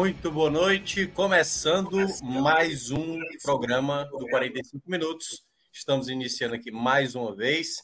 Muito boa noite. Começando mais um programa do 45 Minutos. Estamos iniciando aqui mais uma vez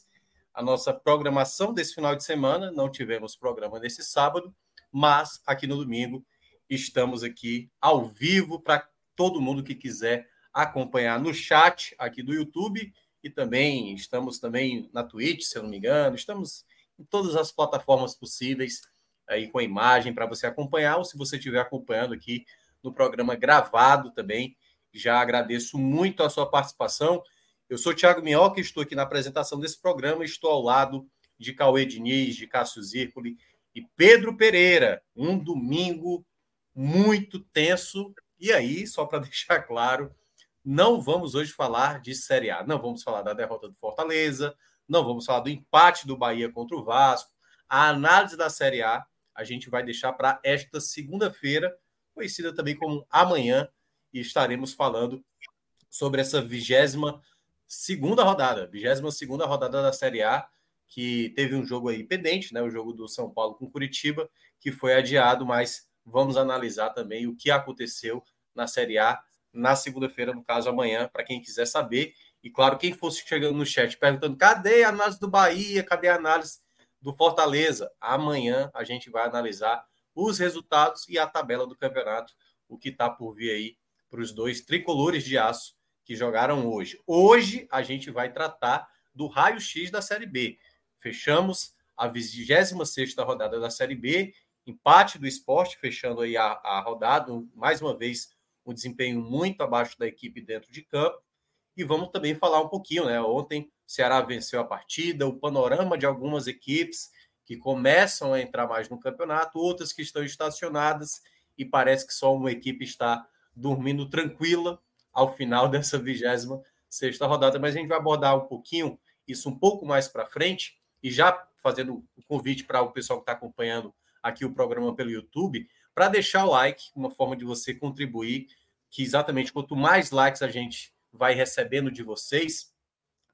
a nossa programação desse final de semana. Não tivemos programa nesse sábado, mas aqui no domingo estamos aqui ao vivo para todo mundo que quiser acompanhar no chat aqui do YouTube e também estamos também na Twitch, se eu não me engano. Estamos em todas as plataformas possíveis aí com a imagem para você acompanhar, ou se você estiver acompanhando aqui no programa gravado também, já agradeço muito a sua participação. Eu sou Thiago Minhoca, estou aqui na apresentação desse programa, estou ao lado de Cauê Diniz, de Cássio Zirpoli e Pedro Pereira. Um domingo muito tenso. E aí, só para deixar claro, não vamos hoje falar de Série A, não vamos falar da derrota do Fortaleza, não vamos falar do empate do Bahia contra o Vasco. A análise da Série A a gente vai deixar para esta segunda-feira, conhecida também como amanhã, e estaremos falando sobre essa vigésima segunda rodada, vigésima segunda rodada da Série A, que teve um jogo aí pendente, né? O jogo do São Paulo com Curitiba, que foi adiado, mas vamos analisar também o que aconteceu na Série A na segunda-feira, no caso amanhã, para quem quiser saber. E claro, quem fosse chegando no chat perguntando cadê a análise do Bahia, cadê a análise do Fortaleza. Amanhã a gente vai analisar os resultados e a tabela do campeonato, o que está por vir aí para os dois tricolores de aço que jogaram hoje. Hoje a gente vai tratar do raio-x da Série B. Fechamos a 26 rodada da Série B, empate do esporte, fechando aí a, a rodada, mais uma vez um desempenho muito abaixo da equipe dentro de campo. E vamos também falar um pouquinho, né? Ontem Ceará venceu a partida, o panorama de algumas equipes que começam a entrar mais no campeonato, outras que estão estacionadas e parece que só uma equipe está dormindo tranquila ao final dessa 26 sexta rodada, mas a gente vai abordar um pouquinho isso um pouco mais para frente e já fazendo o convite para o pessoal que está acompanhando aqui o programa pelo YouTube, para deixar o like, uma forma de você contribuir, que exatamente quanto mais likes a gente vai recebendo de vocês,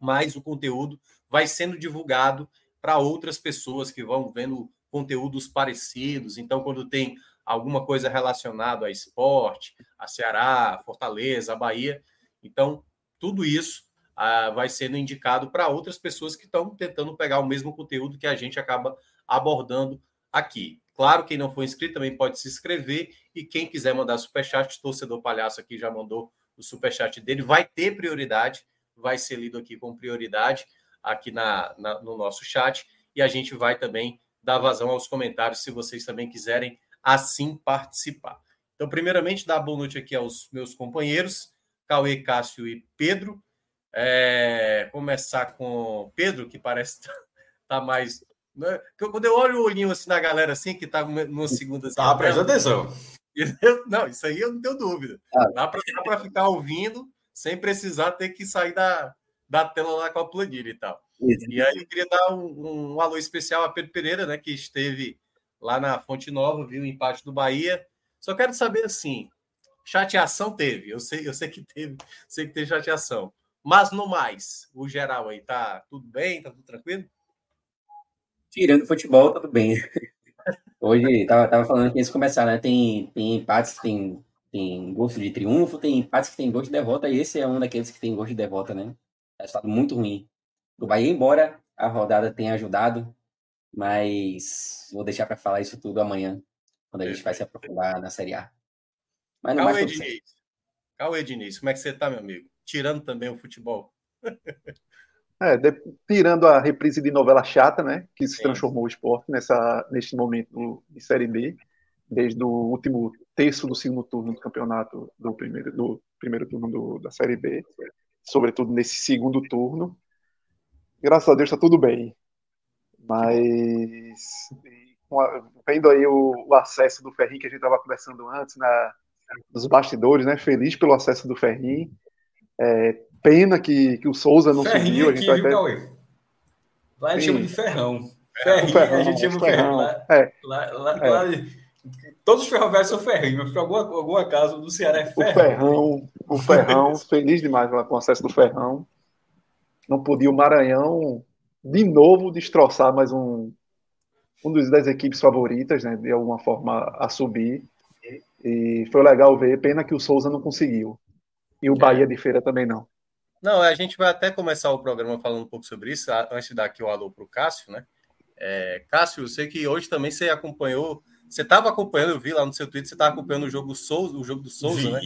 mais o conteúdo vai sendo divulgado para outras pessoas que vão vendo conteúdos parecidos. Então, quando tem alguma coisa relacionada a esporte, a Ceará, a Fortaleza, a Bahia, então tudo isso ah, vai sendo indicado para outras pessoas que estão tentando pegar o mesmo conteúdo que a gente acaba abordando aqui. Claro, quem não for inscrito também pode se inscrever e quem quiser mandar superchat, torcedor palhaço aqui já mandou o superchat dele, vai ter prioridade vai ser lido aqui com prioridade aqui na, na, no nosso chat e a gente vai também dar vazão aos comentários se vocês também quiserem assim participar. Então, primeiramente, dar boa noite aqui aos meus companheiros, Cauê, Cássio e Pedro. É, começar com Pedro, que parece estar tá, tá mais. Né? Quando eu olho o olhinho assim na galera, assim, que está numa segunda. Assim, tá, presta atenção. Não, isso aí eu não tenho dúvida. Ah. Dá para ficar ouvindo sem precisar ter que sair da, da tela lá com a planilha e tal. Isso. E aí eu queria dar um, um, alô especial a Pedro Pereira, né, que esteve lá na Fonte Nova, viu o empate do Bahia. Só quero saber assim, chateação teve, eu sei, eu sei que teve, sei que teve chateação. Mas no mais, o geral aí tá tudo bem, tá tudo tranquilo? Tirando futebol, tudo bem. Hoje, tava, tava falando que antes de começar, né? Tem, tem empates, tem tem gosto de triunfo, tem empates que tem gosto de derrota, e esse é um daqueles que tem gosto de derrota, né? É estado muito ruim do Bahia, embora a rodada tenha ajudado, mas vou deixar para falar isso tudo amanhã, quando a gente vai se aprofundar na Série A. Mas não Cauê Diniz. Cauê Diniz, como é que você tá, meu amigo? Tirando também o futebol. É, de, tirando a reprise de novela chata, né, que se Sim. transformou o esporte nessa, neste momento de Série B, desde o último terço do segundo turno do campeonato, do primeiro, do primeiro turno do, da Série B, sobretudo nesse segundo turno. Graças a Deus está tudo bem. Mas vendo aí o, o, acesso do Ferrinho que a gente estava conversando antes na, nos bastidores, né? Feliz pelo acesso do Ferrinho. É, pena que, que o Souza não Ferrinho subiu. Aqui, a gente viu, até... Lá ele chama de Ferrão. Ferrinho, ferrão, a gente chama de Ferrão. Lá, é. lá, lá, é. lá, todos os ferroviários são ferrinhos, mas por alguma, alguma casa do Ceará é ferrão. O Ferrão, o Ferrão, feliz demais com o acesso do Ferrão. Não podia o Maranhão de novo destroçar mais um, um dos das equipes favoritas, né, de alguma forma a subir. E foi legal ver, pena que o Souza não conseguiu. E o é. Bahia de Feira também não. Não, a gente vai até começar o programa falando um pouco sobre isso, antes de dar aqui o alô para o Cássio, né? É, Cássio, eu sei que hoje também você acompanhou, você estava acompanhando, eu vi lá no seu Twitter, você estava acompanhando o jogo, Souza, o jogo do Souza, né?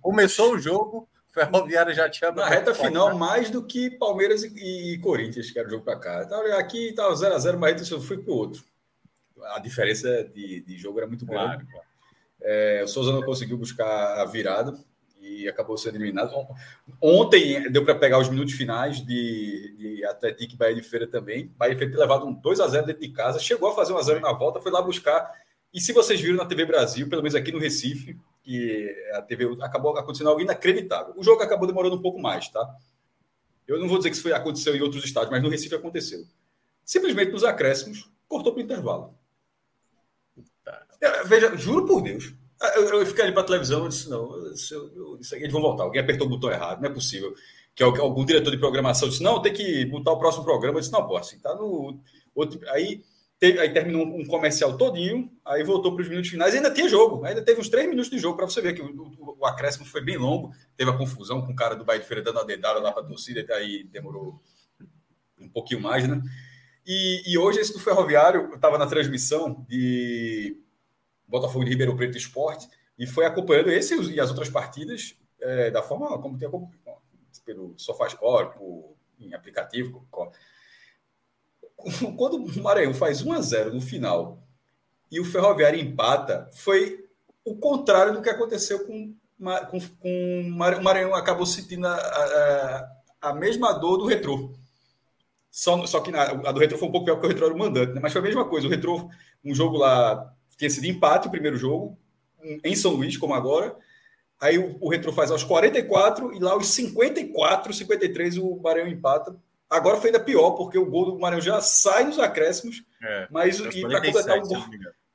Começou o jogo, Ferroviária já tinha. Na reta final, mais do que Palmeiras e, e Corinthians, que era o jogo para cá. Então, aqui estava 0x0, mas eu fui para o outro. A diferença de, de jogo era muito grande. Claro, É, o Souza não conseguiu buscar a virada e acabou sendo eliminado. Ontem deu para pegar os minutos finais de, de Atlético e Bahia de Feira também. Bahia de Feira ter levado um 2x0 dentro de casa, chegou a fazer um 1x0 na volta, foi lá buscar. E se vocês viram na TV Brasil, pelo menos aqui no Recife, que a TV acabou acontecendo algo inacreditável. O jogo acabou demorando um pouco mais, tá? Eu não vou dizer que isso foi, aconteceu em outros estados, mas no Recife aconteceu. Simplesmente nos acréscimos, cortou para o intervalo. Tá. Veja, juro por Deus. Eu, eu fiquei ali para a televisão e disse: não, isso, eu, isso eles vão voltar. Alguém apertou o botão errado, não é possível. Que algum diretor de programação disse: não, tem que botar o próximo programa. Eu disse: não, pô, assim, tá no. Outro... Aí Teve, aí terminou um comercial todinho, aí voltou para os minutos finais, ainda tinha jogo, ainda teve uns três minutos de jogo para você ver que o, o, o, acréscimo foi bem longo, teve a confusão com o cara do Bahia de Feira dando a dedada lá para a torcida, aí demorou um pouquinho mais, né? E, e hoje esse do Ferroviário, estava na transmissão de Botafogo de Ribeirão Preto Esporte e foi acompanhando esse e as outras partidas é, da forma como tem pelo SofaScore, por, em aplicativo, quando o Maranhão faz 1 a 0 no final e o Ferroviário empata, foi o contrário do que aconteceu com, com, com o Maranhão. Acabou sentindo a, a, a mesma dor do retrô. Só, só que na, a do retrô foi um pouco pior porque o retrô era o mandante, né? mas foi a mesma coisa. O retrô, um jogo lá, tinha sido empate o primeiro jogo, em São Luís, como agora. Aí o, o retrô faz aos 44 e lá aos 54, 53 o Maranhão empata Agora foi ainda pior, porque o gol do Maranhão já sai nos acréscimos, é, mas e para completar o gol,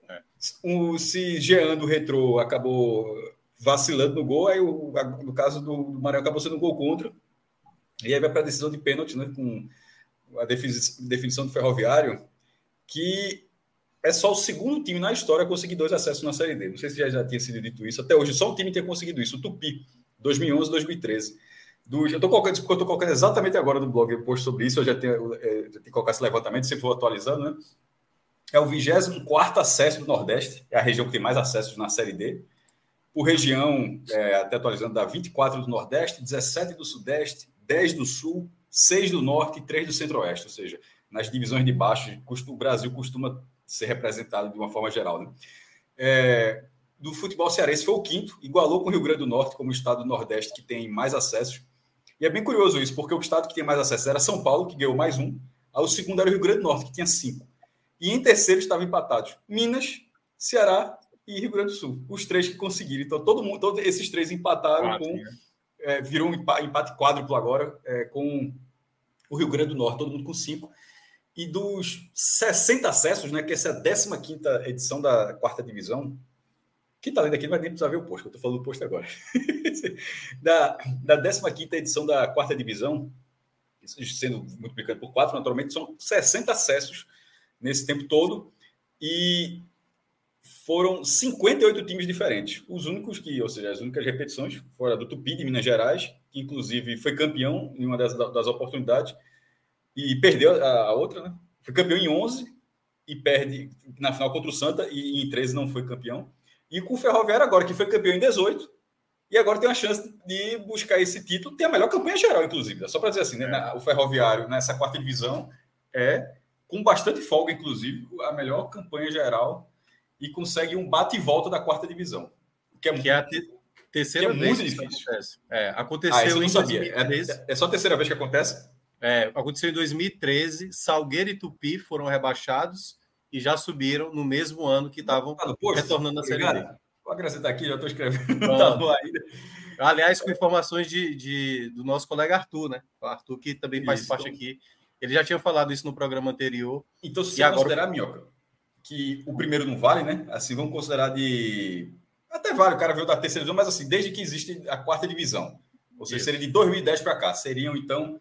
é. o, se Jean do Retrô acabou vacilando no gol, aí o, no caso do, do Maranhão acabou sendo um gol contra, e aí vai para a decisão de pênalti, né, com a definição do Ferroviário, que é só o segundo time na história a conseguir dois acessos na Série D. Não sei se já, já tinha sido dito isso. Até hoje, só um time tinha conseguido isso, o Tupi, 2011, 2013 do, eu estou colocando porque eu colocando exatamente agora no blog post sobre isso, eu já tenho, é, já tenho esse levantamento, se for atualizando, né? É o 24 acesso do Nordeste, é a região que tem mais acessos na Série D. Por região, é, até atualizando, dá 24 do Nordeste, 17 do Sudeste, 10 do Sul, 6 do Norte e 3 do Centro-Oeste. Ou seja, nas divisões de baixo, o Brasil costuma ser representado de uma forma geral. Né? É, do futebol cearense foi o quinto, igualou com o Rio Grande do Norte como estado do Nordeste que tem mais acessos. E é bem curioso isso, porque o estado que tem mais acesso era São Paulo, que ganhou mais um. Ao segundo era o Rio Grande do Norte, que tinha cinco. E em terceiro estavam empatados Minas, Ceará e Rio Grande do Sul. Os três que conseguiram. Então, todo mundo, todos esses três empataram Quatro, com. Né? É, virou um empate quádruplo agora, é, com o Rio Grande do Norte, todo mundo com cinco. E dos 60 acessos, né, que essa é a 15 edição da quarta divisão, quem está lendo aqui não vai nem precisar ver o post, eu estou falando do post agora. da, da 15 edição da quarta divisão, sendo multiplicado por quatro, naturalmente, são 60 acessos nesse tempo todo. E foram 58 times diferentes. Os únicos que, ou seja, as únicas repetições, fora do Tupi de Minas Gerais, que inclusive foi campeão em uma das, das oportunidades e perdeu a, a, outra, né? Foi campeão em 11 e perde na final contra o Santa e em 13 não foi campeão. E com o Ferroviário agora, que foi campeão em 18, E agora tem a chance de buscar esse título, tem a melhor campanha geral, inclusive. Só para dizer assim, né, é. o Ferroviário nessa quarta divisão é, com bastante folga, inclusive, a melhor campanha geral e consegue um bate e volta da quarta divisão. Que é, que é a te terceira que é muito difícil. Acontece. É, aconteceu ah, não sabia. É, é, só a terceira vez que acontece? É, aconteceu em 2013. Salgueiro e Tupi foram rebaixados e já subiram no mesmo ano que estavam retornando à Série B. Vou acrescentar aqui, já estou escrevendo. Tá ainda. Aliás, com informações de, de, do nosso colega Arthur, né? O Arthur, que também faz isso, parte então... aqui. Ele já tinha falado isso no programa anterior. Então, se você agora... considerar, Minhoca, que o primeiro não vale, né? Assim, vamos considerar de. Até vale, o cara veio da terceira divisão, mas assim, desde que existe a quarta divisão. Ou seja, isso. seria de 2010 para cá. Seriam, então,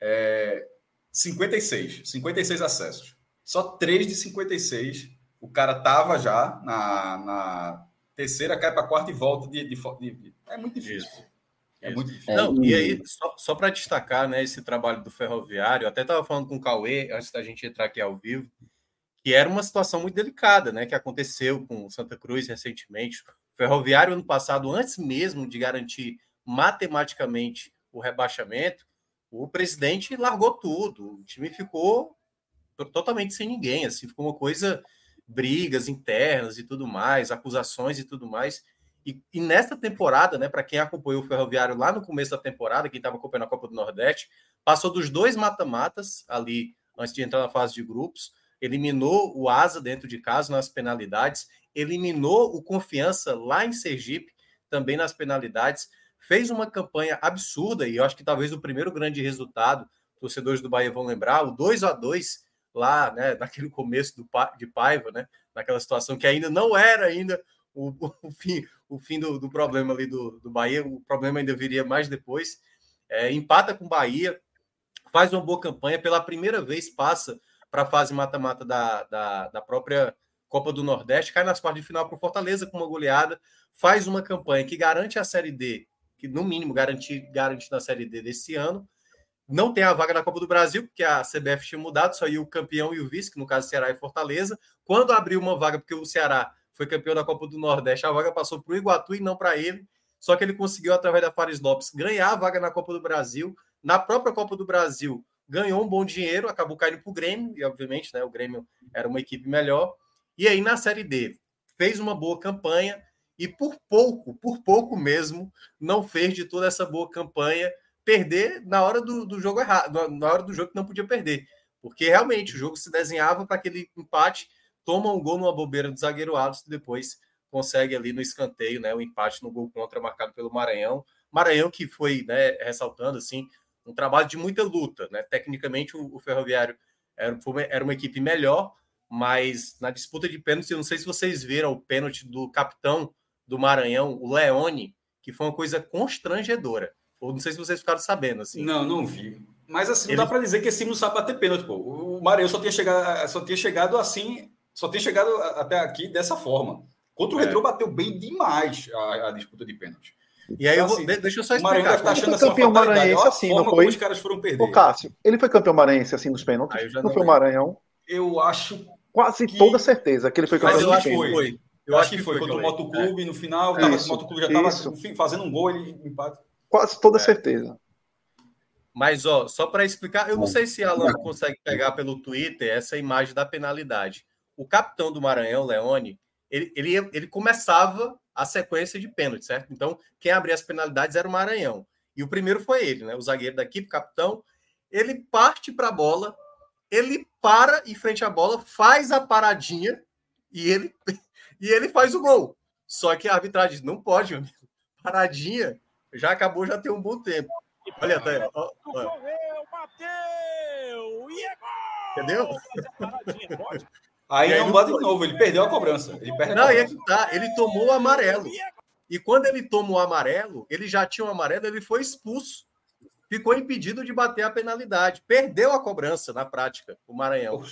é, 56. 56 acessos. Só 3 de 56. O cara tava já na, na terceira, cai para a quarta e volta de, de, de, É muito difícil. Isso. É muito difícil. Não, e aí, só, só para destacar né, esse trabalho do ferroviário, até estava falando com o Cauê, antes da gente entrar aqui ao vivo, que era uma situação muito delicada, né? Que aconteceu com Santa Cruz recentemente. O Ferroviário, ano passado, antes mesmo de garantir matematicamente o rebaixamento, o presidente largou tudo. O time ficou totalmente sem ninguém, assim, ficou uma coisa brigas internas e tudo mais, acusações e tudo mais. E, e nessa temporada, né, para quem acompanhou o Ferroviário lá no começo da temporada, quem estava acompanhando a Copa do Nordeste, passou dos dois mata-matas ali antes de entrar na fase de grupos eliminou o Asa dentro de casa nas penalidades, eliminou o Confiança lá em Sergipe, também nas penalidades, fez uma campanha absurda, e eu acho que talvez o primeiro grande resultado, torcedores do Bahia vão lembrar, o 2 a 2 lá, né, naquele começo do, de Paiva, né, naquela situação que ainda não era ainda o, o fim, o fim do, do problema ali do, do Bahia, o problema ainda viria mais depois, é, empata com o Bahia, faz uma boa campanha, pela primeira vez passa para a fase mata-mata da, da, da, própria Copa do Nordeste, cai nas quartas de final para o Fortaleza com uma goleada, faz uma campanha que garante a Série D, que no mínimo garante, garante na Série D desse ano, não tem a vaga na Copa do Brasil, porque a CBF tinha mudado, só ia o campeão e o vice, que no caso Ceará e Fortaleza. Quando abriu uma vaga, porque o Ceará foi campeão da Copa do Nordeste, a vaga passou para o Iguatu e não para ele. Só que ele conseguiu, através da Fares Lopes, ganhar a vaga na Copa do Brasil. Na própria Copa do Brasil, ganhou um bom dinheiro, acabou caindo para o Grêmio, e obviamente né, o Grêmio era uma equipe melhor. E aí na Série D fez uma boa campanha e por pouco, por pouco mesmo, não fez de toda essa boa campanha perder na hora do, do jogo errado, na hora do jogo que não podia perder. Porque realmente o jogo se desenhava para aquele empate, toma um gol numa bobeira do zagueiro Alisson depois consegue ali no escanteio, né, o empate no gol contra marcado pelo Maranhão. Maranhão que foi, né, ressaltando assim, um trabalho de muita luta. Né? Tecnicamente, o, o Ferroviário era, era uma equipe melhor, mas na disputa de pênaltis, eu não sei se vocês viram o pênalti do capitão do Maranhão, o Leone, que foi uma coisa constrangedora. Ou não sei se vocês ficaram sabendo. Assim. Não, não vi. Mas assim, Ele... não dá para dizer que esse não sabe bater pênalti, pô. O Maranhão só tinha chegado, só tinha chegado assim, só tinha chegado até aqui dessa forma. Contra o é. Retrô bateu bem demais a, a disputa de pênalti. E aí, então, eu vou, assim, deixa eu só explicar. O Maranhão tá achando foi campeão maranhense assim, não foi? os caras foram perder. O Cássio, ele foi campeão maranhense assim nos pênaltis? Não, não foi o Maranhão? Eu acho. Quase que... toda certeza que ele foi campeão Mas eu acho que foi. Eu acho que foi, contra o Motoclube é. no final, tava, isso, o Motoclube já estava fazendo um gol, ele empate. Quase toda é. certeza. Mas, ó, só para explicar, eu não sei se Alan consegue pegar pelo Twitter essa imagem da penalidade. O capitão do Maranhão, Leone, ele, ele, ele começava a sequência de pênaltis, certo? Então, quem abria as penalidades era o Maranhão. E o primeiro foi ele, né? O zagueiro da equipe, capitão. Ele parte para a bola, ele para em frente à bola, faz a paradinha e ele, e ele faz o gol. Só que a arbitragem diz, não pode, meu amigo. Paradinha já acabou, já tem um bom tempo. Olha, tá aí, ó, ó. bateu! E é gol! Entendeu? Aí, aí não bate de novo, ele perdeu a cobrança. Ele perde não, e tá, ele tomou o amarelo. E quando ele tomou o amarelo, ele já tinha o um amarelo, ele foi expulso. Ficou impedido de bater a penalidade. Perdeu a cobrança na prática, o Maranhão,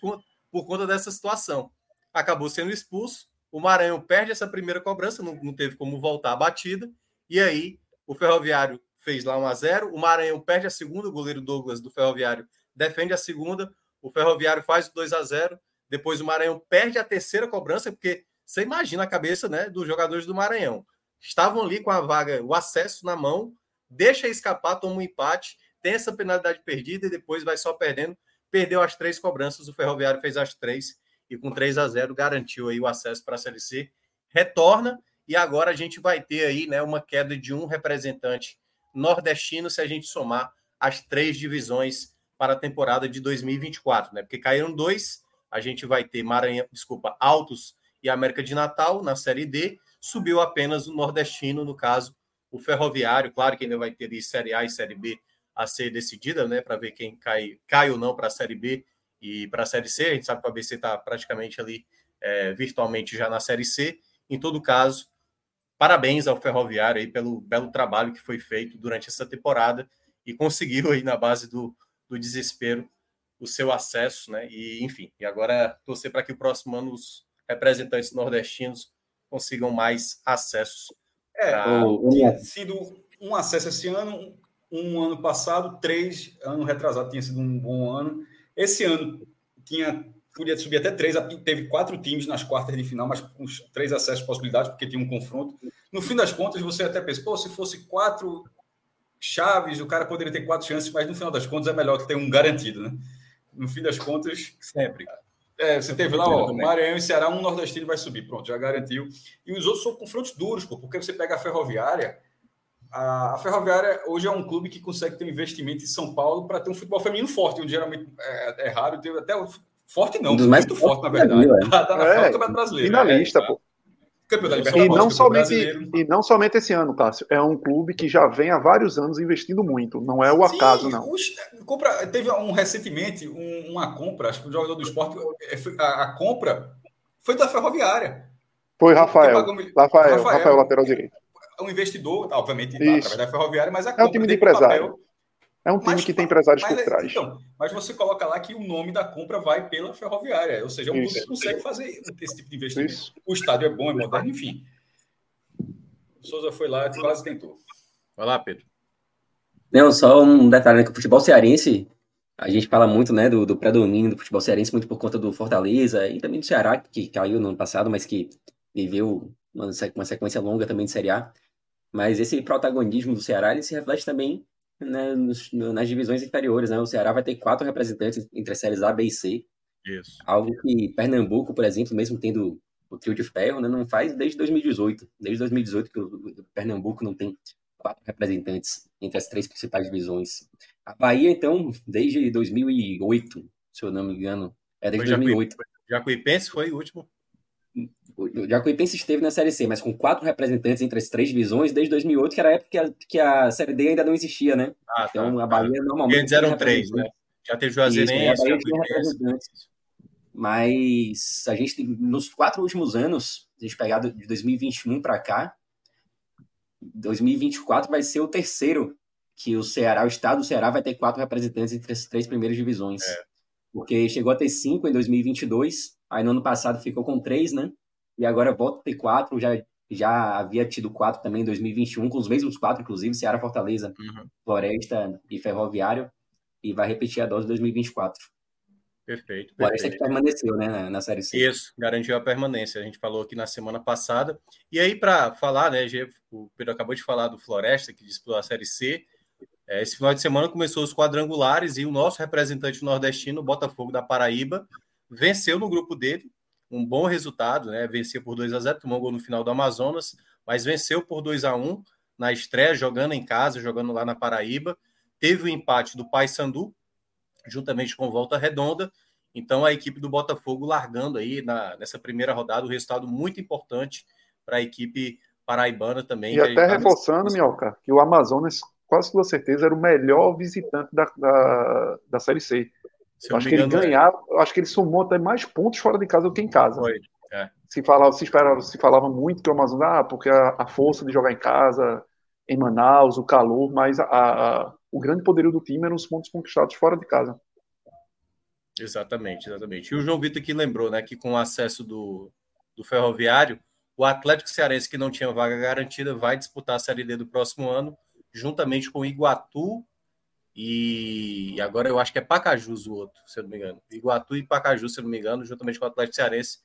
por, por, conta dessa situação. Acabou sendo expulso. O Maranhão perde essa primeira cobrança, não, não teve como voltar a batida. E aí, o Ferroviário fez lá 1 a 0 O Maranhão perde a segunda, o goleiro Douglas do Ferroviário defende a segunda. O Ferroviário faz o 2 a 0 depois o Maranhão perde a terceira cobrança, porque você imagina a cabeça né, dos jogadores do Maranhão. estavam ali com a vaga, o acesso na mão, deixa escapar, toma um empate, tem essa penalidade perdida e depois vai só perdendo. Perdeu as três cobranças, o Ferroviário fez as três e com 3 a 0 garantiu aí o acesso para a Série C. Retorna e agora a gente vai ter aí né, uma queda de um representante nordestino se a gente somar as três divisões para a temporada de 2024, né? Porque caíram dois, a gente vai ter Maranhão, desculpa, Altos e América de Natal na Série D, subiu apenas o nordestino, no caso, o Ferroviário, claro que ainda vai ter Série A e Série B a ser decidida, né, para ver quem cai, cai ou não para a Série B e para a Série C. A gente sabe que o ABC está praticamente ali é, virtualmente já na Série C. Em todo caso, parabéns ao Ferroviário aí pelo belo trabalho que foi feito durante essa temporada e conseguiu aí na base do, do desespero o seu acesso, né? E enfim, e agora torcer para que o próximo ano os representantes nordestinos consigam mais acessos. É, pra... tinha sido um acesso esse ano, um ano passado, três, ano retrasado tinha sido um bom ano. Esse ano tinha podia subir até três, teve quatro times nas quartas de final, mas com três acessos possibilidades, porque tinha um confronto. No fim das contas, você até pensa, pô, se fosse quatro chaves, o cara poderia ter quatro chances, mas no final das contas é melhor que ter um garantido, né? No fim das contas, sempre. É, você teve lá, ó, Maranhão e Ceará, um nordestino vai subir, pronto, já garantiu. E os outros são confrontos duros, pô, porque você pega a Ferroviária, a, a, Ferroviária hoje é um clube que consegue ter um investimento em São Paulo para ter um futebol feminino forte, onde geralmente é, é raro, ter até forte não, um muito forte, na verdade. Está tá na é, do brasileiro. Finalista, é, pô. Campeão da Libertadores, e não somente e não somente esse ano, Cássio. É um clube que já vem há vários anos investindo muito. Não é o acaso, Sim, não. Os, compra, teve um recentemente um, uma compra, acho que o jogador do esporte, é, a, a compra foi da Ferroviária. Foi Rafael. Rafael, Rafael, Rafael lateral direito. Um investidor, obviamente, Isso. através da Ferroviária, mas a compra é um time de empresário. Papel, é um time mas, que tem empresários mas, por é, trás. Então, mas você coloca lá que o nome da compra vai pela ferroviária, ou seja, é um clube que consegue fazer esse tipo de investimento. Isso. O estádio é bom, é moderno, enfim. O Souza foi lá e quase tentou. Vai lá, Pedro. Não, só um detalhe, né, que o futebol cearense, a gente fala muito né, do, do predomínio do futebol cearense, muito por conta do Fortaleza e também do Ceará, que caiu no ano passado, mas que viveu uma, uma sequência longa também de Série A. Mas esse protagonismo do Ceará ele se reflete também né, nos, nas divisões inferiores. Né? O Ceará vai ter quatro representantes entre as séries A, B e C. Isso. Algo que Pernambuco, por exemplo, mesmo tendo o trio de ferro, né, não faz desde 2018. Desde 2018 que o Pernambuco não tem quatro representantes entre as três principais divisões. A Bahia, então, desde 2008, se eu não me engano. É desde foi 2008. Jacuipense foi o último o Jacuipense esteve na Série C, mas com quatro representantes entre as três divisões desde 2008, que era a época que a, que a Série D ainda não existia, né? Ah, tá. então a Bahia ah, normalmente. Eles eram três, né? Já teve Juazeirense. Mas a gente, nos quatro últimos anos, a gente pegar de 2021 para cá, 2024 vai ser o terceiro que o Ceará, o estado do Ceará, vai ter quatro representantes entre as três primeiras divisões. É. Porque chegou a ter cinco em 2022, aí no ano passado ficou com três, né? E agora volta a ter quatro, já, já havia tido quatro também em 2021, com os mesmos quatro, inclusive, Ceará, Fortaleza, uhum. Floresta e Ferroviário, e vai repetir a dose em 2024. Perfeito. Floresta que permaneceu, né, na, na Série C. Isso, garantiu a permanência. A gente falou aqui na semana passada. E aí, para falar, né, o Pedro acabou de falar do Floresta, que disputou a Série C. É, esse final de semana começou os quadrangulares e o nosso representante nordestino, Botafogo da Paraíba, venceu no grupo dele, um bom resultado, né? Venceu por 2 a 0 tomou um gol no final do Amazonas, mas venceu por 2 a 1 na estreia, jogando em casa, jogando lá na Paraíba. Teve o empate do Paysandu, juntamente com Volta Redonda. Então a equipe do Botafogo largando aí na, nessa primeira rodada, um resultado muito importante para a equipe paraibana também. E até tá reforçando, Minhoca, que o Amazonas, quase com certeza, era o melhor visitante da, da, da Série C. Se acho que ele ganhava, é. acho que ele somou até mais pontos fora de casa do que em casa. Foi. É. Se falava, se esperava, se falava muito que o Amazonas, ah, porque a, a, força de jogar em casa, em Manaus, o calor, mas a, a, o grande poderio do time eram os pontos conquistados fora de casa. Exatamente, exatamente. E o João Vitor que lembrou, né, que com o acesso do, do Ferroviário, o Atlético Cearense que não tinha vaga garantida vai disputar a Série D do próximo ano, juntamente com o Iguatu e agora eu acho que é Pacajus o outro, se eu não me engano. Iguatu e Pacajus, se eu não me engano, juntamente com o Atlético Cearense,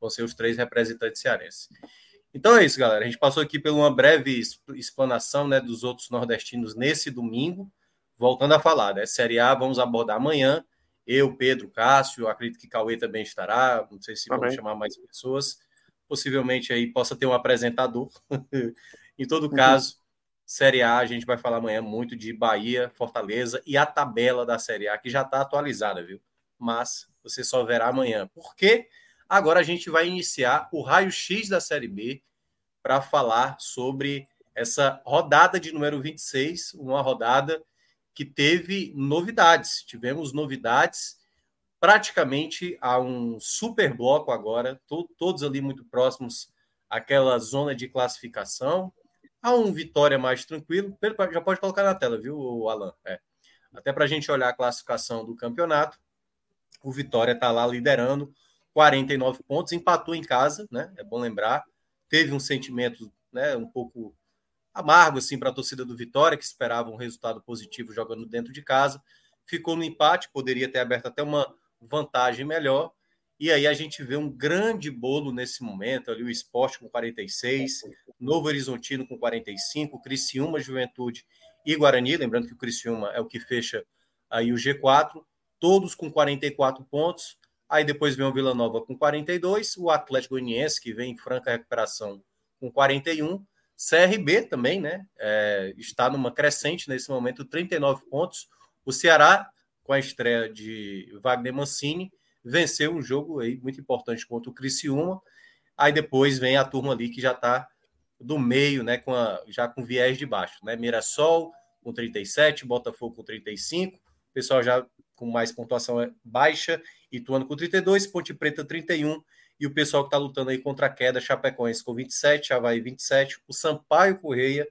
vão ser os três representantes cearenses. Então é isso, galera. A gente passou aqui por uma breve explanação né, dos outros nordestinos nesse domingo. Voltando a falar, né? Série A vamos abordar amanhã. Eu, Pedro, Cássio, acredito que Cauê também estará. Não sei se vamos chamar mais pessoas. Possivelmente aí possa ter um apresentador. em todo caso, Série A, a gente vai falar amanhã muito de Bahia, Fortaleza e a tabela da Série A, que já está atualizada, viu? Mas você só verá amanhã. Porque agora a gente vai iniciar o raio-x da Série B para falar sobre essa rodada de número 26, uma rodada que teve novidades. Tivemos novidades praticamente a um super bloco agora, to todos ali muito próximos àquela zona de classificação. A um Vitória mais tranquilo. Já pode colocar na tela, viu, Alan? É. Até para a gente olhar a classificação do campeonato. O Vitória está lá liderando, 49 pontos, empatou em casa, né? É bom lembrar. Teve um sentimento né, um pouco amargo assim para a torcida do Vitória, que esperava um resultado positivo jogando dentro de casa. Ficou no empate, poderia ter aberto até uma vantagem melhor. E aí a gente vê um grande bolo nesse momento, ali o Esporte com 46, Novo Horizontino com 45, Criciúma, Juventude e Guarani, lembrando que o Criciúma é o que fecha aí o G4, todos com 44 pontos. Aí depois vem o Vila Nova com 42, o Atlético Goianiense, que vem em franca recuperação, com 41, CRB também, né? É, está numa crescente nesse momento, 39 pontos. O Ceará, com a estreia de Wagner Mancini, venceu um jogo aí muito importante contra o Criciúma. Aí depois vem a turma ali que já está do meio, né? Com a, já com viés de baixo, né? Mirassol com 37, Botafogo com 35, o pessoal já com mais pontuação baixa, Ituano com 32, Ponte Preta 31 e o pessoal que está lutando aí contra a queda, Chapecoense com 27, Havaí 27, o Sampaio Correia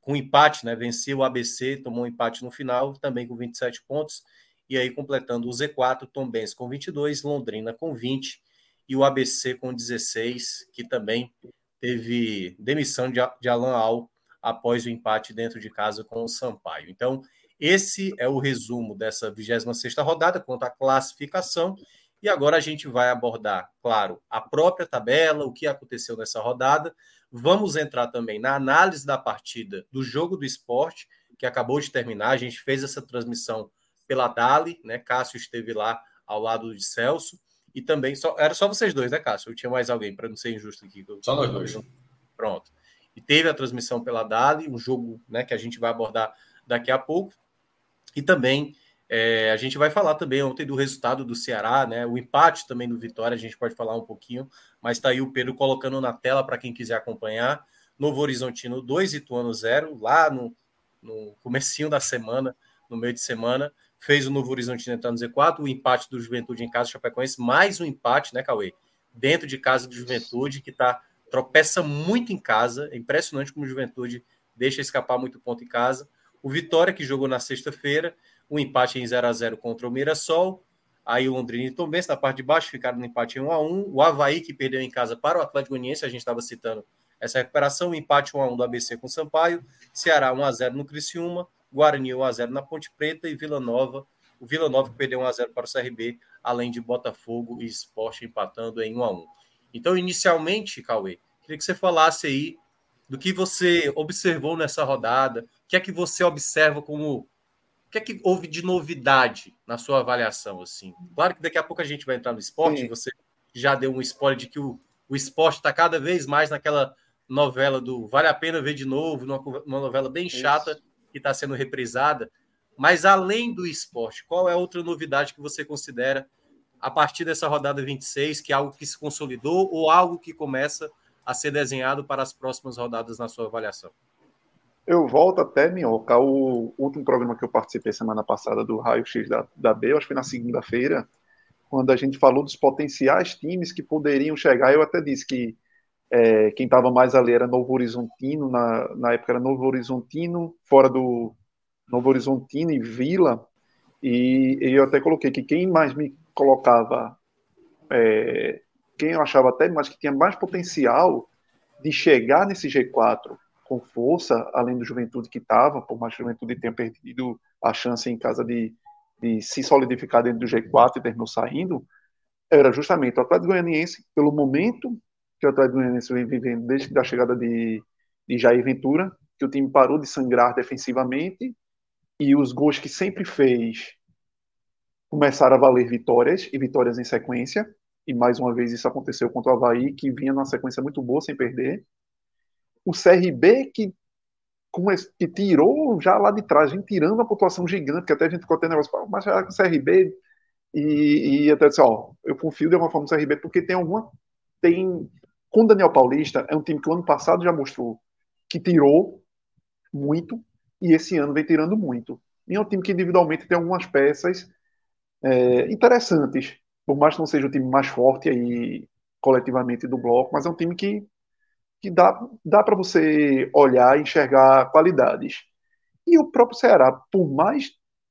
com empate, né? Venceu o ABC, tomou um empate no final, também com 27 pontos. E aí, completando o Z4, Tom Benz com 22, Londrina com 20 e o ABC com 16, que também teve demissão de, de Alan Al após o empate dentro de casa com o Sampaio. Então, esse é o resumo dessa 26ª rodada quanto à classificação e agora a gente vai abordar, claro, a própria tabela, o que aconteceu nessa rodada. Vamos entrar também na análise da partida do jogo do esporte, que acabou de terminar. A gente fez essa transmissão pela Dali, né? Cássio esteve lá ao lado de Celso. E também, só, era só vocês dois, né, Cássio? Eu tinha mais alguém, para não ser injusto aqui. Só nós dois. Pronto. E teve a transmissão pela Dali, um jogo né, que a gente vai abordar daqui a pouco. E também é, a gente vai falar também ontem do resultado do Ceará, né? O empate também do Vitória, a gente pode falar um pouquinho, mas está aí o Pedro colocando na tela para quem quiser acompanhar. Novo Horizontino 2, Ituano 0, lá no, no comecinho da semana, no meio de semana, fez o Novo Horizontino entrar no Z4, o empate do Juventude em casa, Chapecoense, mais um empate, né, Cauê? Dentro de casa do Juventude, que tá, tropeça muito em casa, é impressionante como o Juventude deixa escapar muito ponto em casa. O Vitória, que jogou na sexta-feira, um empate em 0 a 0 contra o Mirassol. Aí o Londrina e o Tombense, na parte de baixo, ficaram no empate em 1 a 1 O Havaí, que perdeu em casa para o Atlético Goianiense, a gente estava citando essa recuperação. O empate 1 a 1 do ABC com o Sampaio. Ceará 1 a 0 no Criciúma. Guarani 1 a 0 na Ponte Preta. E Vila Nova, o Vila Nova que perdeu 1 a 0 para o CRB, além de Botafogo e Esporte empatando em 1 a 1 Então, inicialmente, Cauê, queria que você falasse aí do que você observou nessa rodada, o que é que você observa como que é que houve de novidade na sua avaliação? assim? Claro que daqui a pouco a gente vai entrar no esporte, Sim. você já deu um spoiler de que o, o esporte está cada vez mais naquela novela do vale a pena ver de novo, numa, uma novela bem chata Isso. Que está sendo reprisada. Mas além do esporte, qual é outra novidade que você considera a partir dessa rodada 26, que é algo que se consolidou ou algo que começa a ser desenhado para as próximas rodadas na sua avaliação? Eu volto até, Minhoca, o último programa que eu participei semana passada do Raio X da, da B, acho que foi na segunda-feira, quando a gente falou dos potenciais times que poderiam chegar. Eu até disse que é, quem estava mais ali era Novo Horizontino, na, na época era Novo Horizontino, fora do Novo Horizontino e Vila, e, e eu até coloquei que quem mais me colocava, é, quem eu achava até mais que tinha mais potencial de chegar nesse G4 com força, além do Juventude que estava, por mais que Juventude tenha perdido a chance em casa de, de se solidificar dentro do G4 e terminou saindo, era justamente o Atlético Goianiense, pelo momento que o Atlético vem vivendo desde a chegada de, de Jair Ventura, que o time parou de sangrar defensivamente e os gols que sempre fez começaram a valer vitórias e vitórias em sequência. E mais uma vez isso aconteceu contra o Havaí, que vinha numa sequência muito boa sem perder. O CRB, que, que tirou já lá de trás, gente tirando a pontuação gigante, que até a gente ficou tendo negócio, mas já com o CRB. E, e até disse, ó, eu confio de alguma forma no CRB, porque tem alguma. Tem. Com Daniel Paulista, é um time que o ano passado já mostrou que tirou muito, e esse ano vem tirando muito. E é um time que individualmente tem algumas peças é, interessantes, por mais que não seja o time mais forte aí coletivamente do bloco, mas é um time que, que dá, dá para você olhar e enxergar qualidades. E o próprio Ceará, por mais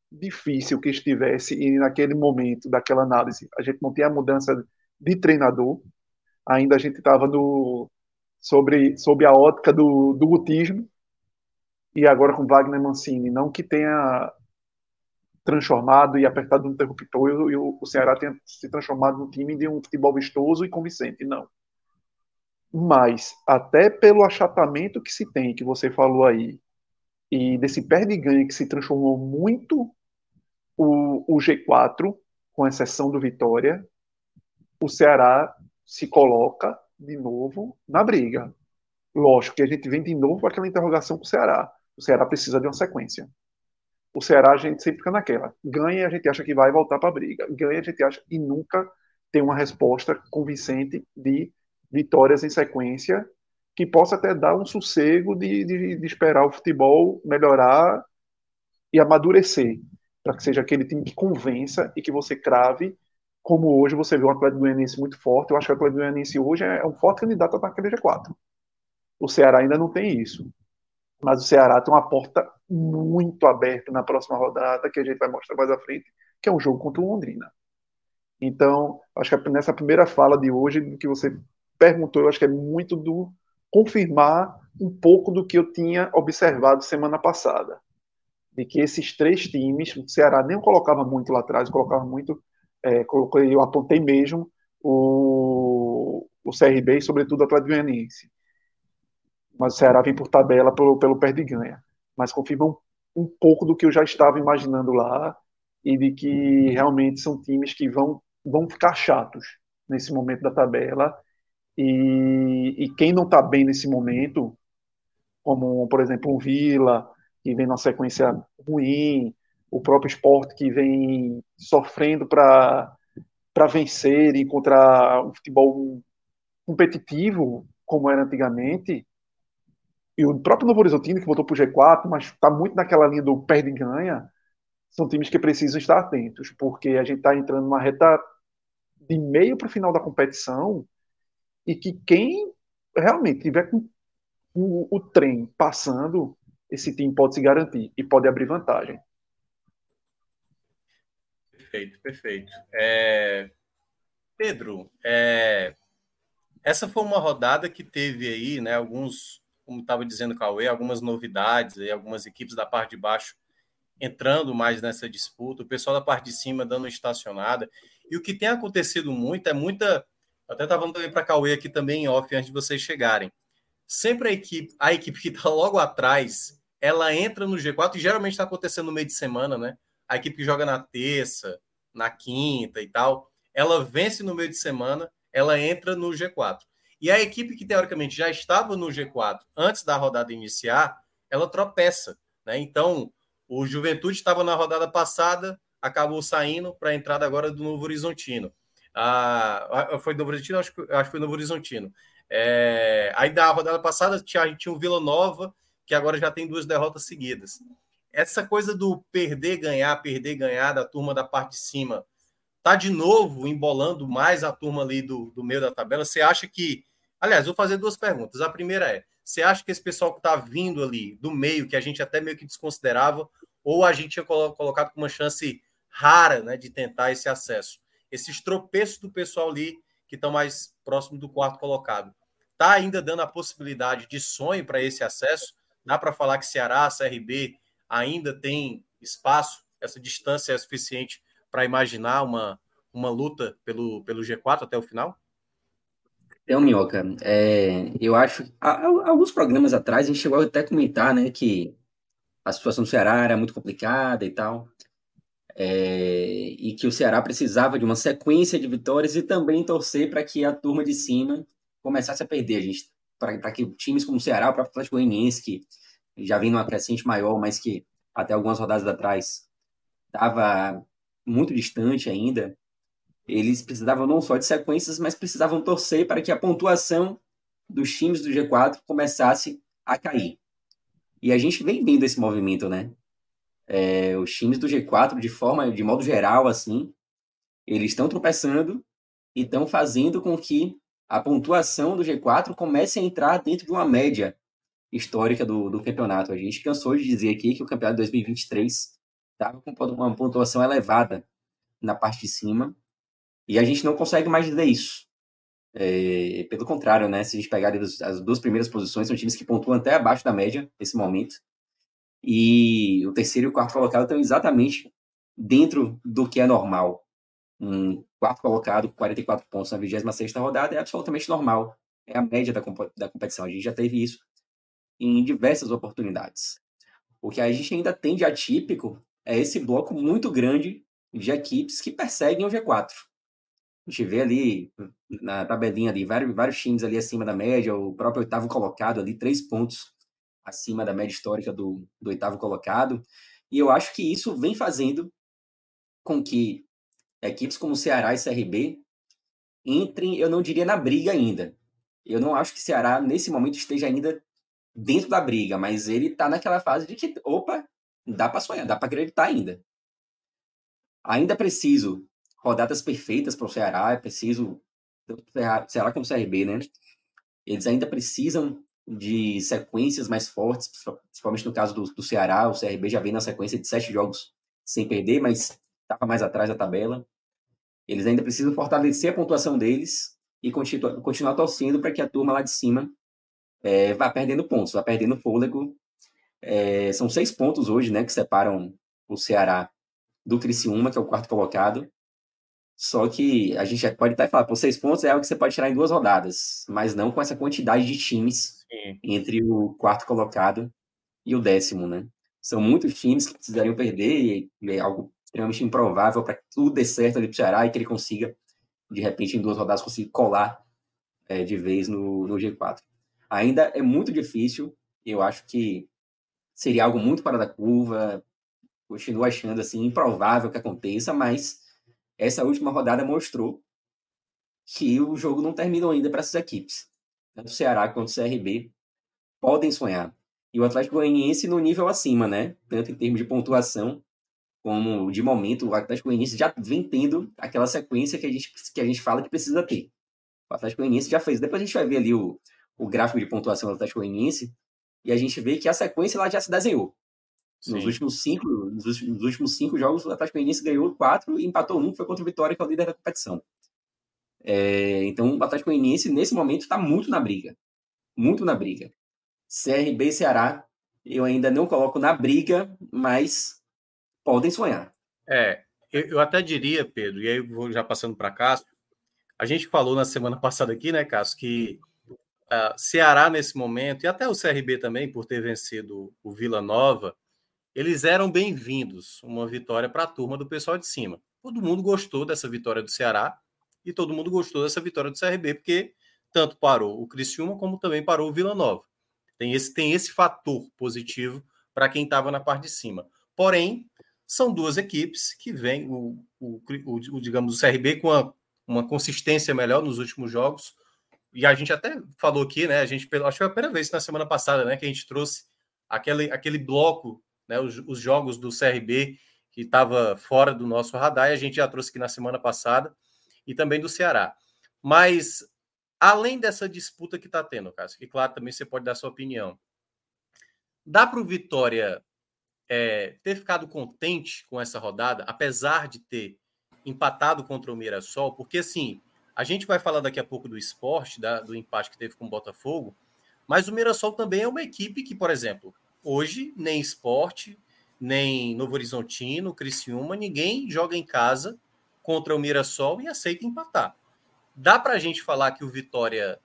difícil que estivesse e naquele momento daquela análise, a gente não tinha a mudança de treinador, ainda a gente estava no sobre, sobre a ótica do, do gutismo, e agora com Wagner Mancini, não que tenha transformado e apertado no interruptor e o, o Ceará tenha se transformado num time de um futebol vistoso e convincente, não. Mas, até pelo achatamento que se tem, que você falou aí, e desse perde-ganha que se transformou muito o, o G4, com exceção do Vitória, o Ceará se coloca de novo na briga. Lógico que a gente vem de novo com aquela interrogação com o Ceará. O Ceará precisa de uma sequência. O Ceará a gente sempre fica naquela. Ganha e a gente acha que vai voltar para a briga. Ganha a gente acha e nunca tem uma resposta convincente de vitórias em sequência que possa até dar um sossego de, de, de esperar o futebol melhorar e amadurecer para que seja aquele time que convença e que você crave como hoje você vê o Atlético Goianiense muito forte. Eu acho que o Atlético Goianiense hoje é um forte candidato a aquele G4. O Ceará ainda não tem isso. Mas o Ceará tem uma porta muito aberta na próxima rodada, que a gente vai mostrar mais à frente, que é um jogo contra o Londrina. Então, acho que nessa primeira fala de hoje, do que você perguntou, eu acho que é muito do confirmar um pouco do que eu tinha observado semana passada. De que esses três times, o Ceará nem colocava muito lá atrás, colocava muito, é, eu apontei mesmo o, o CRB e, sobretudo, o Atlético Goianiense mas o Ceará vem por tabela pelo, pelo perde ganha. Mas confirma um, um pouco do que eu já estava imaginando lá e de que realmente são times que vão, vão ficar chatos nesse momento da tabela. E, e quem não está bem nesse momento, como por exemplo um Vila, que vem numa sequência ruim, o próprio esporte que vem sofrendo para vencer e encontrar um futebol competitivo como era antigamente, e o próprio Novo Horizontino, que voltou para o G4, mas está muito naquela linha do perde e ganha, são times que precisam estar atentos, porque a gente está entrando numa reta de meio para o final da competição e que quem realmente tiver com o, o, trem passando, esse time pode se garantir e pode abrir vantagem. Perfeito, perfeito. É... Pedro, é... essa foi uma rodada que teve aí, né, alguns como estava dizendo o Cauê, algumas novidades, aí, algumas equipes da parte de baixo entrando mais nessa disputa, o pessoal da parte de cima dando estacionada. E o que tem acontecido muito é muita. Eu até estava falando também para Cauê aqui também em off antes de vocês chegarem. Sempre a equipe, a equipe que está logo atrás, ela entra no G4 e geralmente está acontecendo no meio de semana, né? A equipe que joga na terça, na quinta e tal, ela vence no meio de semana, ela entra no G4. E a equipe que teoricamente já estava no G4 antes da rodada iniciar, ela tropeça. Né? Então, o Juventude estava na rodada passada, acabou saindo para a entrada agora do Novo Horizontino. Ah, foi Novo Horizontino? Acho, acho que foi Novo Horizontino. É, aí da rodada passada tinha, tinha o Vila Nova, que agora já tem duas derrotas seguidas. Essa coisa do perder, ganhar, perder, ganhar da turma da parte de cima, tá de novo embolando mais a turma ali do, do meio da tabela. Você acha que Aliás, vou fazer duas perguntas. A primeira é: você acha que esse pessoal que está vindo ali do meio, que a gente até meio que desconsiderava, ou a gente tinha colocado com uma chance rara né, de tentar esse acesso? Esses tropeços do pessoal ali que estão mais próximo do quarto colocado. Está ainda dando a possibilidade de sonho para esse acesso? Dá para falar que Ceará, CRB ainda tem espaço, essa distância é suficiente para imaginar uma, uma luta pelo, pelo G4 até o final? Então, Minhoca, é, eu acho. Há, alguns programas atrás a gente chegou até a comentar, né, que a situação do Ceará era muito complicada e tal. É, e que o Ceará precisava de uma sequência de vitórias e também torcer para que a turma de cima começasse a perder. A gente para que times como o Ceará, o próprio Atlético Goianiense, que já vem numa crescente maior, mas que até algumas rodadas atrás estava muito distante ainda, eles precisavam não só de sequências, mas precisavam torcer para que a pontuação dos times do G4 começasse a cair. E a gente vem vendo esse movimento, né? É, os times do G4, de forma, de modo geral, assim, eles estão tropeçando e estão fazendo com que a pontuação do G4 comece a entrar dentro de uma média histórica do, do campeonato. A gente cansou de dizer aqui que o campeonato de 2023 estava com uma pontuação elevada na parte de cima e a gente não consegue mais dizer isso. É, pelo contrário, né? Se a gente pegar as duas primeiras posições, são times que pontuam até abaixo da média nesse momento. E o terceiro e o quarto colocado estão exatamente dentro do que é normal. Um quarto colocado com 44 pontos na 26 rodada é absolutamente normal. É a média da, da competição. A gente já teve isso em diversas oportunidades. O que a gente ainda tem de atípico é esse bloco muito grande de equipes que perseguem o G4. A gente vê ali na tabelinha ali vários, vários times ali acima da média, o próprio oitavo colocado ali, três pontos acima da média histórica do, do oitavo colocado. E eu acho que isso vem fazendo com que equipes como Ceará e CRB entrem, eu não diria na briga ainda. Eu não acho que Ceará, nesse momento, esteja ainda dentro da briga, mas ele está naquela fase de que, opa, dá para sonhar, dá para acreditar ainda. Ainda preciso rodadas perfeitas para o Ceará, é preciso. Ceará como CRB, né? Eles ainda precisam de sequências mais fortes, principalmente no caso do, do Ceará. O CRB já vem na sequência de sete jogos sem perder, mas estava mais atrás da tabela. Eles ainda precisam fortalecer a pontuação deles e continuar, continuar torcendo para que a turma lá de cima é, vá perdendo pontos, vá perdendo fôlego. É, são seis pontos hoje, né, que separam o Ceará do Criciúma, que é o quarto colocado. Só que a gente pode até falar, por seis pontos é algo que você pode tirar em duas rodadas, mas não com essa quantidade de times Sim. entre o quarto colocado e o décimo, né? São muitos times que precisariam perder e é algo extremamente improvável para que tudo dê certo ali para o Ceará e que ele consiga, de repente, em duas rodadas, conseguir colar é, de vez no, no G4. Ainda é muito difícil, eu acho que seria algo muito fora da curva, continuo achando assim improvável que aconteça, mas essa última rodada mostrou que o jogo não terminou ainda para essas equipes. Tanto o Ceará quanto o CRB podem sonhar. E o Atlético Goianiense no nível acima, né? Tanto em termos de pontuação, como de momento o Atlético Goianiense já vem tendo aquela sequência que a gente, que a gente fala que precisa ter. O Atlético Goianiense já fez. Depois a gente vai ver ali o, o gráfico de pontuação do Atlético Goianiense e a gente vê que a sequência lá já se desenhou. Nos últimos, cinco, nos últimos cinco jogos, o Atlético Goianiense ganhou quatro e empatou um, foi contra o Vitória, que é o líder da competição. É, então, o Atlético Goianiense, nesse momento, está muito na briga. Muito na briga. CRB e Ceará, eu ainda não coloco na briga, mas podem sonhar. É, eu, eu até diria, Pedro, e aí eu vou já passando para Cássio, a gente falou na semana passada aqui, né, Cássio, que uh, Ceará nesse momento, e até o CRB também, por ter vencido o Vila Nova, eles eram bem-vindos. Uma vitória para a turma do pessoal de cima. Todo mundo gostou dessa vitória do Ceará e todo mundo gostou dessa vitória do CRB, porque tanto parou o Criciúma como também parou o Vila Nova. Tem esse, tem esse fator positivo para quem estava na parte de cima. Porém, são duas equipes que vêm, o, o, o, digamos, o CRB com uma consistência melhor nos últimos jogos. E a gente até falou aqui, né? A gente, acho que foi a primeira vez na semana passada, né? Que a gente trouxe aquele, aquele bloco né, os, os jogos do CRB que estava fora do nosso radar, e a gente já trouxe aqui na semana passada, e também do Ceará. Mas, além dessa disputa que está tendo, Cássio, que claro, também você pode dar sua opinião, dá para o Vitória é, ter ficado contente com essa rodada, apesar de ter empatado contra o Mirassol, porque assim, a gente vai falar daqui a pouco do esporte, da, do empate que teve com o Botafogo, mas o Mirassol também é uma equipe que, por exemplo, Hoje, nem esporte, nem Novo Horizontino, Criciúma, ninguém joga em casa contra o Mirassol e aceita empatar. dá para a gente falar que o Vitória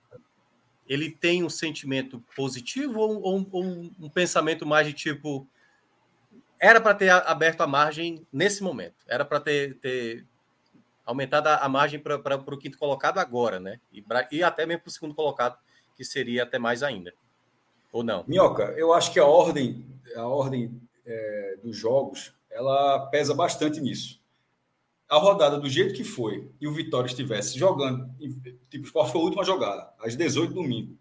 ele tem um sentimento positivo ou, ou, ou um, pensamento mais de tipo era para ter aberto a margem nesse momento, era para ter, ter aumentado a, margem para o quinto colocado agora, né? E, e até mesmo para o segundo colocado, que seria até mais ainda. Ou não? Minhoca, eu acho que a ordem, a ordem é, dos jogos, ela pesa bastante nisso. A rodada do jeito que foi e o Vitória estivesse jogando, tipo, o Sport foi a última jogada, às 18 domingo.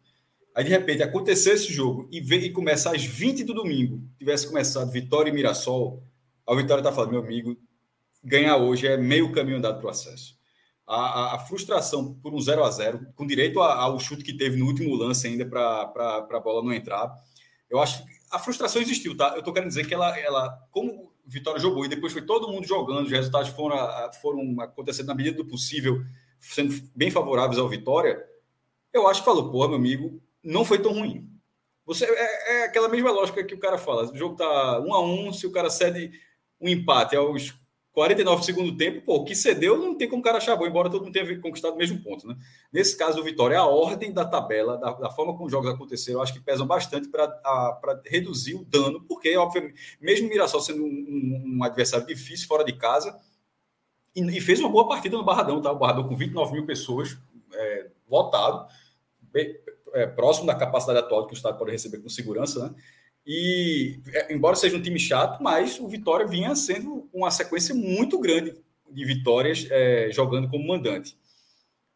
Aí, de repente, aconteceu esse jogo e, vem, e começar às 20 do domingo, tivesse começado Vitória e Mirassol, a Vitória está falando, meu amigo, ganhar hoje é meio caminho andado para o acesso. A, a, a, frustração por um 0 a 0 com direito ao chute que teve no último lance ainda para a bola não entrar. Eu acho que a frustração existiu, tá? Eu estou querendo dizer que ela, ela, como Vitória jogou e depois foi todo mundo jogando, os resultados foram, foram acontecendo na medida do possível, sendo bem favoráveis ao Vitória. Eu acho que falou, pô, meu amigo, não foi tão ruim. Você é, é, aquela mesma lógica que o cara fala. O jogo tá um a um, se o cara cede um empate aos 49 segundo tempo, pô, que cedeu não tem como o cara achar bom, embora todo mundo tenha conquistado o mesmo ponto, né? Nesse caso, o Vitória, a ordem da tabela, da, da forma como os jogos aconteceram, acho que pesam bastante para reduzir o dano, porque, obviamente, mesmo o Mirassol sendo um, um, adversário difícil fora de casa, e, e, fez uma boa partida no Barradão, tá? O Barradão com 29 mil pessoas, é, bem, é, próximo da capacidade atual que o Estado pode receber com segurança, né? E, é, embora seja um time chato, mas o Vitória vinha sendo uma sequência muito grande de vitórias é, jogando como mandante.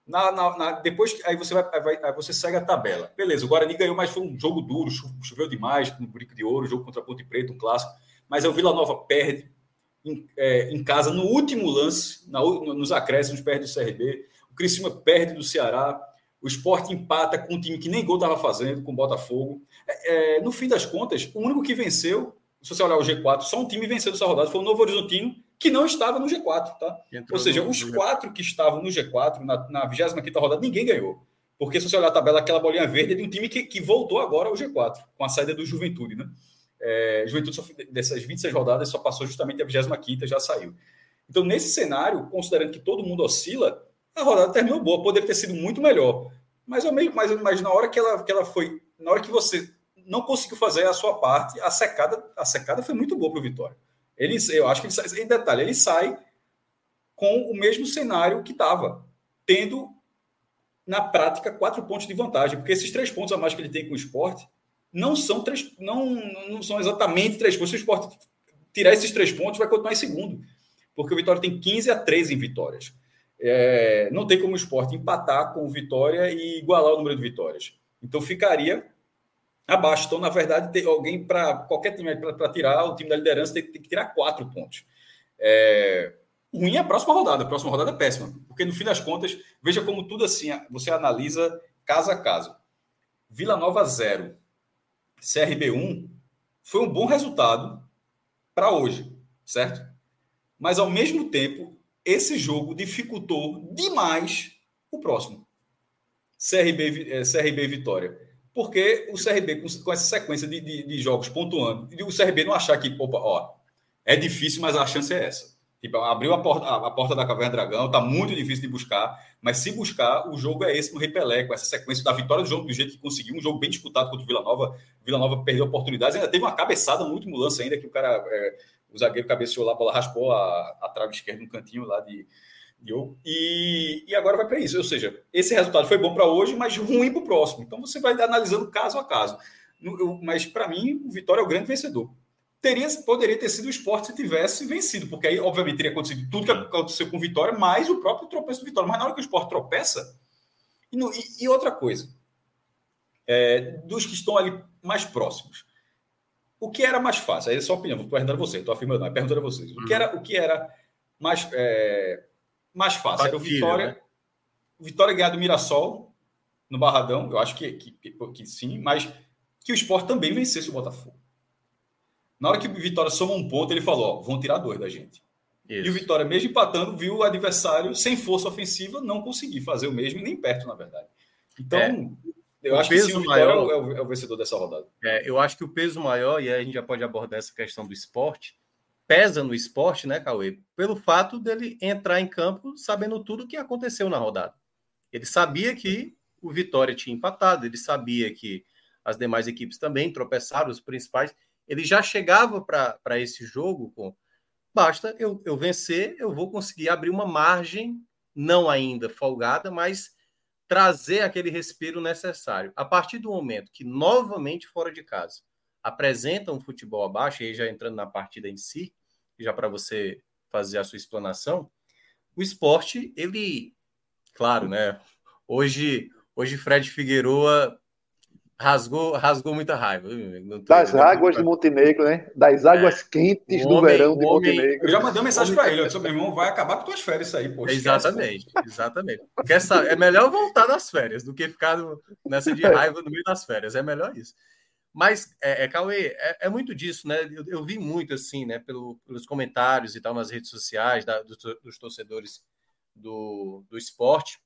Na, na, na, depois aí você vai, vai, aí você segue a tabela. Beleza, o Guarani ganhou, mas foi um jogo duro, choveu demais no Burico de Ouro, jogo contra Ponte Preta, um clássico. Mas o Vila Nova perde em, é, em casa no último lance, na, nos acréscimos, perde do CRB. O Criciúma perde do Ceará. O esporte empata com um time que nem gol estava fazendo, com o Botafogo. É, no fim das contas, o único que venceu, se você olhar o G4, só um time venceu essa rodada, foi o Novo Horizontino, que não estava no G4, tá? Ou seja, os quatro que estavam no G4, na, na 25 rodada, ninguém ganhou. Porque se você olhar a tabela, aquela bolinha verde é de um time que, que voltou agora ao G4, com a saída do Juventude, né? É, Juventude, só, dessas 26 rodadas, só passou justamente a 25 já saiu. Então, nesse cenário, considerando que todo mundo oscila, a rodada terminou boa, poderia ter sido muito melhor. Mas, eu meio, mas, mas na hora que ela, que ela foi, na hora que você não conseguiu fazer a sua parte, a secada, a secada foi muito boa para o Vitória. Ele, eu acho que ele sai, em detalhe, ele sai com o mesmo cenário que estava, tendo na prática quatro pontos de vantagem, porque esses três pontos a mais que ele tem com o esporte não são três, não, não são exatamente três pontos. Se o esporte tirar esses três pontos, vai continuar em segundo, porque o Vitória tem 15 a 13 em vitórias. É, não tem como o esporte empatar com o Vitória e igualar o número de vitórias. Então ficaria abaixo. Então, na verdade, tem alguém para qualquer time para tirar o time da liderança tem, tem que tirar quatro pontos. É, ruim é a próxima rodada. A próxima rodada é péssima, porque no fim das contas, veja como tudo assim, você analisa caso a caso. Vila Nova 0, CRB 1 foi um bom resultado para hoje, certo? Mas ao mesmo tempo, esse jogo dificultou demais o próximo. CRB, é, CRB Vitória. Porque o CRB, com, essa sequência de, de, de, jogos pontuando, e o CRB não achar que, opa, ó, é difícil, mas a chance é essa. Tipo, abriu a porta, a, a porta da Caverna Dragão, tá muito difícil de buscar, mas se buscar, o jogo é esse no Repelé, com essa sequência da vitória do jogo do jeito que conseguiu, um jogo bem disputado contra o Vila Nova. Vila Nova perdeu oportunidades, ainda teve uma cabeçada no último lance ainda, que o cara, é, o zagueiro cabeceou lá, a bola raspou a, a trave esquerda no cantinho lá de, e, e agora vai para isso. Ou seja, esse resultado foi bom para hoje, mas ruim para o próximo. Então você vai analisando caso a caso. Mas para mim, o Vitória é o grande vencedor. Teria, poderia ter sido o esporte se tivesse vencido, porque aí, obviamente, teria acontecido tudo que aconteceu com o Vitória, mais o próprio tropeço do Vitória. Mas na hora que o esporte tropeça. E, no, e, e outra coisa, é, dos que estão ali mais próximos. O que era mais fácil? Aí é só opinião, vou perguntar a vocês, estou afirmando, não, perguntando a vocês. O que uhum. era, o que era mais. É, mais fácil. Era o Vitória, né? Vitória ganhar do Mirassol no Barradão, eu acho que, que, que, sim, mas que o Sport também vencesse o Botafogo. Na hora que o Vitória soma um ponto, ele falou: ó, vão tirar dois da gente. Isso. E o Vitória, mesmo empatando, viu o adversário sem força ofensiva não conseguir fazer o mesmo, nem perto, na verdade. Então, é. eu o acho que sim, o Vitória maior, é, o, é o vencedor dessa rodada. É, eu acho que o peso maior, e aí a gente já pode abordar essa questão do esporte, pesa no esporte, né, Cauê? Pelo fato dele entrar em campo sabendo tudo o que aconteceu na rodada. Ele sabia que o Vitória tinha empatado, ele sabia que as demais equipes também tropeçaram, os principais. Ele já chegava para esse jogo com basta eu, eu vencer, eu vou conseguir abrir uma margem, não ainda folgada, mas trazer aquele respiro necessário. A partir do momento que novamente fora de casa apresenta um futebol abaixo, e aí já entrando na partida em si, já para você fazer a sua explanação, o esporte, ele, claro, né? Hoje, hoje Fred Figueroa rasgou, rasgou muita raiva. Das águas de Montenegro, né? Das águas é. quentes do homem, verão de homem, Montenegro. Eu já mandei uma mensagem para ele, eu disse, meu irmão, vai acabar com tuas férias isso aí, poxa. Exatamente, exatamente. Porque essa, é melhor voltar das férias do que ficar nessa de raiva no meio das férias, é melhor isso. Mas, é, é Cauê, é, é, muito disso, né? Eu, eu, vi muito, assim, né, pelo, pelos comentários e tal nas redes sociais da, dos, dos torcedores do, do esporte.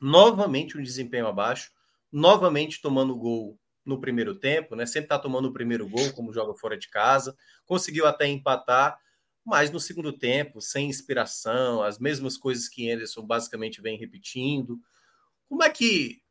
Novamente um desempenho abaixo, novamente tomando gol no primeiro tempo, né? Sempre está tomando o primeiro gol, como joga fora de casa. Conseguiu até empatar, mas no segundo tempo, sem inspiração, as mesmas coisas que Anderson basicamente vem repetindo. Como é que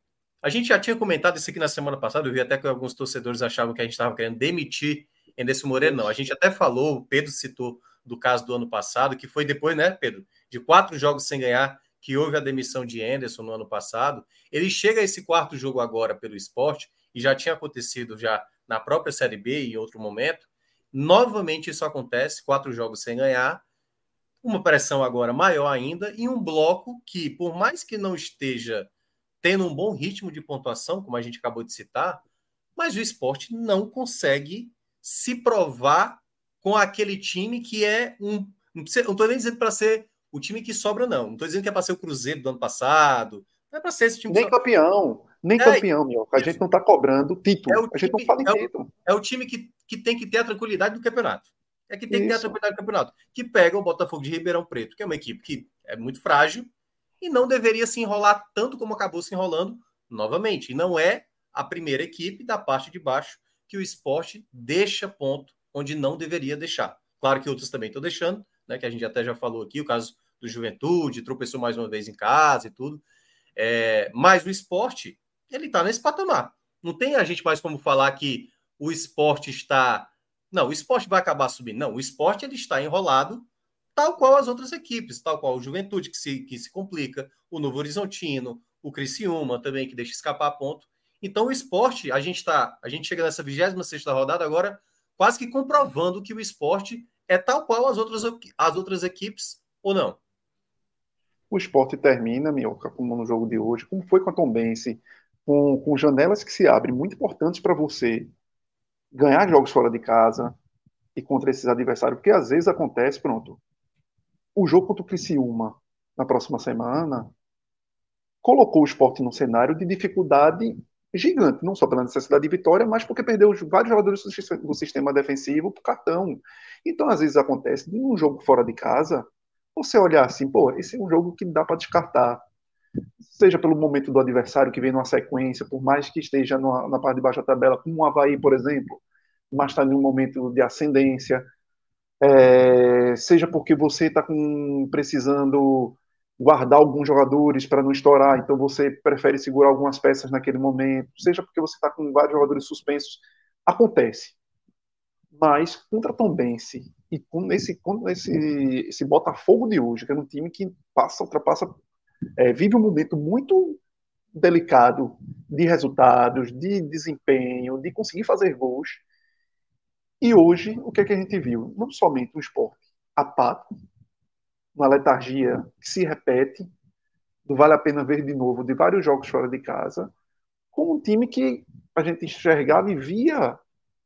a gente já tinha comentado isso aqui na semana passada, eu vi até que alguns torcedores achavam que a gente estava querendo demitir Enderson Moreira. Não, a gente até falou, o Pedro citou do caso do ano passado, que foi depois, né, Pedro, de quatro jogos sem ganhar, que houve a demissão de Enderson no ano passado. Ele chega a esse quarto jogo agora pelo esporte, e já tinha acontecido já na própria Série B em outro momento. Novamente isso acontece, quatro jogos sem ganhar, uma pressão agora maior ainda, e um bloco que, por mais que não esteja tendo um bom ritmo de pontuação, como a gente acabou de citar, mas o esporte não consegue se provar com aquele time que é um. Não estou nem dizendo para ser o time que sobra, não. Não estou dizendo que é para ser o Cruzeiro do ano passado. Não é para ser esse time. Nem campeão. Nem é, campeão, meu. A gente não está cobrando título. É a gente time, não fala em é título. O, é o time que, que tem que ter a tranquilidade do campeonato. É que tem Isso. que ter a tranquilidade do campeonato. Que pega o Botafogo de Ribeirão Preto, que é uma equipe que é muito frágil, e não deveria se enrolar tanto como acabou se enrolando novamente. E não é a primeira equipe da parte de baixo que o esporte deixa ponto onde não deveria deixar. Claro que outros também estão deixando, né? Que a gente até já falou aqui, o caso do Juventude, tropeçou mais uma vez em casa e tudo. É, mas o esporte, ele está nesse patamar. Não tem a gente mais como falar que o esporte está. Não, o esporte vai acabar subindo. Não, o esporte ele está enrolado tal qual as outras equipes, tal qual o Juventude, que se, que se complica, o Novo Horizontino, o Criciúma também, que deixa escapar ponto. Então, o esporte, a gente tá, a gente chega nessa 26 rodada agora, quase que comprovando que o esporte é tal qual as outras, as outras equipes, ou não? O esporte termina, Minhoca, como no jogo de hoje, como foi com a Tombense, com, com janelas que se abrem muito importantes para você ganhar jogos fora de casa e contra esses adversários, porque às vezes acontece, pronto, o jogo contra o Criciúma na próxima semana colocou o esporte num cenário de dificuldade gigante, não só pela necessidade de vitória, mas porque perdeu vários jogadores do sistema defensivo por cartão. Então, às vezes acontece, num jogo fora de casa, você olhar assim, pô, esse é um jogo que dá para descartar. Seja pelo momento do adversário que vem numa sequência, por mais que esteja numa, na parte de baixo da tabela, como o Havaí, por exemplo, mas está em um momento de ascendência, é, seja porque você está precisando guardar alguns jogadores para não estourar, então você prefere segurar algumas peças naquele momento, seja porque você está com vários jogadores suspensos, acontece. Mas contra Tombense e com esse, com esse, esse Botafogo de hoje, que é um time que passa, ultrapassa, é, vive um momento muito delicado de resultados, de desempenho, de conseguir fazer gols, e hoje, o que, é que a gente viu? Não somente um esporte apático, uma letargia que se repete, do vale a pena ver de novo, de vários jogos fora de casa, com um time que a gente enxergava e via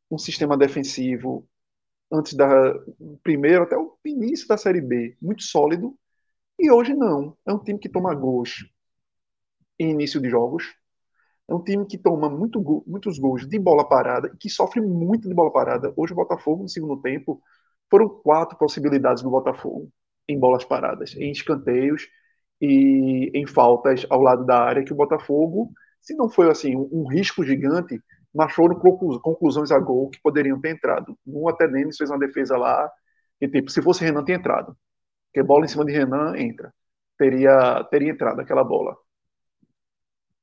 um sistema defensivo antes da primeiro até o início da Série B, muito sólido, e hoje não. É um time que toma gols em início de jogos, é um time que toma muito go muitos gols de bola parada e que sofre muito de bola parada. Hoje o Botafogo, no segundo tempo, foram quatro possibilidades do Botafogo em bolas paradas, em escanteios e em faltas ao lado da área que o Botafogo, se não foi assim um, risco gigante, mas foram conclusões a gol que poderiam ter entrado. Um até Denis fez uma defesa lá e tipo, se fosse Renan tinha entrado. Porque bola em cima de Renan entra. Teria teria entrado aquela bola.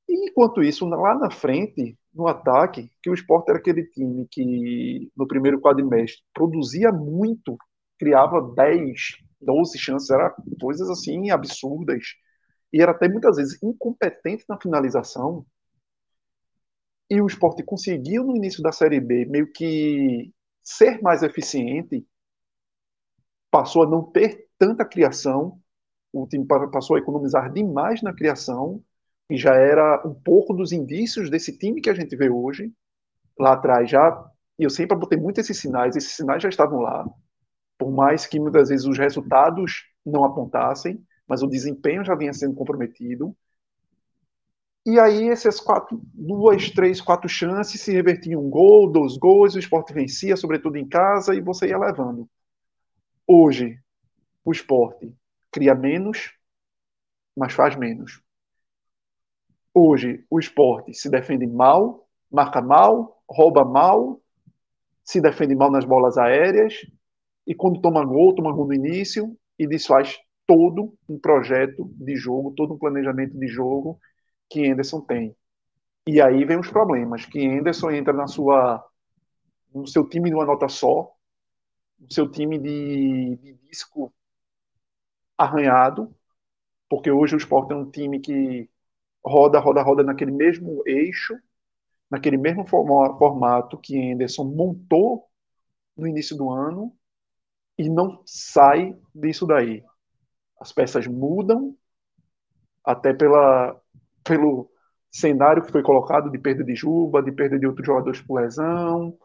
E enquanto isso, lá na frente, no ataque, que o Sport era aquele time que no primeiro quadrimestre produzia muito, criava 10, 12 chances, era coisas assim absurdas. E era até muitas vezes incompetente na finalização. E o Sport conseguiu no início da Série B meio que ser mais eficiente, passou a não ter tanta criação, o time passou a economizar demais na criação, e já era um pouco dos indícios desse time que a gente vê hoje. Lá atrás já, e eu sempre botei muito esses sinais, esses sinais já estavam lá, por mais que muitas vezes os resultados não apontassem, mas o desempenho já vinha sendo comprometido. E aí essas quatro, duas, três, quatro chances se revertiam um gol, dois gols, o esporte vencia, sobretudo em casa, e você ia levando. Hoje, o esporte cria menos, mas faz menos. Hoje, o esporte se defende mal, marca mal, rouba mal, se defende mal nas bolas aéreas, e quando toma gol, toma gol no início, e desfaz todo um projeto de jogo, todo um planejamento de jogo que Anderson tem. E aí vem os problemas, que Anderson entra na sua no seu time de uma nota só, no seu time de, de disco arranhado, porque hoje o Sport é um time que roda, roda, roda naquele mesmo eixo, naquele mesmo formato que Anderson montou no início do ano e não sai disso daí. As peças mudam, até pela, pelo cenário que foi colocado de perda de Juba, de perda de outros jogadores por lesão,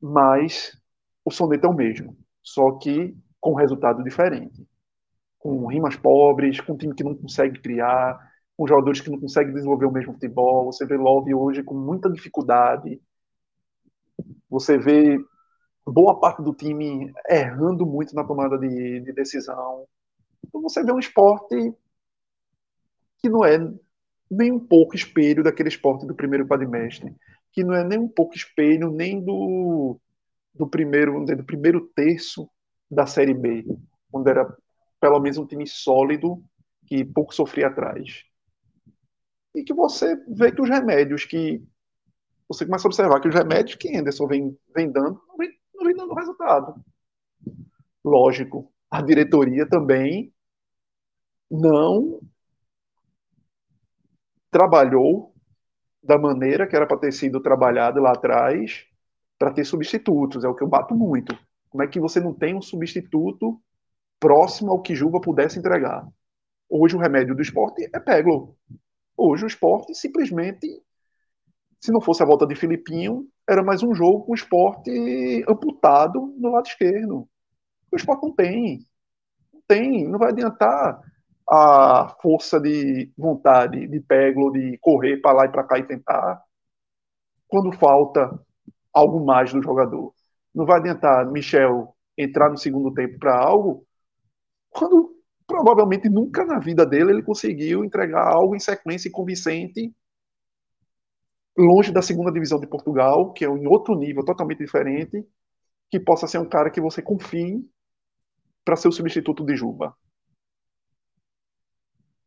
mas o soneto é o mesmo, só que com resultado diferente. Com rimas pobres, com um time que não consegue criar, com jogadores que não conseguem desenvolver o mesmo futebol. Você vê Love hoje com muita dificuldade. Você vê boa parte do time errando muito na tomada de, de decisão. Então você vê um esporte que não é nem um pouco espelho daquele esporte do primeiro quadrimestre, que não é nem um pouco espelho nem do, do primeiro do primeiro terço da Série B, quando era pelo menos um time sólido que pouco sofria atrás. E que você vê que os remédios que você começa a observar que os remédios que Anderson vem, vem dando não vem, não vem dando resultado. Lógico, a diretoria também não trabalhou da maneira que era para ter sido trabalhado lá atrás para ter substitutos. É o que eu bato muito. Como é que você não tem um substituto próximo ao que Juba pudesse entregar? Hoje o remédio do esporte é Peglo. Hoje o esporte simplesmente, se não fosse a volta de Filipinho, era mais um jogo com o esporte amputado no lado esquerdo. O esporte não tem. Não tem. Não vai adiantar a força de vontade de Peglo de correr para lá e para cá e tentar, quando falta algo mais do jogador. Não vai adiantar Michel entrar no segundo tempo para algo, quando provavelmente nunca na vida dele ele conseguiu entregar algo em sequência e convincente longe da segunda divisão de Portugal, que é em outro nível totalmente diferente, que possa ser um cara que você confie para ser o substituto de Juba.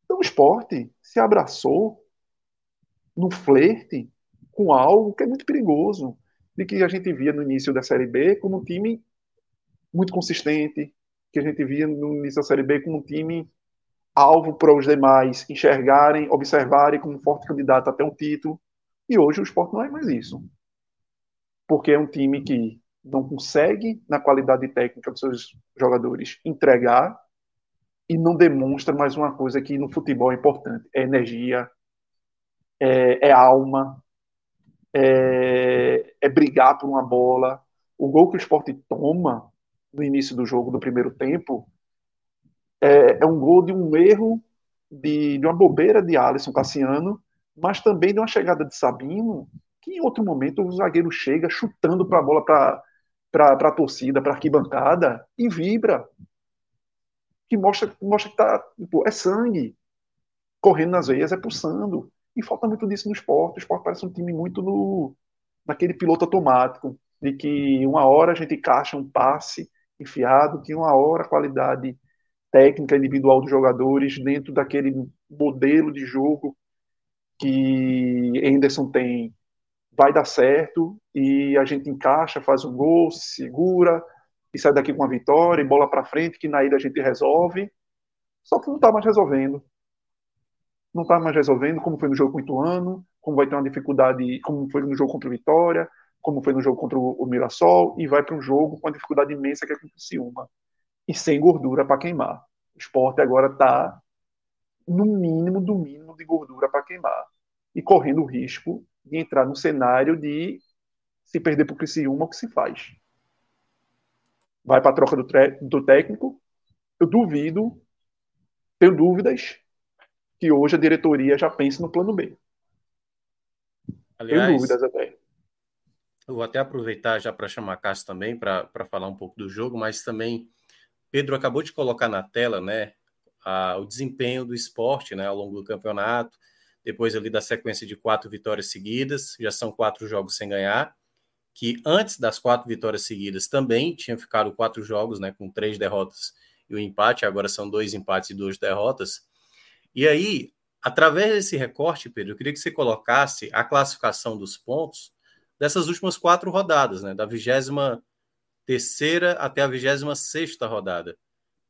O esporte se abraçou no flerte com algo que é muito perigoso, de que a gente via no início da Série B como um time muito consistente, que a gente via no início da Série B como um time alvo para os demais enxergarem, observarem como um forte candidato até um título. E hoje o esporte não é mais isso. Porque é um time que não consegue, na qualidade técnica dos seus jogadores, entregar e não demonstra mais uma coisa que no futebol é importante: é energia, é, é alma, é, é, brigar por uma bola. O gol que o esporte toma no início do jogo, do primeiro tempo, é, é um gol de um erro, de, de uma bobeira de Alisson Cassiano, mas também de uma chegada de Sabino, que em outro momento o zagueiro chega chutando para a bola para a torcida, para a arquibancada, e vibra que mostra, mostra que tá, tipo, é sangue correndo nas veias, é pulsando. E falta muito disso no esporte. O esporte parece um time muito no, naquele piloto automático, de que uma hora a gente encaixa um passe enfiado, que uma hora a qualidade técnica individual dos jogadores dentro daquele modelo de jogo que Henderson tem vai dar certo e a gente encaixa, faz um gol, segura e sai daqui com uma vitória e bola para frente que na ida a gente resolve. Só que não está mais resolvendo. Não está mais resolvendo, como foi no jogo com o Ituano, como vai ter uma dificuldade, como foi no jogo contra o Vitória, como foi no jogo contra o Mirassol, e vai para um jogo com uma dificuldade imensa que é contra o Ciúma. E sem gordura para queimar. O esporte agora está no mínimo do mínimo de gordura para queimar. E correndo o risco de entrar no cenário de se perder para o Criciúma, o que se faz? Vai para a troca do, do técnico. Eu duvido, tenho dúvidas, que hoje a diretoria já pense no plano B. Aliás, tenho dúvidas até. Eu vou até aproveitar já para chamar a Cássio também para falar um pouco do jogo, mas também Pedro acabou de colocar na tela, né, a, o desempenho do esporte, né, ao longo do campeonato, depois ali da sequência de quatro vitórias seguidas, já são quatro jogos sem ganhar, que antes das quatro vitórias seguidas também tinha ficado quatro jogos, né, com três derrotas e um empate, agora são dois empates e duas derrotas. E aí, através desse recorte, Pedro, eu queria que você colocasse a classificação dos pontos dessas últimas quatro rodadas, né, da vigésima terceira até a vigésima sexta rodada.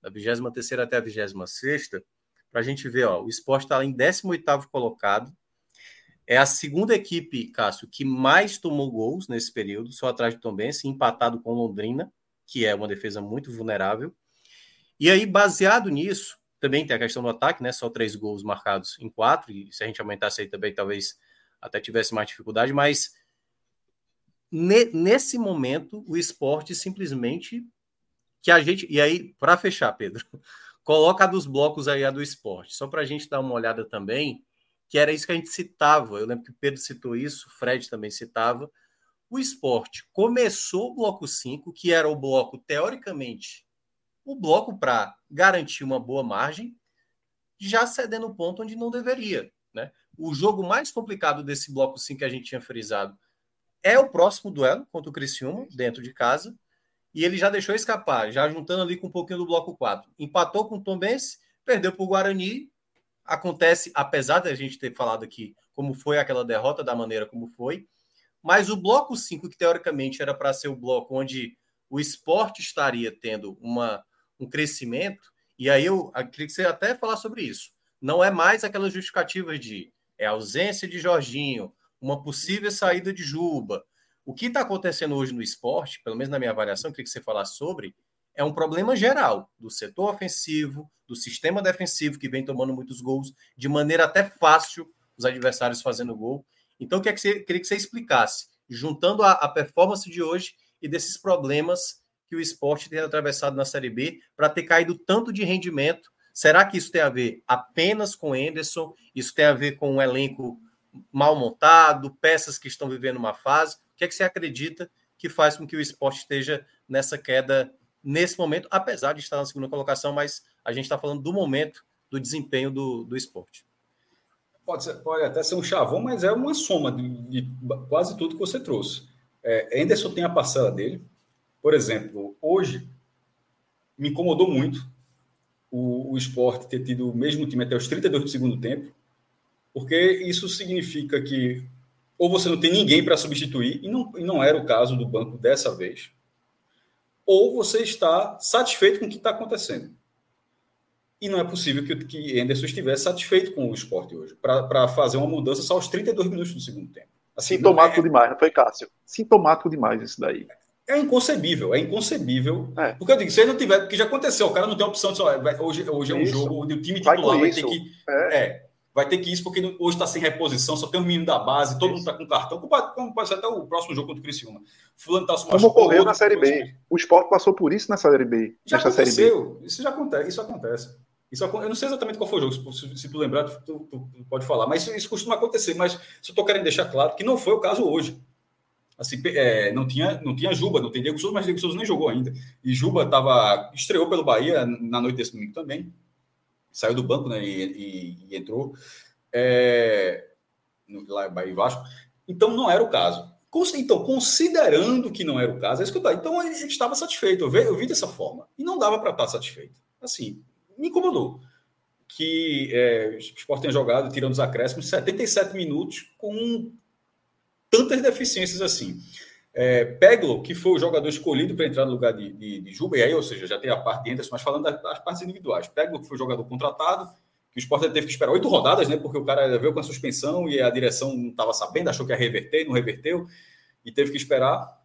Da vigésima terceira até a vigésima sexta, para a gente ver, ó, o esporte está em 18 colocado. É a segunda equipe, Cássio, que mais tomou gols nesse período, só atrás de Tombense, empatado com Londrina, que é uma defesa muito vulnerável. E aí, baseado nisso, também tem a questão do ataque, né? Só três gols marcados em quatro, e se a gente aumentasse aí também, talvez até tivesse mais dificuldade, mas nesse momento o esporte simplesmente que a gente. E aí, para fechar, Pedro, Coloca a dos blocos aí, a do esporte, só para a gente dar uma olhada também, que era isso que a gente citava. Eu lembro que o Pedro citou isso, o Fred também citava. O esporte começou o bloco 5, que era o bloco, teoricamente, o bloco para garantir uma boa margem, já cedendo ponto onde não deveria. Né? O jogo mais complicado desse bloco 5 que a gente tinha frisado é o próximo duelo contra o Criciúma, dentro de casa, e ele já deixou escapar, já juntando ali com um pouquinho do bloco 4. Empatou com o Tom Benz, perdeu para o Guarani. Acontece, apesar da gente ter falado aqui como foi aquela derrota, da maneira como foi, mas o bloco 5, que teoricamente era para ser o bloco onde o esporte estaria tendo uma, um crescimento, e aí eu, eu queria que você até falar sobre isso. Não é mais aquelas justificativas de é ausência de Jorginho, uma possível saída de Juba, o que está acontecendo hoje no esporte, pelo menos na minha avaliação, queria que você falasse sobre, é um problema geral do setor ofensivo, do sistema defensivo, que vem tomando muitos gols, de maneira até fácil, os adversários fazendo gol. Então, queria que você, queria que você explicasse, juntando a, a performance de hoje e desses problemas que o esporte tem atravessado na Série B, para ter caído tanto de rendimento. Será que isso tem a ver apenas com o Anderson? Isso tem a ver com um elenco mal montado, peças que estão vivendo uma fase? que é que você acredita que faz com que o esporte esteja nessa queda nesse momento, apesar de estar na segunda colocação, mas a gente está falando do momento do desempenho do, do esporte. Pode, ser, pode até ser um chavão, mas é uma soma de, de quase tudo que você trouxe. É, Anderson tem a parcela dele. Por exemplo, hoje me incomodou muito o, o esporte ter tido o mesmo time até os 32 do segundo tempo, porque isso significa que ou você não tem ninguém para substituir, e não, e não era o caso do banco dessa vez, ou você está satisfeito com o que está acontecendo. E não é possível que, que Anderson estivesse satisfeito com o esporte hoje, para fazer uma mudança só aos 32 minutos do segundo tempo. Assim, Sintomático é... demais, não foi, Cássio? Sintomático demais isso daí. É inconcebível, é inconcebível. É. Porque eu digo, se ele não tiver, porque já aconteceu, o cara não tem opção de só, hoje, hoje é um jogo onde o time titular vai, vai ter que. É. é vai ter que ir porque hoje está sem reposição, só tem um menino da base, todo mundo está com cartão. Como pode ser até o próximo jogo contra o Criciúma. Fulano tá Como ocorreu na Série B. O esporte passou por isso na Série B. Já aconteceu. B. Isso já acontece. Isso acontece. Isso, eu não sei exatamente qual foi o jogo, se, se tu lembrar, tu, tu, tu, pode falar, mas isso, isso costuma acontecer. Mas eu estou querendo deixar claro que não foi o caso hoje. Assim, é, não, tinha, não tinha Juba, não tem Diego Souza, mas Diego Souza nem jogou ainda. E Juba tava, estreou pelo Bahia na noite desse domingo também. Saiu do banco né, e, e, e entrou é, lá em Vasco. Então não era o caso. Então, considerando que não era o caso, é isso que eu. Então ele estava satisfeito. Eu vi, eu vi dessa forma. E não dava para estar satisfeito. Assim, me incomodou. que é, o Sport tem jogado, tirando os acréscimos, 77 minutos com tantas deficiências assim. É, Peglo, que foi o jogador escolhido para entrar no lugar de, de, de Juba, e aí, ou seja, já tem a parte de Anderson, mas falando das, das partes individuais. Peglo, que foi o jogador contratado, que o Sport teve que esperar oito rodadas, né? Porque o cara veio com a suspensão e a direção não estava sabendo, achou que ia reverter, não reverteu, e teve que esperar.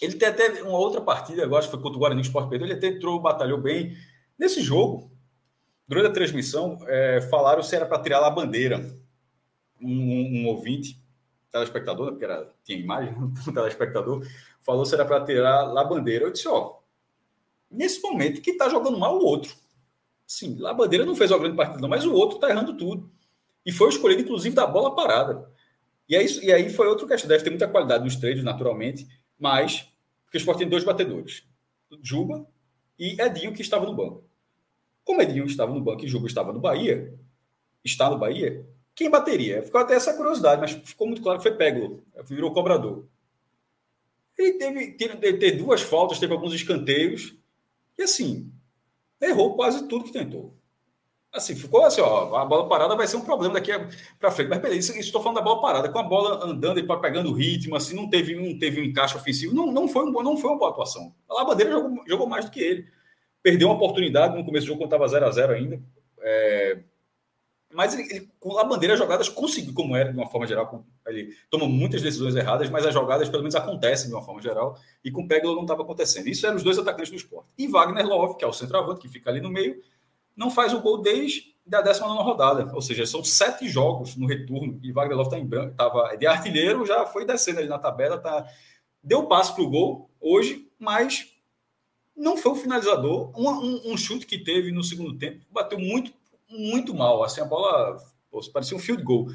Ele tem até uma outra partida, agora acho que foi contra o Guarani Sport perdeu, ele até entrou, batalhou bem. Nesse jogo, durante a transmissão, é, falaram se era para tirar a bandeira. Um, um, um ouvinte telespectador, né, porque era, tinha imagem, um telespectador, falou se era para tirar lá bandeira. Eu disse, ó, nesse momento que está jogando mal o outro. Sim, lá bandeira não fez uma grande partida, não, mas o outro está errando tudo. E foi escolhido, inclusive, da bola parada. E aí, e aí foi outro questão. Deve ter muita qualidade nos treinos, naturalmente, mas porque o Sport tem dois batedores: Juba e Edinho, que estava no banco. Como Edinho estava no banco e Juba estava no Bahia, está no Bahia, quem bateria? Ficou até essa curiosidade, mas ficou muito claro que foi Peglo, virou cobrador. Ele teve, teve, teve duas faltas, teve alguns escanteios, e assim, errou quase tudo que tentou. Assim, ficou assim, ó, a bola parada vai ser um problema daqui para frente. Mas beleza, isso estou falando da bola parada, com a bola andando e pegando ritmo, assim, não teve, não teve um encaixe ofensivo, não, não, foi, um, não foi uma boa atuação. A Labandeira jogou, jogou mais do que ele. Perdeu uma oportunidade no começo do jogo, quando estava 0 a 0 ainda. É, mas ele, ele, a bandeira, as jogadas conseguiu, como era de uma forma geral. Ele toma muitas decisões erradas, mas as jogadas pelo menos acontecem de uma forma geral. E com o Peglo não estava acontecendo. Isso eram os dois atacantes do esporte. E Wagner Love, que é o centroavante, que fica ali no meio, não faz o gol desde a 19 rodada. Ou seja, são sete jogos no retorno. E Wagner Love está em branco, de artilheiro, já foi descendo ali na tabela, tá, deu passo para o gol hoje, mas não foi o finalizador. Um, um, um chute que teve no segundo tempo bateu muito muito mal. Assim, a bola pô, parecia um field goal.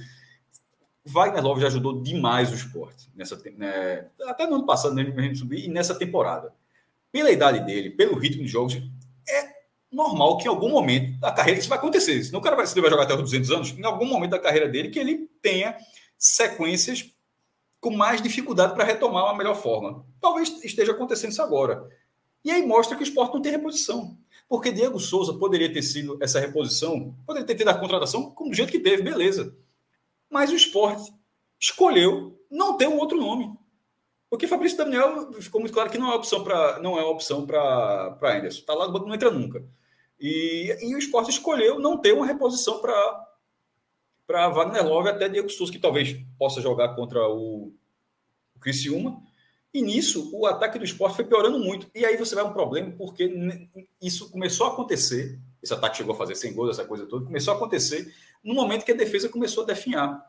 Wagner Love já ajudou demais o esporte. Nessa, né, até no ano passado, né, a gente subir, e nessa temporada. Pela idade dele, pelo ritmo de jogos, é normal que em algum momento da carreira isso vai acontecer. Senão o cara vai, vai jogar até os 200 anos, em algum momento da carreira dele, que ele tenha sequências com mais dificuldade para retomar uma melhor forma. Talvez esteja acontecendo isso agora. E aí mostra que o esporte não tem reposição. Porque Diego Souza poderia ter sido essa reposição, poderia ter tido a contratação como do jeito que teve, beleza. Mas o esporte escolheu não ter um outro nome. Porque Fabrício Daniel ficou muito claro que não é opção para não é opção para Anderson. Está lá no banco, não entra nunca. E, e o esporte escolheu não ter uma reposição para para Wagner Love até Diego Souza, que talvez possa jogar contra o, o Criciúma, e nisso, o ataque do esporte foi piorando muito. E aí você vai um problema, porque isso começou a acontecer. Esse ataque chegou a fazer 100 gols, essa coisa toda. Começou a acontecer no momento que a defesa começou a definhar.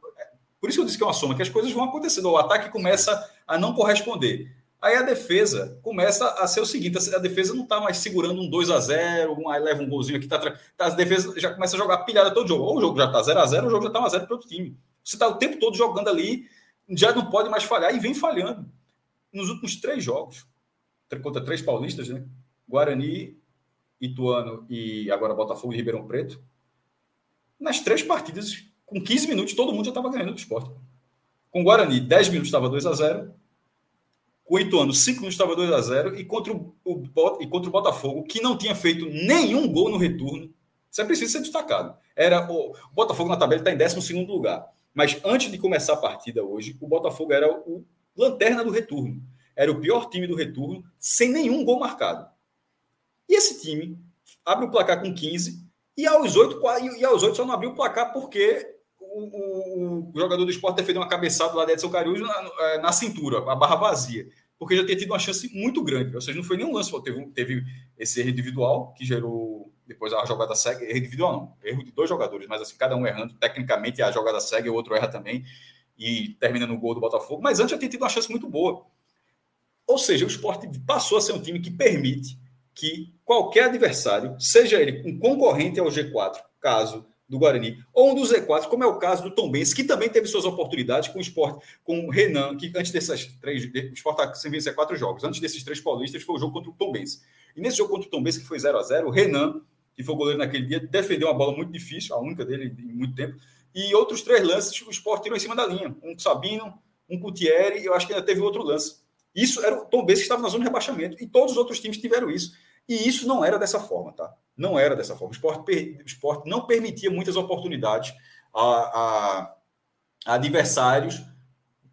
Por isso que eu disse que é uma soma, que as coisas vão acontecendo. O ataque começa a não corresponder. Aí a defesa começa a ser o seguinte: a defesa não está mais segurando um 2 a 0 aí leva um golzinho aqui, tá, tá, a defesa já começa a jogar pilhada todo jogo. Ou o jogo já está 0 a 0 ou o jogo já está 1 a 0 para outro time. Você está o tempo todo jogando ali, já não pode mais falhar e vem falhando nos últimos três jogos, contra três paulistas, né? Guarani, Ituano e agora Botafogo e Ribeirão Preto. Nas três partidas, com 15 minutos, todo mundo já estava ganhando do esporte. Com Guarani, 10 minutos estava 2 a 0 Com o Ituano, 5 minutos estava 2 a 0 e contra o, o, e contra o Botafogo, que não tinha feito nenhum gol no retorno. Isso é preciso ser destacado. Era o, o Botafogo na tabela está em 12 lugar. Mas antes de começar a partida hoje, o Botafogo era o lanterna do retorno. Era o pior time do retorno, sem nenhum gol marcado. E esse time abre o placar com 15 e aos 8, e aos 8 só não abriu o placar porque o, o, o jogador do esporte defendeu uma cabeçada lá de Edson Cariújo na, é, na, cintura, a barra vazia. Porque já tinha tido uma chance muito grande. Ou seja, não foi nenhum lance, teve, teve esse erro individual que gerou depois a jogada segue, erro individual não, erro de dois jogadores, mas assim, cada um errando, tecnicamente a jogada segue, o outro erra também e termina no gol do Botafogo, mas antes já tinha tido uma chance muito boa. Ou seja, o esporte passou a ser um time que permite que qualquer adversário, seja ele um concorrente ao G4, caso do Guarani, ou um do Z4, como é o caso do Tom Benz, que também teve suas oportunidades com o esporte, com o Renan, que antes dessas três, o esporte está sem vencer quatro jogos, antes desses três paulistas foi o jogo contra o Tom Benz. E nesse jogo contra o Tom Benz, que foi 0 a 0 o Renan, que foi o goleiro naquele dia, defendeu uma bola muito difícil, a única dele em muito tempo, e outros três lances o Sport tirou em cima da linha. Um Sabino, um Gutierrez e eu acho que ainda teve outro lance. Isso era o Tom Benz que estava na zona de rebaixamento. E todos os outros times tiveram isso. E isso não era dessa forma, tá? Não era dessa forma. O esporte, o esporte não permitia muitas oportunidades a, a, adversários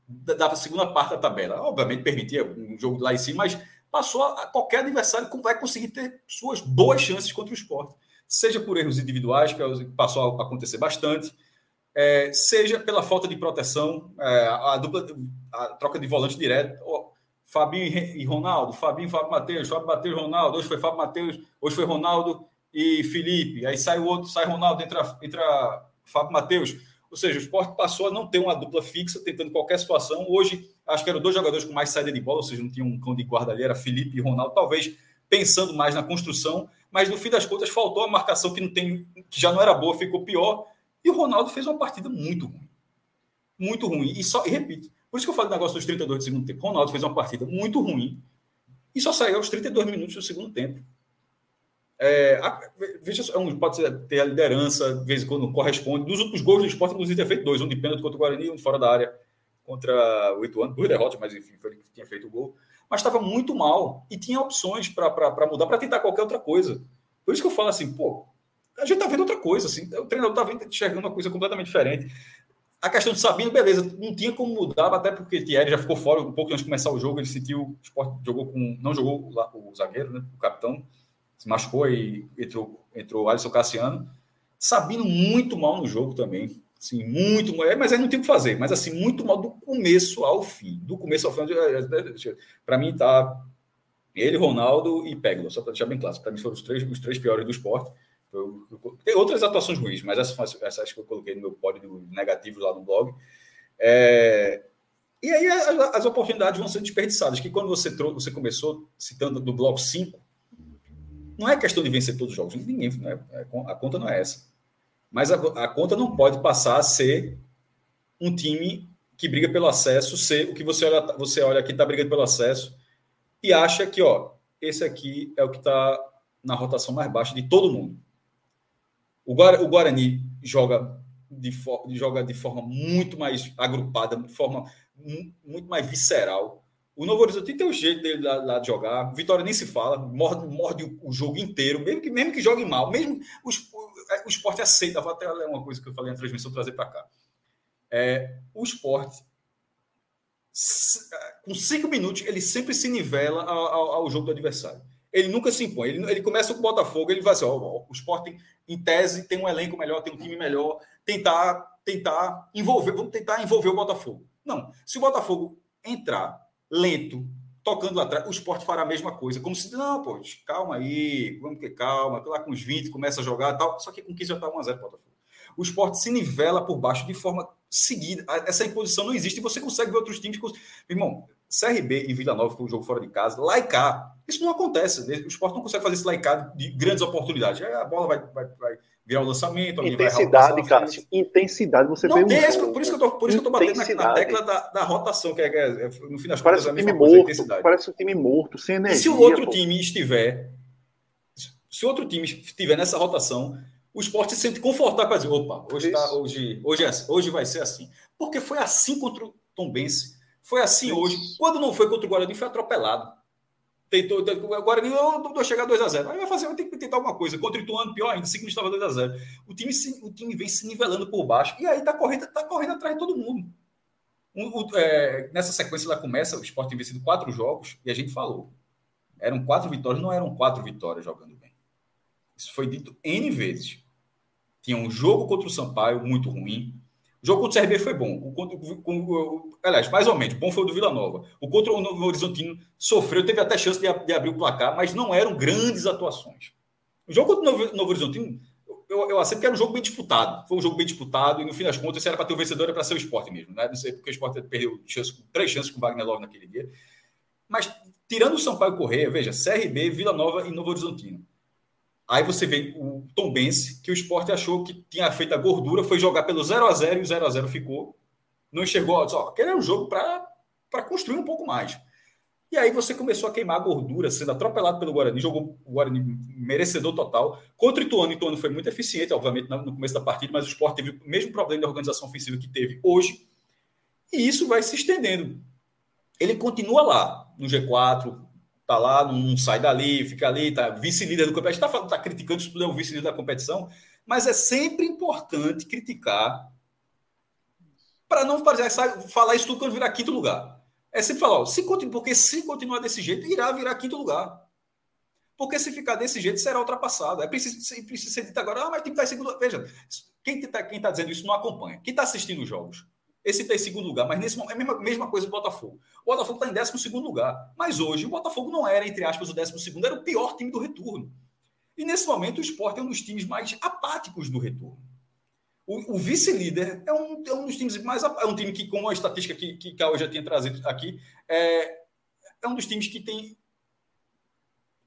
da, da, segunda parte da tabela. Obviamente permitia um jogo lá em cima, mas passou a, qualquer adversário vai conseguir ter suas boas chances contra o esporte. Seja por erros individuais, que é passou a acontecer bastante, é, seja pela falta de proteção, é, a, dupla, a troca de volante direto. Oh, Fabinho e Ronaldo, Fabinho e Fábio Matheus, Fábio Matheus e Ronaldo, hoje foi Fábio Matheus, hoje foi Ronaldo e Felipe, aí sai o outro, sai Ronaldo, entra, entra Fábio Matheus. Ou seja, o esporte passou a não ter uma dupla fixa, tentando qualquer situação. Hoje, acho que eram dois jogadores com mais saída de bola, ou seja, não tinha um cão de guarda ali, era Felipe e Ronaldo, talvez pensando mais na construção, mas no fim das contas faltou a marcação que não tem, que já não era boa, ficou pior. E o Ronaldo fez uma partida muito ruim. Muito ruim. E só, e repito, por isso que eu falo do negócio dos 32 do segundo tempo. Ronaldo fez uma partida muito ruim e só saiu aos 32 minutos do segundo tempo. É, a, veja, é um, pode ser, ter a liderança, de vez em quando corresponde. Dos últimos gols do esporte, inclusive, ter feito dois: um de pênalti contra o Guarani e um de fora da área contra o Ituano. Duas derrotas, mas enfim, foi ele que tinha feito o gol. Mas estava muito mal e tinha opções para mudar, para tentar qualquer outra coisa. Por isso que eu falo assim, pô, a gente tá vendo outra coisa, assim. O treinador tá vendo, enxergando uma coisa completamente diferente. A questão de Sabino, beleza, não tinha como mudar, até porque Thierry já ficou fora um pouco antes de começar o jogo. Ele sentiu, o esporte jogou com. Não jogou o, o zagueiro, né? O capitão, se machucou e entrou, entrou Alisson Cassiano. Sabino muito mal no jogo também. Assim, muito mal. É, mas aí não tem o que fazer, mas assim, muito mal do começo ao fim. Do começo ao fim, para mim tá ele, Ronaldo e Peglo, só para deixar bem claro. Para mim foram os três, os três piores do esporte. Eu, eu, tem outras atuações ruins, mas essas, essas que eu coloquei no meu pódio negativo lá no blog. É, e aí as, as, oportunidades vão ser desperdiçadas, que quando você, trouxe, você começou citando do bloco 5, não é questão de vencer todos os jogos, ninguém, né? a conta não é essa. Mas a, a conta não pode passar a ser um time que briga pelo acesso, ser o que você olha, você olha aqui, está brigando pelo acesso, e acha que, ó, esse aqui é o que está na rotação mais baixa de todo mundo. O, Guarani joga de, joga de forma muito mais agrupada, de forma muito mais visceral. O Novo Horizonte tem o jeito dele lá, lá, de jogar. Vitória nem se fala, morde, morde o, jogo inteiro, mesmo que, mesmo que jogue mal, mesmo o, o esporte aceita. Vou até ler uma coisa que eu falei na transmissão, trazer para cá. É, o esporte, com cinco minutos, ele sempre se nivela ao, ao, ao jogo do adversário ele nunca se impõe. Ele, ele começa com o Botafogo, ele vai assim: ó, o Sporting, em tese, tem um elenco melhor, tem um time melhor, tentar, tentar envolver, vamos tentar envolver o Botafogo. Não. Se o Botafogo entrar lento, tocando lá atrás, o esporte fará a mesma coisa. Como se, não, pô, calma aí, vamos ter calma, lá com os 20 começa a jogar tal. Só que com 15 já está 1x0 Botafogo. O esporte se nivela por baixo de forma seguida. Essa imposição não existe e você consegue ver outros times. Irmão, CRB e Vila Nova, foi um jogo fora de casa, lá e cá. Isso não acontece. Né? O esporte não consegue fazer esse lá e cá de grandes oportunidades. Aí a bola vai, vai, vai virar o lançamento. Intensidade, Cássio. Intensidade, você não, vê um por, isso que eu tô batendo na, na tecla da, da, rotação, que é, que é, no fim das parece contas, é um time coisa, morto, Parece um time morto, sem energia. E se o outro pô. time estiver. Se o outro time estiver nessa rotação, o esporte se sente confortável para dizer: opa, hoje, tá, hoje, hoje, é, hoje vai ser assim. Porque foi assim contra o Tom Bense foi assim hoje. Quando não foi contra o Guarani, foi atropelado. Tentou, o Guarani não chegar a 2x0. Aí vai fazer, vai ter que tentar alguma coisa. Contra o Ituano, pior ainda, 5 estava 2x0. O time, o time vem se nivelando por baixo. E aí tá correndo, tá correndo atrás de todo mundo. O, é, nessa sequência ela começa, o Sport tem vencido quatro jogos, e a gente falou. Eram quatro vitórias, não eram quatro vitórias jogando bem. Isso foi dito N vezes. Tinha um jogo contra o Sampaio muito ruim, o jogo contra o CRB foi bom. O, com, o, aliás, mais ou menos. Bom foi o do Vila Nova. O contra o Novo Horizontino sofreu, teve até chance de, de, abrir o placar, mas não eram grandes atuações. O jogo contra o Novo, Novo Horizontino, eu, eu aceito que era um jogo bem disputado. Foi um jogo bem disputado e no fim das contas, se era para ter o vencedor, era para ser o esporte mesmo. Né? Não sei porque o esporte perdeu chance, três chances com o Wagner Love naquele dia. Mas tirando o Sampaio Correia, veja, CRB, Vila Nova e Novo Horizontino. Aí você vê o Tom Bense, que o esporte achou que tinha feito a gordura, foi jogar pelo 0 a 0 e o 0 a 0 ficou. Não enxergou, só aquele era um jogo para construir um pouco mais. E aí você começou a queimar a gordura, sendo atropelado pelo Guarani, jogou o Guarani merecedor total. Contra o Ituano, o Ituano foi muito eficiente, obviamente, no começo da partida, mas o esporte teve o mesmo problema de organização ofensiva que teve hoje. E isso vai se estendendo. Ele continua lá, no G4, tá lá, não sai dali, fica ali, tá vice-líder do campeonato. A gente está tá criticando tudo, é o vice-líder da competição, mas é sempre importante criticar para não fazer, falar isso tudo quando virar quinto lugar. É sempre falar, ó, se porque se continuar desse jeito, irá virar quinto lugar. Porque se ficar desse jeito, será ultrapassado. É preciso, preciso ser dito agora, ah, mas tem que estar em segundo. Veja, quem está quem tá dizendo isso não acompanha. Quem está assistindo os jogos? Esse está em segundo lugar, mas nesse momento é a mesma, mesma coisa do Botafogo. O Botafogo está em décimo segundo lugar. Mas hoje o Botafogo não era, entre aspas, o décimo segundo, era o pior time do retorno. E nesse momento o Sport é um dos times mais apáticos do retorno. O, o vice-líder é um, é um dos times mais. É um time que, como a estatística que, que Cauê já tinha trazido aqui, é, é um dos times que tem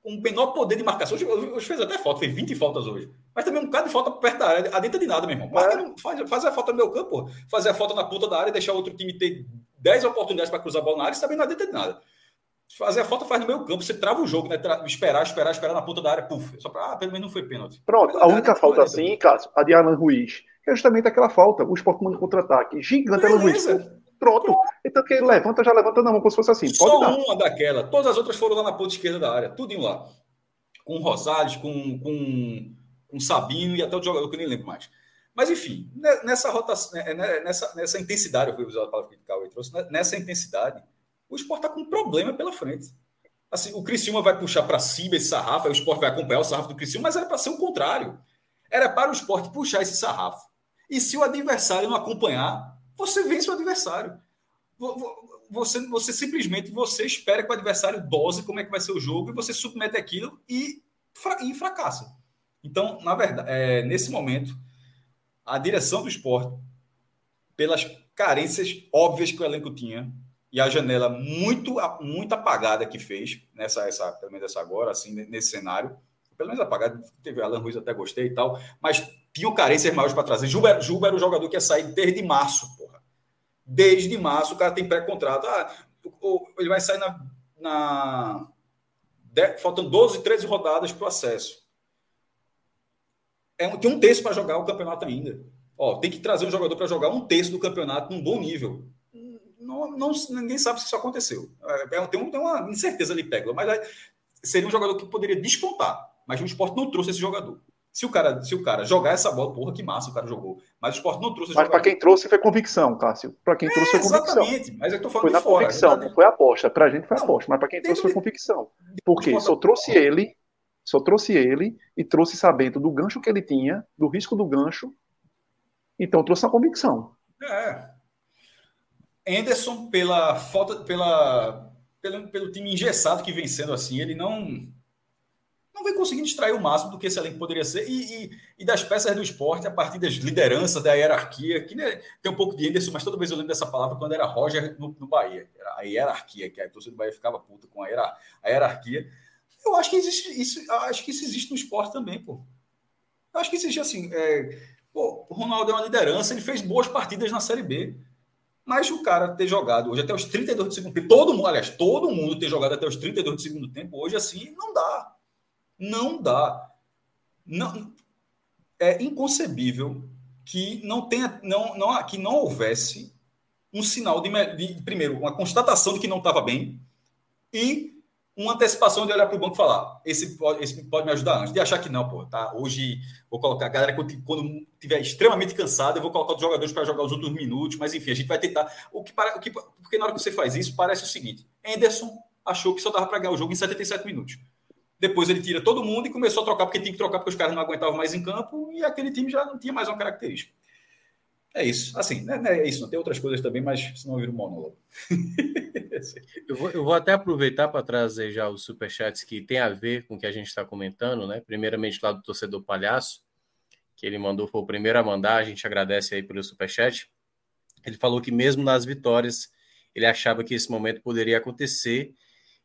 um menor poder de marcação. Hoje, hoje fez até falta, fez 20 faltas hoje. Mas também um bocado de falta perto da área, adentro de nada, meu irmão. Marca, é. faz, faz a falta no meu campo, fazer a falta na ponta da área, deixar o outro time ter 10 oportunidades para cruzar a bola na área, isso também não adentro de nada. Fazer a falta faz no meio campo, você trava o jogo, né? Tra esperar, esperar, esperar na ponta da área, puf. Só para, ah, pelo menos não foi pênalti. Pronto, Mas, a única falta assim, Cássio, a de Alan Ruiz, é justamente aquela falta. O Sport contra-ataque. Gigante Alan Ruiz. Pronto. Então que ele levanta, já levanta na mão, como se fosse assim. Pode Só dar. uma daquela. Todas as outras foram lá na ponta esquerda da área. Tudo em lá. Com o Rosales, com, com, com Sabino e até o jogador que eu nem lembro mais. Mas, enfim, nessa rotação, né, né, nessa, nessa intensidade, eu fui usar a palavra que o Cauê trouxe, né, nessa intensidade, o Sport está com um problema pela frente. Assim, o Criciúma vai puxar para cima esse sarrafo, o Sport vai acompanhar o sarrafo do Criciúma, mas era para ser o contrário. Era para o Sport puxar esse sarrafo. E se o adversário não acompanhar, você vence o adversário. Você, você simplesmente você espera que o adversário dose como é que vai ser o jogo e você submete aquilo e, e fracassa. Então, na verdade, é, nesse momento, a direção do esporte, pelas carências óbvias que o elenco tinha, e a janela muito, muito apagada que fez, nessa, essa, pelo menos essa agora, assim, nesse cenário, pelo menos apagada, teve Alan Ruiz até gostei e tal, mas tinham carências maiores para trazer. Juba, Juba era o jogador que ia sair desde março. Desde março o cara tem pré-contrato. Ah, ele vai sair na. na faltam 12, 13 rodadas para o acesso. É, tem um terço para jogar o campeonato ainda. Ó, tem que trazer um jogador para jogar um terço do campeonato num bom nível. Não, não, ninguém sabe se isso aconteceu. É, é tem, um, tem uma incerteza ali, Pegla, mas é, seria um jogador que poderia despontar. Mas o esporte não trouxe esse jogador. Se o cara, se o cara jogar essa bola, porra, que massa o cara jogou. Mas o esporte não trouxe Mas para quem trouxe foi convicção, Cássio. Para quem é, trouxe foi convicção. Exatamente, mas eu tô falando foi na fora, convicção, não foi aposta. Para a gente foi não, aposta, mas para quem trouxe foi convicção. Porque só trouxe ele, só trouxe ele e trouxe sabendo do gancho que ele tinha, do risco do gancho. Então trouxe a convicção. É. Anderson, pela falta, pela, pelo, pelo time engessado que vem sendo assim, ele não não vem conseguindo extrair o máximo do que esse elenco poderia ser. E, e, e, das peças do esporte, a partir das lideranças, da hierarquia, que né, tem um pouco de Anderson, mas toda vez eu lembro dessa palavra quando era Roger no, no Bahia. A hierarquia, que a torcida do Bahia ficava puta com a, hierar, a hierarquia. Eu acho que existe isso, acho que isso existe no esporte também, pô. Eu acho que existe assim. É, pô, o Ronaldo é uma liderança, ele fez boas partidas na Série B. Mas o cara ter jogado hoje até os 32 do segundo tempo, todo mundo, aliás, todo mundo ter jogado até os 32 do segundo tempo, hoje assim, não dá. Não dá. Não, é inconcebível que não tenha, não, não, que não houvesse um sinal de, de primeiro, uma constatação de que não estava bem e uma antecipação de olhar para o banco e falar: esse pode, esse pode me ajudar antes, de achar que não, pô, tá? Hoje vou colocar a galera quando, quando estiver extremamente cansado, eu vou colocar os jogadores para jogar os últimos minutos, mas enfim, a gente vai tentar. O que, para, o que porque na hora que você faz isso, parece o seguinte: Anderson achou que só dava para ganhar o jogo em 77 minutos. Depois ele tira todo mundo e começou a trocar, porque tinha que trocar porque os caras não aguentavam mais em campo e aquele time já não tinha mais uma característica. É isso. Assim, né, né, é isso. Tem outras coisas também, mas senão vira um monólogo. eu, vou, eu vou até aproveitar para trazer já os superchats que tem a ver com o que a gente está comentando, né? Primeiramente lá do torcedor palhaço, que ele mandou, foi o primeiro a mandar, a gente agradece aí pelo superchat. Ele falou que mesmo nas vitórias, ele achava que esse momento poderia acontecer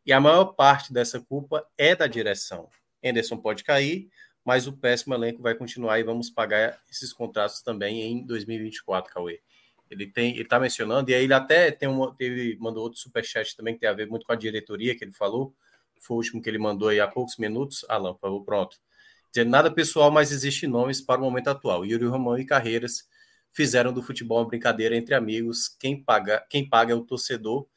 e a maior parte dessa culpa é da direção. Anderson pode cair, mas o péssimo elenco vai continuar e vamos pagar esses contratos também em 2024, Cauê. Ele está mencionando, e aí ele até tem um, ele mandou outro superchat também que tem a ver muito com a diretoria que ele falou. Foi o último que ele mandou aí há poucos minutos. Alan, favor, pronto. Dizendo nada pessoal, mas existe nomes para o momento atual. Yuri Romão e Carreiras fizeram do futebol uma brincadeira entre amigos. Quem paga, quem paga é o torcedor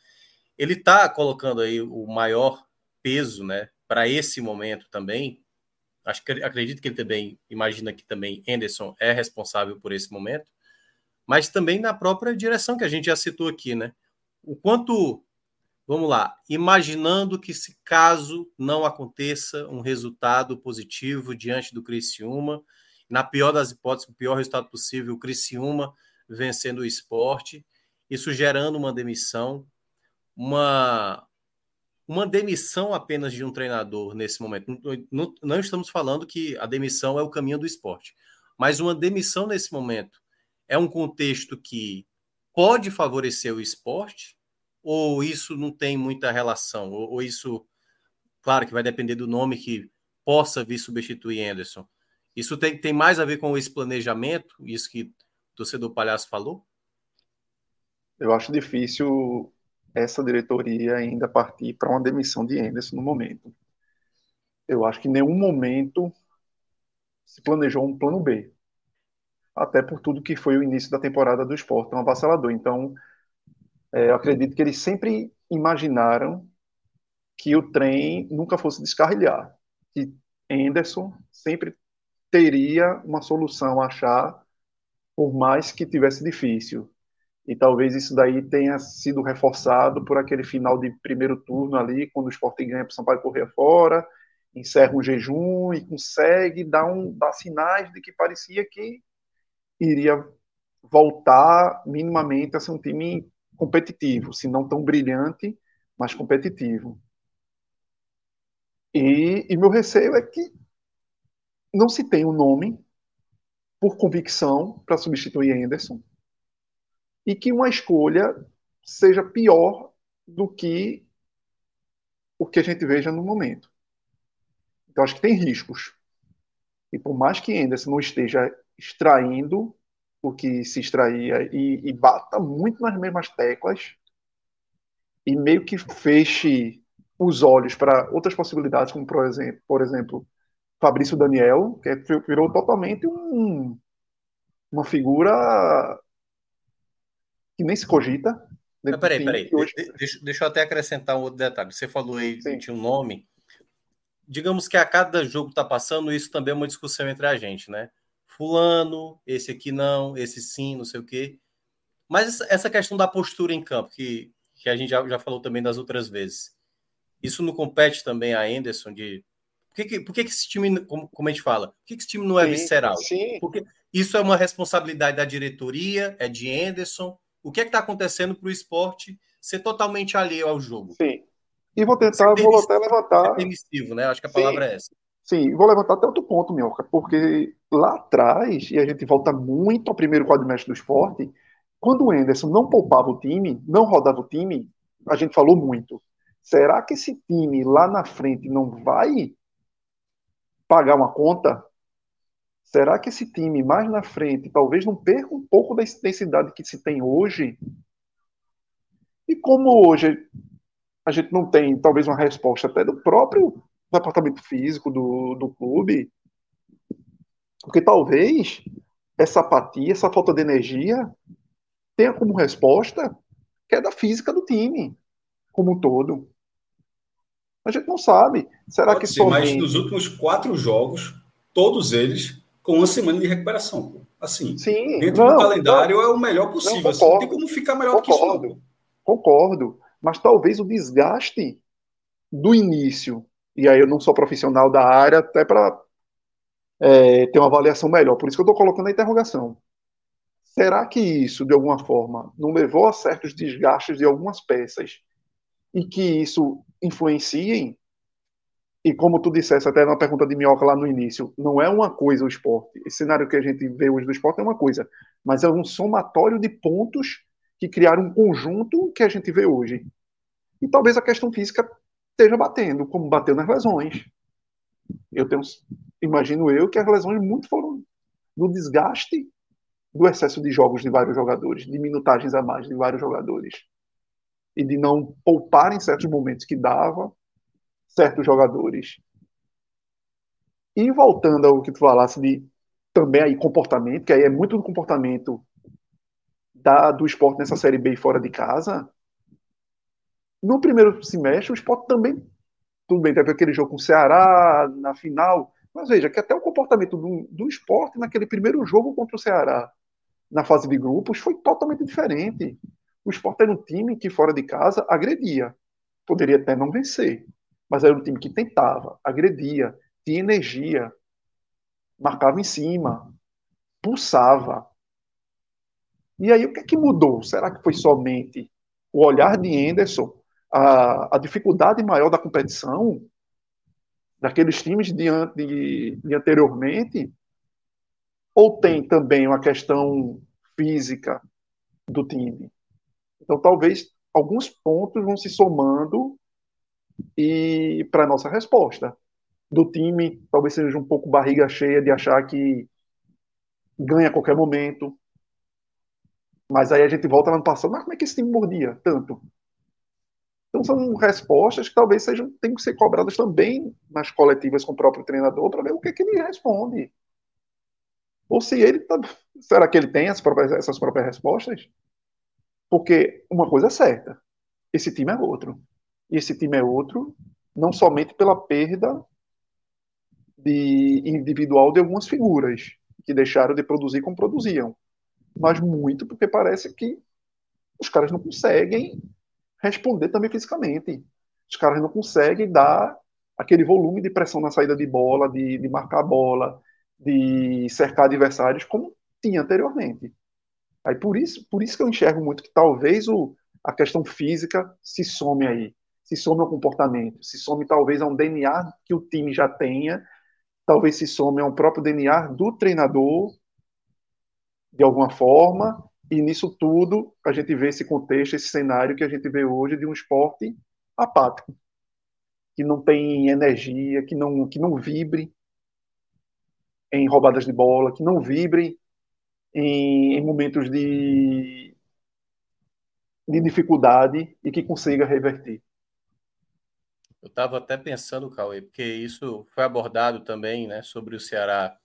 ele está colocando aí o maior peso, né, para esse momento também. Acho que acredito que ele também imagina que também Anderson é responsável por esse momento, mas também na própria direção que a gente já citou aqui, né? O quanto, vamos lá, imaginando que se caso não aconteça um resultado positivo diante do Criciúma, na pior das hipóteses, o pior resultado possível, o Criciúma vencendo o esporte, isso gerando uma demissão, uma, uma demissão apenas de um treinador nesse momento. Não, não, estamos falando que a demissão é o caminho do esporte, mas uma demissão nesse momento é um contexto que pode favorecer o esporte ou isso não tem muita relação? Ou, ou isso, claro que vai depender do nome que possa vir substituir Anderson. Isso tem, tem mais a ver com esse planejamento, isso que o torcedor palhaço falou? Eu acho difícil essa diretoria ainda partir para uma demissão de Anderson no momento. Eu acho que em nenhum momento se planejou um plano B. Até por tudo que foi o início da temporada do esporte, um avassalador. Então, é, eu acredito que eles sempre imaginaram que o trem nunca fosse descarrilhar. Que Anderson sempre teria uma solução a achar, por mais que tivesse difícil. E talvez isso daí tenha sido reforçado por aquele final de primeiro turno ali, quando o Sport ganha para o Sampaio correr fora, encerra um jejum e consegue dar, um, dar sinais de que parecia que iria voltar minimamente a ser um time competitivo, se não tão brilhante, mas competitivo. E, e meu receio é que não se tem um nome por convicção para substituir Anderson e que uma escolha seja pior do que o que a gente veja no momento. Então, acho que tem riscos. E por mais que Anderson não esteja extraindo o que se extraía e, e bata muito nas mesmas teclas e meio que feche os olhos para outras possibilidades, como por exemplo, por exemplo Fabrício Daniel, que virou totalmente um, uma figura que nem se cogita. Mas peraí, peraí. Hoje... Deixa, deixa eu até acrescentar um outro detalhe. Você falou aí Sim. de um nome. Digamos que a cada jogo está passando, isso também é uma discussão entre a gente, né? Fulano, esse aqui não, esse sim, não sei o quê. Mas essa questão da postura em campo, que, que a gente já, já falou também das outras vezes, isso não compete também a Anderson de. Por que, que, por que, que esse time, como, como a gente fala, por que, que esse time não é sim, visceral? Sim. Porque isso é uma responsabilidade da diretoria, é de Anderson, o que é está acontecendo para o esporte ser totalmente alheio ao jogo. Sim. E vou tentar, vou até levantar. Permissivo, né? Acho que a Sim. palavra é essa. Sim, vou levantar até outro ponto, Minhoca, porque lá atrás, e a gente volta muito ao primeiro quadrimestre do esporte, quando o Enderson não poupava o time, não rodava o time, a gente falou muito. Será que esse time lá na frente não vai pagar uma conta? Será que esse time mais na frente talvez não perca um pouco da intensidade que se tem hoje? E como hoje a gente não tem talvez uma resposta até do próprio departamento físico do, do clube, porque talvez essa apatia, essa falta de energia tenha como resposta queda física do time como um todo. A gente não sabe. Será Pode que ser, somente... Mas nos últimos quatro jogos, todos eles com uma semana de recuperação. Assim, Sim, dentro não, do calendário não, é o melhor possível. Não, assim, não tem como ficar melhor concordo, do que isso. Concordo. Mas talvez o desgaste do início, e aí eu não sou profissional da área, até para é, ter uma avaliação melhor. Por isso que eu estou colocando a interrogação. Será que isso, de alguma forma, não levou a certos desgastes de algumas peças e que isso influenciem e como tu disseste até na pergunta de Minhoca lá no início, não é uma coisa o esporte. Esse cenário que a gente vê hoje do esporte é uma coisa, mas é um somatório de pontos que criaram um conjunto que a gente vê hoje. E talvez a questão física esteja batendo, como bateu nas lesões. Eu tenho, imagino eu que as lesões muito foram do desgaste do excesso de jogos de vários jogadores, de minutagens a mais de vários jogadores. E de não poupar em certos momentos que dava, certos jogadores. E voltando ao que tu falasse de também aí comportamento, que aí é muito do comportamento da, do esporte nessa Série B fora de casa, no primeiro semestre o esporte também tudo bem, teve aquele jogo com o Ceará na final, mas veja que até o comportamento do, do esporte naquele primeiro jogo contra o Ceará, na fase de grupos, foi totalmente diferente. O esporte era um time que, fora de casa, agredia. Poderia até não vencer, mas era um time que tentava, agredia, tinha energia, marcava em cima, pulsava. E aí o que é que mudou? Será que foi somente o olhar de Anderson, a, a dificuldade maior da competição, daqueles times de, de, de anteriormente? Ou tem também uma questão física do time? Então, talvez alguns pontos vão se somando e para nossa resposta do time talvez seja um pouco barriga cheia de achar que ganha a qualquer momento. Mas aí a gente volta lá no passado, mas como é que esse time mordia tanto? Então são respostas que talvez sejam tenham que ser cobradas também nas coletivas com o próprio treinador para ver o que, é que ele responde. Ou se ele tá, será que ele tem próprias, essas próprias respostas? Porque uma coisa é certa, esse time é outro. E esse time é outro não somente pela perda de individual de algumas figuras que deixaram de produzir como produziam, mas muito porque parece que os caras não conseguem responder também fisicamente. Os caras não conseguem dar aquele volume de pressão na saída de bola, de, de marcar a bola, de cercar adversários como tinha anteriormente. Aí por isso, por isso que eu enxergo muito que talvez o, a questão física se some aí, se some ao comportamento, se some talvez a um DNA que o time já tenha talvez se some ao próprio DNA do treinador, de alguma forma, e nisso tudo a gente vê esse contexto, esse cenário que a gente vê hoje de um esporte apático, que não tem energia, que não, que não vibre em roubadas de bola, que não vibre em, em momentos de, de dificuldade e que consiga reverter. Eu estava até pensando, Cauê, porque isso foi abordado também, né, sobre o Ceará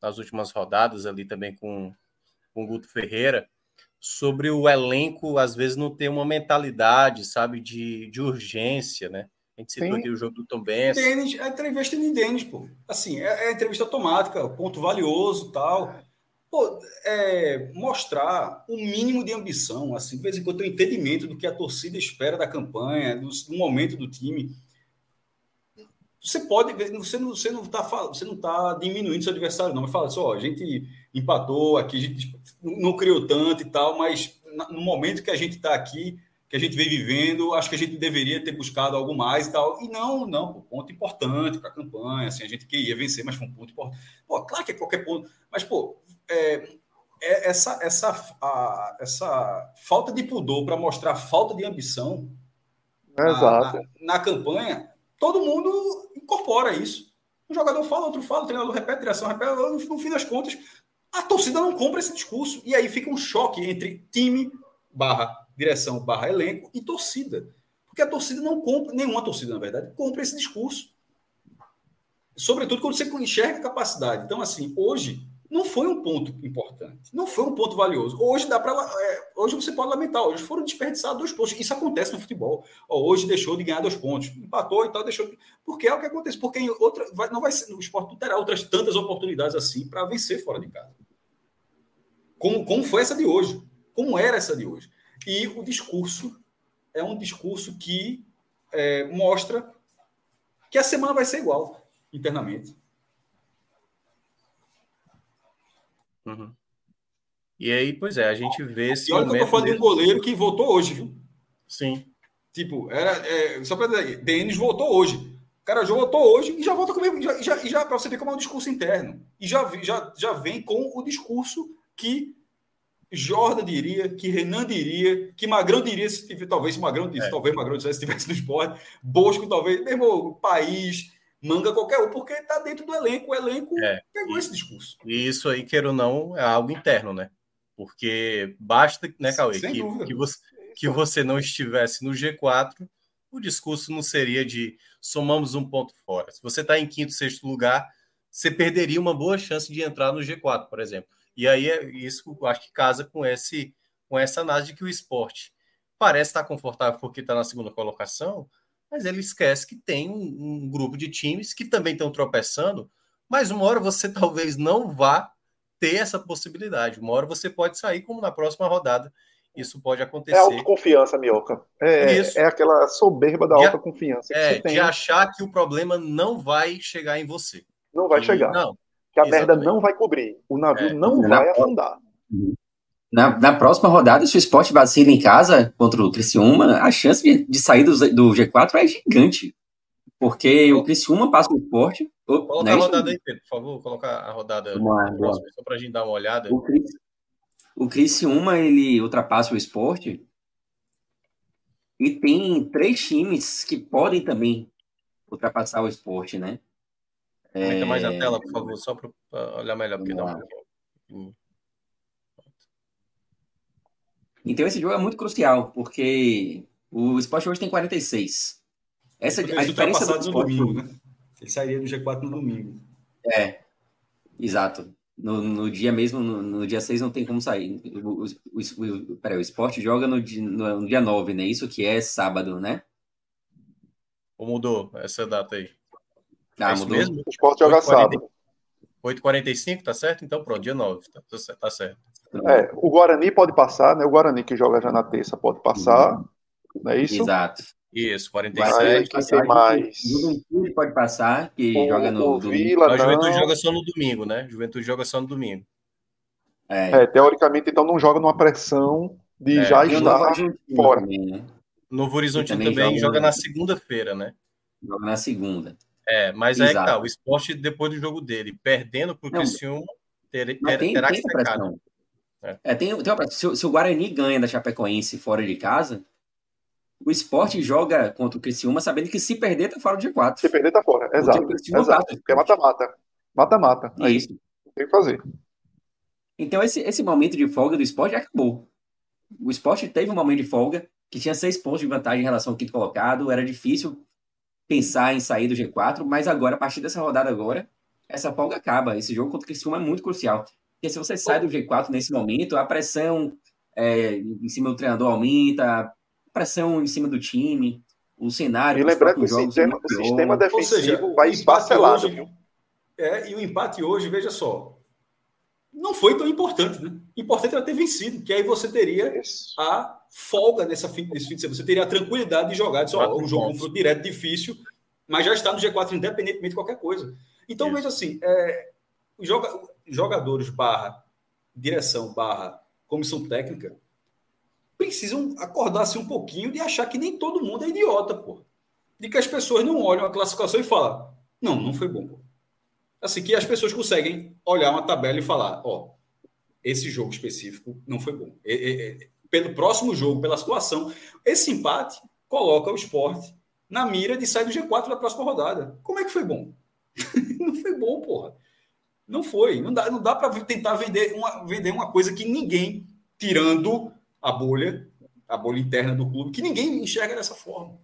nas últimas rodadas, ali também com, com o Guto Ferreira, sobre o elenco, às vezes, não ter uma mentalidade, sabe, de, de urgência, né? A gente citou Sim. aqui o jogo do Tom Benz. Dennis, a entrevista de Denis, pô. Assim, é, é entrevista automática, ponto valioso tal. Pô, é, mostrar um mínimo de ambição, assim, de vez em quando, o entendimento do que a torcida espera da campanha, do, do momento do time você pode ver, você não você não está você não tá diminuindo seu adversário não, mas fala só, a gente empatou aqui, a gente não criou tanto e tal, mas no momento que a gente está aqui, que a gente vem vivendo, acho que a gente deveria ter buscado algo mais e tal. E não, não, ponto importante para a campanha, assim, a gente queria vencer, mas foi um ponto importante. Pô, claro que é qualquer ponto, mas pô, é, é essa essa a, essa falta de pudor para mostrar falta de ambição na, na, na campanha todo mundo incorpora isso. Um jogador fala, outro fala, o treinador repete, direção repete, no fim das contas, a torcida não compra esse discurso. E aí fica um choque entre time, barra direção, barra elenco e torcida. Porque a torcida não compra, nenhuma torcida, na verdade, compra esse discurso. Sobretudo quando você enxerga a capacidade. Então, assim, hoje, não foi um ponto importante, não foi um ponto valioso. Hoje dá para, é, hoje você pode lamentar, hoje foram desperdiçados dois pontos. Isso acontece no futebol. hoje deixou de ganhar dois pontos, empatou e tal, deixou. De... Porque é o que acontece. Porque em outra, vai, não vai ser, o esporte não terá outras tantas oportunidades assim para vencer fora de casa. Como, como foi essa de hoje? Como era essa de hoje? E o discurso é um discurso que é, mostra que a semana vai ser igual internamente Uhum. E aí, pois é, a gente vê esse. E olha que eu tô falando de um goleiro que votou hoje, viu? Sim. Tipo, era. É, só para dizer, Denis votou hoje. O cara já votou hoje e já vota com o Já, já, já para você ver como é um discurso interno. E já, já, já vem com o discurso que Jordan diria, que Renan diria, que Magrão diria, se tivesse, talvez se Magrão disse, é. talvez Magrão dissesse, se estivesse no esporte, Bosco talvez, mesmo o país, manga qualquer um, porque está dentro do elenco. O elenco é, pegou e, esse discurso. E isso aí, queira ou não, é algo interno, né? Porque basta, né, Cauê, que, que, você, que você não estivesse no G4, o discurso não seria de somamos um ponto fora. Se você está em quinto, sexto lugar, você perderia uma boa chance de entrar no G4, por exemplo. E aí é isso, eu acho que casa com esse com essa análise de que o esporte parece estar confortável porque está na segunda colocação, mas ele esquece que tem um, um grupo de times que também estão tropeçando, mas uma hora você talvez não vá ter essa possibilidade. Uma hora você pode sair, como na próxima rodada, isso pode acontecer. É autoconfiança, Mioca. É, é aquela soberba da autoconfiança. É, de achar que o problema não vai chegar em você. Não vai e, chegar. Não. Que a exatamente. merda não vai cobrir. O navio é. não vai afundar. Na, na, próxima rodada, se o esporte vacila em casa contra o Criciúma, a chance de, de sair do, do, G4 é gigante. Porque o Criciúma passa o esporte. Coloca né, a rodada aí, Pedro, por favor. Coloca a rodada lá, próxima, só para a gente dar uma olhada. O, Cris, o Criciúma, ele ultrapassa o esporte. E tem três times que podem também ultrapassar o esporte, né? Aumenta é... mais a tela, por favor, só para olhar melhor. Porque não... Então esse jogo é muito crucial, porque o Sport hoje tem 46. Essa a diferença do Sport... no domingo, né? Ele sairia do G4 no domingo. É, exato. No, no dia mesmo, no, no, dia 6 não tem como sair. O, o, o, peraí, o Sport joga no, no, no dia 9, né? Isso que é sábado, né? Ou mudou essa data aí? Ah, é mudou. Mesmo? O Sport joga sábado. 8h45, tá certo? Então pronto, dia 9, tá, tá certo. É, o Guarani pode passar, né? O Guarani que joga já na terça pode passar, uhum. não é isso? Exato. Isso, 47. Aí, tem mais. Juventude pode passar, que o, joga no. O Vila, a Juventude joga só no domingo, né? Juventude joga só no domingo. É, é teoricamente, então não joga numa pressão de é, já estar fora. Também, né? Novo Horizonte também, também joga, joga na segunda-feira, né? Joga na segunda. É, mas Exato. aí que tá, o esporte, depois do jogo dele, perdendo pro Criciúma, ter, ter, tem, terá tem que secar. É. É, tem, tem uma, se, se, o Guarani ganha da Chapecoense fora de casa, o esporte joga contra o Criciúma sabendo que se perder, tá fora do G4. Se perder, tá fora. Exato. Exato. Porque é mata-mata. Mata-mata. É isso. Tem que fazer. Então, esse, esse momento de folga do esporte acabou. O esporte teve um momento de folga que tinha seis pontos de vantagem em relação ao quinto colocado. Era difícil pensar em sair do G4, mas agora, a partir dessa rodada agora, essa folga acaba. Esse jogo contra o Criciúma é muito crucial. Porque se você sai do G4 nesse momento, a pressão é, em cima do treinador aumenta, a pressão em cima do time, o cenário. E lembrando que o sistema, o sistema defensivo seja, vai. Hoje, é, e o empate hoje, veja só, não foi tão importante, né? Importante era ter vencido, que aí você teria a folga nessa fim, nesse fim de semana. Você teria a tranquilidade de jogar. Só um jogo confronto direto difícil, mas já está no G4 independentemente de qualquer coisa. Então, Isso. veja assim, é, joga, jogadores barra direção barra comissão técnica precisam acordar assim um pouquinho de achar que nem todo mundo é idiota, pô. De que as pessoas não olham a classificação e falam, não, não foi bom. Pô. Assim, que as pessoas conseguem olhar uma tabela e falar, ó, esse jogo específico não foi bom. E, e, pelo próximo jogo, pela situação, esse empate coloca o esporte na mira de sair do G4 na próxima rodada. Como é que foi bom? não foi bom, porra. Não foi. Não dá, não dá para tentar vender uma, vender uma coisa que ninguém, tirando a bolha, a bolha interna do clube, que ninguém enxerga dessa forma.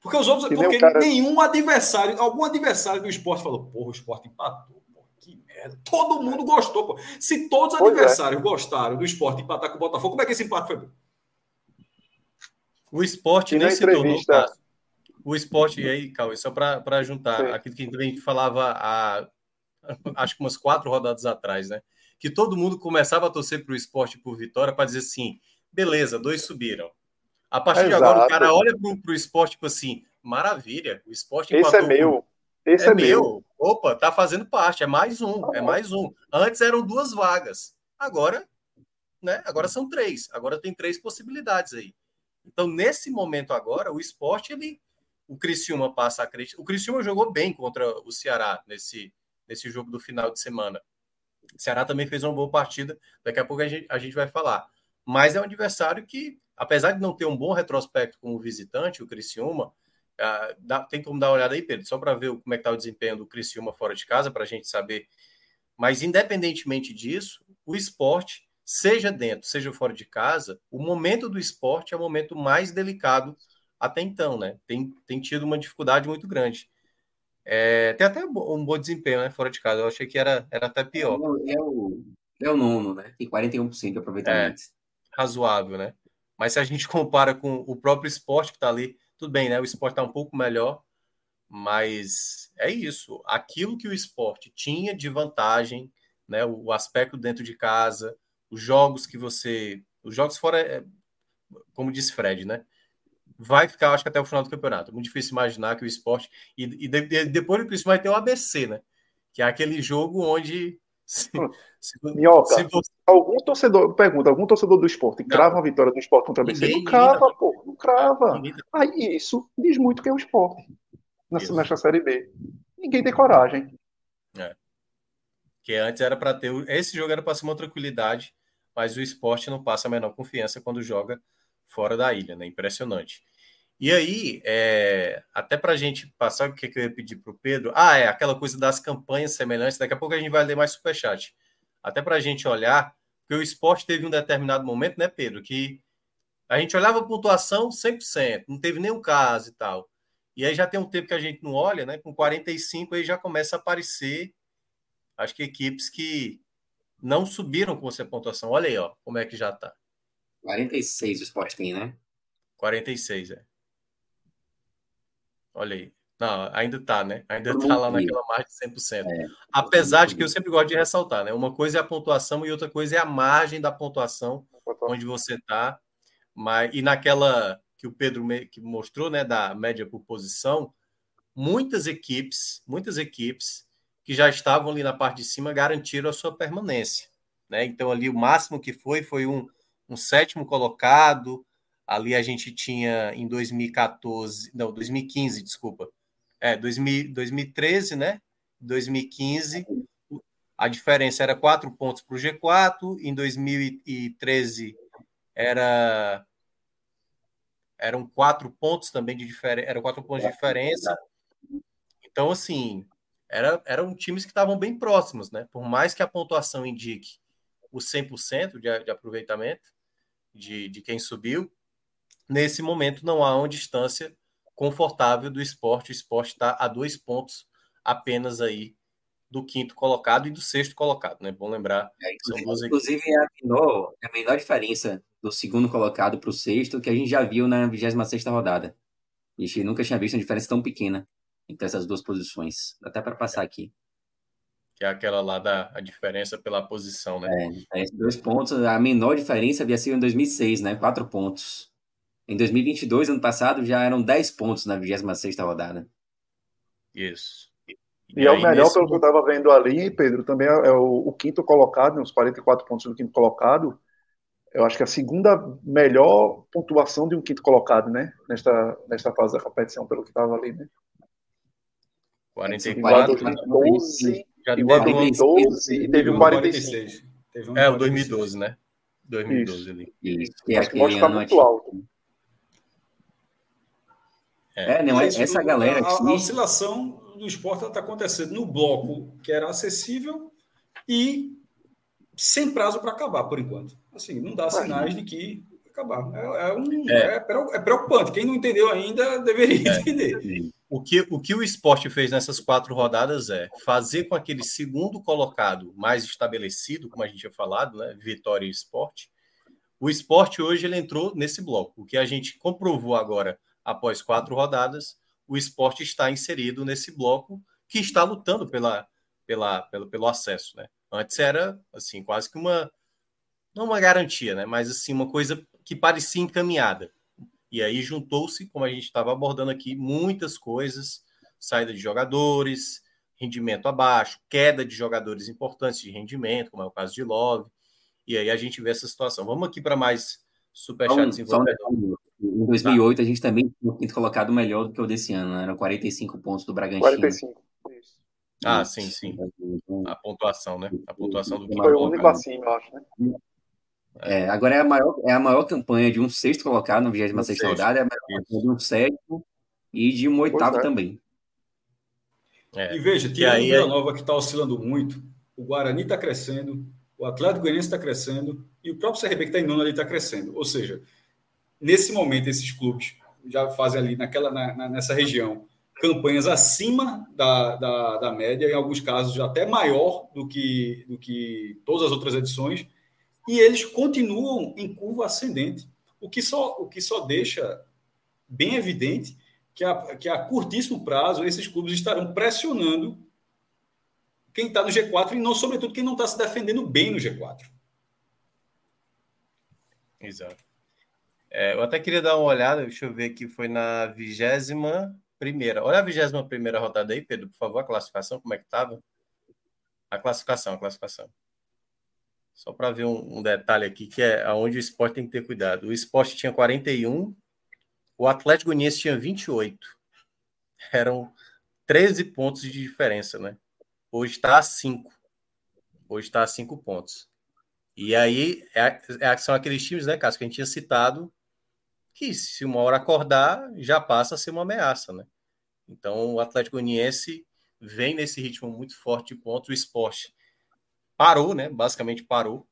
Porque os outros, porque cara... nenhum adversário, algum adversário do esporte falou, porra, o esporte empatou, porra, que merda. Todo mundo gostou, porra. Se todos os pois é. adversários é. gostaram do esporte empatar com o Botafogo, como é que esse empate foi bom? O esporte nem se tornou. O esporte, e aí, Cauê, só para juntar Sim. aquilo que a gente falava a acho que umas quatro rodadas atrás, né? Que todo mundo começava a torcer para o esporte por vitória para dizer assim: beleza, dois subiram. A partir de agora, o cara olha para o esporte tipo assim: maravilha, o esporte Esse é meu. Esse é, é meu. meu. Opa, tá fazendo parte, é mais um, é mais um. Antes eram duas vagas, agora, né? Agora são três. Agora tem três possibilidades aí. Então, nesse momento agora, o esporte, ele, o Criciúma passa a acreditar. O Criciúma jogou bem contra o Ceará nesse, nesse jogo do final de semana. O Ceará também fez uma boa partida, daqui a pouco a gente, a gente vai falar. Mas é um adversário que, apesar de não ter um bom retrospecto como visitante, o Criciúma, uh, dá, tem como dar uma olhada aí, Pedro, só para ver como é que está o desempenho do Criciúma fora de casa, para a gente saber. Mas, independentemente disso, o esporte, seja dentro, seja fora de casa, o momento do esporte é o momento mais delicado até então, né? Tem, tem tido uma dificuldade muito grande. É, tem até um bom desempenho, né? Fora de casa. Eu achei que era, era até pior. É o, é o nono, né? Tem 41% de aproveitamento. É, razoável, né? Mas se a gente compara com o próprio esporte que está ali Tudo bem, né? O esporte está um pouco melhor, mas é isso. Aquilo que o esporte tinha de vantagem, né? O, aspecto dentro de casa, os jogos que você. Os jogos fora, é, como disse Fred, né? Vai ficar, acho que até o final do campeonato. Muito difícil imaginar que o esporte. E, e de, de, depois do Cristo vai ter o ABC, né? Que é aquele jogo onde. Se, se, Minhoca, se você... algum torcedor, pergunta, algum torcedor do esporte crava a vitória do esporte contra o ABC? Ninguém, não crava, ninguém, pô, não crava. Ninguém... Aí isso diz muito que é o esporte nessa, nessa série B. Ninguém tem coragem. É. Que antes era para ter. Esse jogo era para ser uma tranquilidade, mas o esporte não passa a menor confiança quando joga fora da ilha, né? Impressionante. E aí, é, até para a gente passar, o que, que eu ia pedir para o Pedro? Ah, é aquela coisa das campanhas semelhantes. Daqui a pouco a gente vai ler mais superchat. Até para a gente olhar, porque o esporte teve um determinado momento, né, Pedro, que a gente olhava a pontuação 100%, não teve nenhum caso e tal. E aí já tem um tempo que a gente não olha, né? Com 45 aí já começa a aparecer, acho que equipes que não subiram com essa pontuação. Olha aí, ó, como é que já tá. 46 o Sport tem, né? 46, é. Olha aí. Não, ainda tá, né? Ainda tá lá naquela margem de 100%. É. Apesar de que eu sempre gosto de ressaltar, né? Uma coisa é a pontuação e outra coisa é a margem da pontuação onde você tá. Mas, e naquela que o Pedro que mostrou, né, da média por posição, muitas equipes, muitas equipes que já estavam ali na parte de cima garantiram a sua permanência, né? Então ali o máximo que foi foi um, um sétimo colocado. Ali a gente tinha em 2014, não, 2015, desculpa. É, 2000, 2013, né? 2015, a diferença era quatro pontos para o G4, em 2013 era eram quatro pontos também de diferença, eram quatro pontos de diferença. Então, assim, era, eram times que estavam bem próximos, né? Por mais que a pontuação indique o 100% de, de aproveitamento de, de quem subiu, nesse momento não há uma distância confortável do esporte. O esporte está a dois pontos apenas aí do quinto colocado e do sexto colocado, né? Bom lembrar. É, inclusive, inclusive é a menor, é a menor diferença do segundo colocado para o sexto que a gente já viu na 26 rodada. A gente nunca tinha visto uma diferença tão pequena entre essas duas posições. Até para passar aqui. Que é aquela lá da a diferença pela posição, né? É, é dois pontos. A menor diferença havia sido em 2006, né? Quatro pontos. Em 2022, ano passado, já eram 10 pontos na 26 rodada. Isso. E, e é o melhor, nesse... pelo que eu estava vendo ali, Pedro, também é, o, o, quinto colocado, né, os 44 pontos do quinto colocado, eu acho que é a segunda melhor pontuação de um quinto colocado, né? Nesta, nesta fase da competição, pelo que estava ali, né? 44, 2012, igual a 2012 e teve um 46. Teve um é, o 2012, né? 2012 Isso. ali. Isso. E Acho que pode estar muito alto. É, é não, é, essa galera aqui... a, a oscilação do esporte está acontecendo no bloco que era acessível e sem prazo para acabar, por enquanto. Assim, não dá sinais de que acabar. É, é, um, é. é, é preocupante. Quem não entendeu ainda deveria é. entender. O que, o que o esporte fez nessas quatro rodadas é fazer com aquele segundo colocado mais estabelecido, como a gente tinha falado, né? Vitória e esporte. O esporte hoje ele entrou nesse bloco. O que a gente comprovou agora, após quatro rodadas, o esporte está inserido nesse bloco que está lutando pela, pela, pelo, pelo acesso. Né? Antes era assim, quase que uma não uma garantia, né? Mas assim, uma coisa que parecia encaminhada. E aí juntou-se, como a gente estava abordando aqui, muitas coisas: saída de jogadores, rendimento abaixo, queda de jogadores importantes de rendimento, como é o caso de Love. E aí a gente vê essa situação. Vamos aqui para mais superchats então, Em 2008, tá. a gente também tinha o quinto colocado melhor do que o desse ano, né? Eram 45 pontos do Bragantino. 45, isso. Ah, sim, sim. A pontuação, né? A pontuação do quinto Foi o único acima, eu acho, né? É, agora é a, maior, é a maior campanha de um sexto colocado na 26 rodada, é a maior campanha de um sétimo e de um oitavo é. também. É. E veja, o Vila Nova que está oscilando muito, o Guarani está crescendo, o Atlético Goianiense está crescendo e o próprio CRB que está em nono ali está crescendo. Ou seja, nesse momento, esses clubes já fazem ali naquela, na, na, nessa região campanhas acima da, da, da média, em alguns casos até maior do que, do que todas as outras edições, e eles continuam em curva ascendente, o que só, o que só deixa bem evidente que a, que a curtíssimo prazo esses clubes estarão pressionando quem está no G4 e não, sobretudo, quem não está se defendendo bem no G4. Exato. É, eu até queria dar uma olhada, deixa eu ver aqui, foi na vigésima primeira. Olha a vigésima primeira rodada aí, Pedro, por favor, a classificação, como é que estava? A classificação, a classificação. Só para ver um, um, detalhe aqui, que é aonde o esporte tem que ter cuidado. O esporte tinha 41, o Atlético Goianiense tinha 28. Eram 13 pontos de diferença, né? Hoje está a 5. Hoje está a 5 pontos. E aí é, é, são aqueles times, né, Cássio, que a gente tinha citado, que se uma hora acordar, já passa a ser uma ameaça, né? Então o Atlético Goianiense vem nesse ritmo muito forte de pontos, o esporte parou, né? Basicamente parou.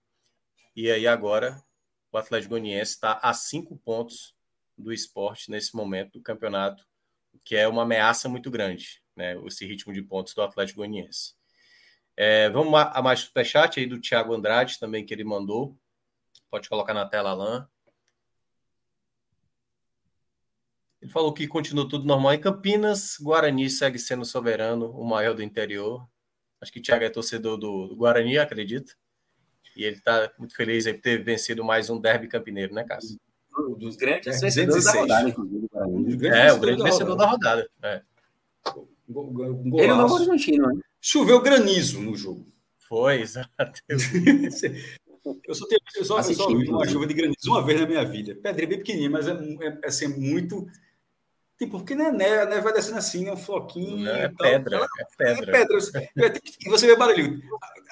E aí agora o Atlético Goianiense está a cinco pontos do esporte nesse momento do campeonato, que é uma ameaça muito grande, né? Esse ritmo de pontos do Atlético Goianiense. É, vamos a mais superchat aí do Thiago Andrade também que ele mandou. Pode colocar na tela, Alain. Ele falou que continua tudo normal em Campinas. Guarani segue sendo soberano, o maior do interior. Acho que o Thiago é torcedor do, do Guarani, acredito. E ele está muito feliz por ter vencido mais um derby campineiro, né, Cássio? Um dos grandes é, vencedores da rodada, inclusive. É, o grande vencedor da rodada. É. Ele é Novo Argentino, né? Choveu granizo no jogo. Foi, exato. eu só, tenho, eu só, eu só vi uma chuva de granizo uma vez na minha vida. Pedrinha bem pequenininha, mas é, é, é assim, muito Tipo, porque não é neve, a neve vai descendo assim, é um floquinho. é, pedra, ela, é pedra. É pedra. E você vê barulho.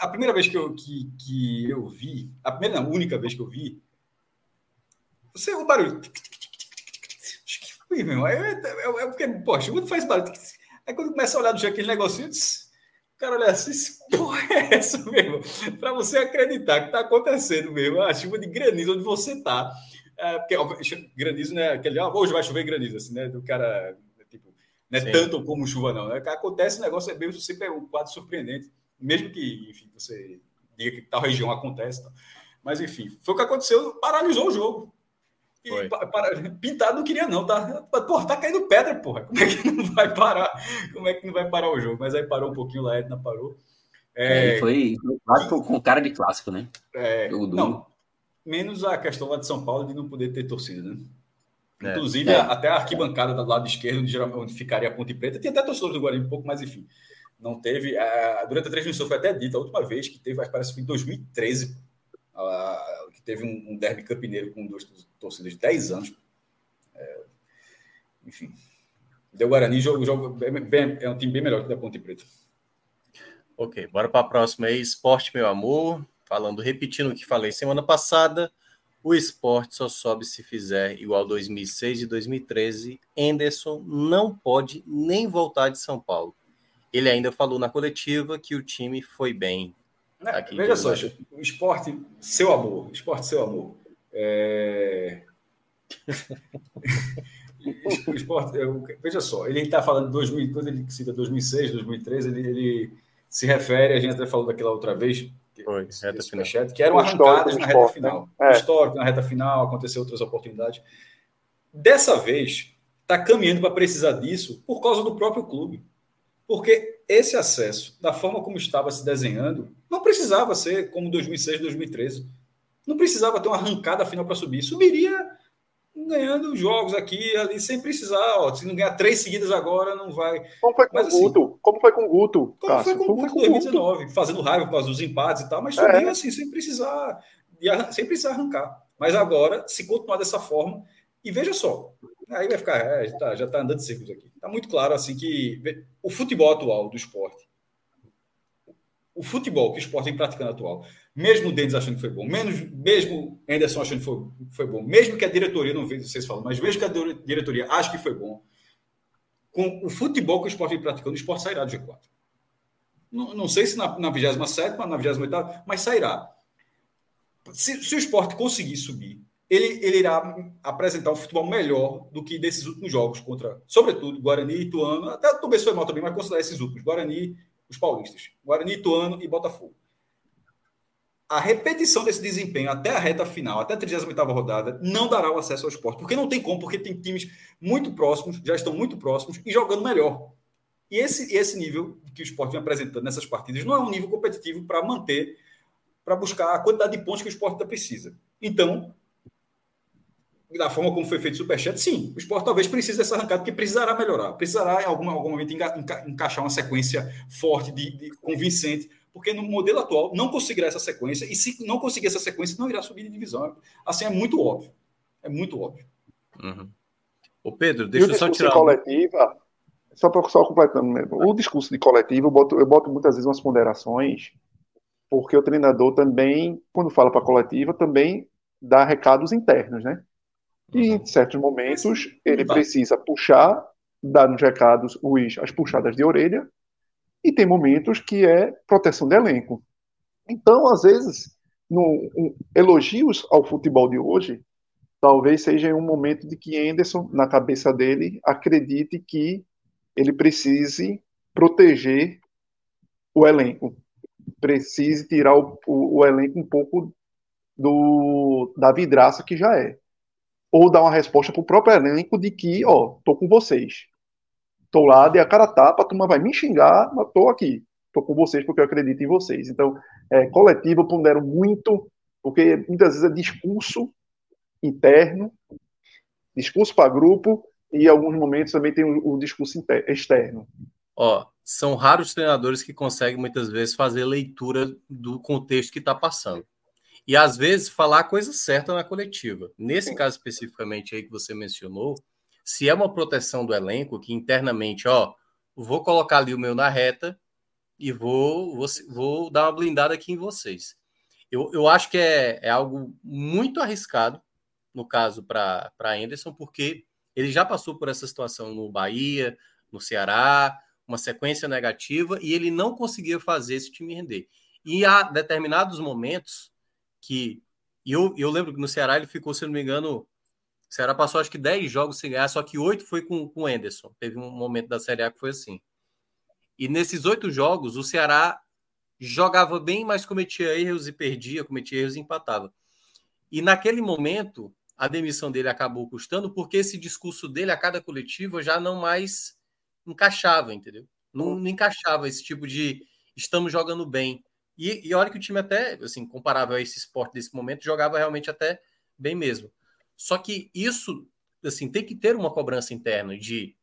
A primeira vez que eu, que, que eu vi, a primeira, não, a única vez que eu vi, você o barulho. Ui, meu, é, é, é, porque, poxa, quando faz barulho. Aí quando começa a olhar do jeito aquele negocinho, o cara olha assim, porra é essa mesmo? Para você acreditar que está acontecendo mesmo, a chuva de granizo onde você está. É, porque granizo não é aquele, ah, hoje vai chover granizo, assim, né? Do cara, tipo, não é Sim. tanto como chuva, não. Né? Acontece o negócio, é mesmo sempre é um quadro surpreendente, mesmo que, enfim, você diga que tal região acontece. Tá? Mas, enfim, foi o que aconteceu, paralisou o jogo. E para, pintado não queria, não, tá? Porra, tá caindo pedra, porra. Como é que não vai parar? Como é que não vai parar o jogo? Mas aí parou um pouquinho, lá, Edna parou. É, é, foi, foi com cara de clássico, né? É, não, menos a questão lá de São Paulo de não poder ter torcida, né? É. Inclusive, é. até a arquibancada do lado esquerdo, onde, ficaria a Ponte Preta, tinha até torcedores do Guarani um pouco, mas enfim, não teve. Uh, durante a transmissão foi até dito, a última vez que teve, parece que foi em 2013, uh, que teve um, um derby campineiro com duas torcidas de 10 anos. É, enfim, deu Guarani, jogo, jogo bem, bem, é um time bem melhor que o da Ponte Preta. Ok, bora para a próxima aí. Esporte, meu amor falando, repetindo o que falei semana passada, o esporte só sobe se fizer igual 2006 e 2013. Anderson não pode nem voltar de São Paulo. Ele ainda falou na coletiva que o time foi bem. É, veja só, o esporte, seu amor, esporte, seu amor. É... o esporte, veja só, ele está falando de 2000, quando ele cita 2006, 2013, ele, ele se refere, a gente até falou daquela outra vez, foi, reta final. Que eram arrancadas na reta final. Né? É. Histórico na reta final, aconteceu outras oportunidades. Dessa vez, está caminhando para precisar disso por causa do próprio clube. Porque esse acesso, da forma como estava se desenhando, não precisava ser como 2006, 2013. Não precisava ter uma arrancada final para subir. Subiria ganhando jogos aqui ali sem precisar. Ó, se não ganhar três seguidas agora, não vai. Como foi com o assim, Guto? Como foi com o Guto? Como Cássio? foi com o Guto em 2019, Guto? fazendo raiva por causa dos empates e tal, mas subiu é. assim, sem precisar, sem precisar arrancar. Mas agora, se continuar dessa forma, e veja só, aí vai ficar, é, já está tá andando de círculos aqui. Está muito claro assim que o futebol atual do esporte, o futebol que o esporte vem praticando atual, mesmo o Denis achando que foi bom, menos, mesmo Anderson achando que foi, foi bom, mesmo que a diretoria, não vejo vocês falam, mas mesmo que a diretoria ache que foi bom, com o futebol que o esporte vem praticando, o esporte sairá do G4. Não, não sei se na, na 27, na 28, mas sairá. Se, se, o esporte conseguir subir, ele, ele irá apresentar um futebol melhor do que desses últimos jogos contra, sobretudo, Guarani, Ituano, até o foi mal também, mas considerar esses últimos, Guarani, os paulistas, Guarani, Ituano e Botafogo a repetição desse desempenho até a reta final, até a 38 rodada, não dará o acesso ao esporte. Porque não tem como, porque tem times muito próximos, já estão muito próximos e jogando melhor. E esse, esse nível que o esporte vem apresentando nessas partidas não é um nível competitivo para manter, para buscar a quantidade de pontos que o esporte precisa. Então, da forma como foi feito o Superchat, sim, o esporte talvez precise dessa arrancada, porque precisará melhorar, precisará em algum, algum momento enca, enca, encaixar uma sequência forte, de, de, convincente, porque no modelo atual não conseguirá essa sequência, e se não conseguir essa sequência, não irá subir de divisão. Assim, é muito óbvio. É muito óbvio. Uhum. Ô Pedro, deixa eu só tirar. coletiva, só para só completando mesmo, o discurso de coletivo, eu boto, eu boto muitas vezes umas ponderações, porque o treinador também, quando fala para a coletiva, também dá recados internos, né? E em certos momentos ele precisa puxar, dar nos recados os, as puxadas de orelha, e tem momentos que é proteção de elenco. Então, às vezes, no, um, elogios ao futebol de hoje, talvez seja um momento de que Anderson, na cabeça dele, acredite que ele precise proteger o elenco, precise tirar o, o, o elenco um pouco do, da vidraça que já é ou dar uma resposta para o próprio elenco de que, ó, tô com vocês. Tô lá, de a cara tapa, a turma vai me xingar, mas tô aqui. Tô com vocês porque eu acredito em vocês. Então, é, coletivo, eu pondero muito, porque muitas vezes é discurso interno, discurso para grupo, e em alguns momentos também tem o, o discurso externo. Ó, são raros treinadores que conseguem muitas vezes fazer leitura do contexto que está passando e às vezes falar a coisa certa na coletiva. Nesse caso especificamente aí que você mencionou, se é uma proteção do elenco que internamente, ó, vou colocar ali o meu na reta e vou, vou, vou dar uma blindada aqui em vocês. Eu, eu acho que é, é algo muito arriscado, no caso, para Anderson, porque ele já passou por essa situação no Bahia, no Ceará, uma sequência negativa, e ele não conseguia fazer esse time render. E há determinados momentos que. E eu, eu lembro que no Ceará ele ficou, se não me engano, o Ceará passou acho que 10 jogos sem ganhar, só que oito foi com, com o Anderson. Teve um momento da Série A que foi assim. E nesses oito jogos, o Ceará jogava bem, mas cometia erros e perdia, cometia erros e empatava. E naquele momento, a demissão dele acabou custando, porque esse discurso dele a cada coletiva já não mais encaixava, entendeu? Não, não encaixava esse tipo de estamos jogando bem. E, e olha que o time até, assim, comparável a esse esporte desse momento, jogava realmente até bem mesmo. Só que isso, assim, tem que ter uma cobrança interna de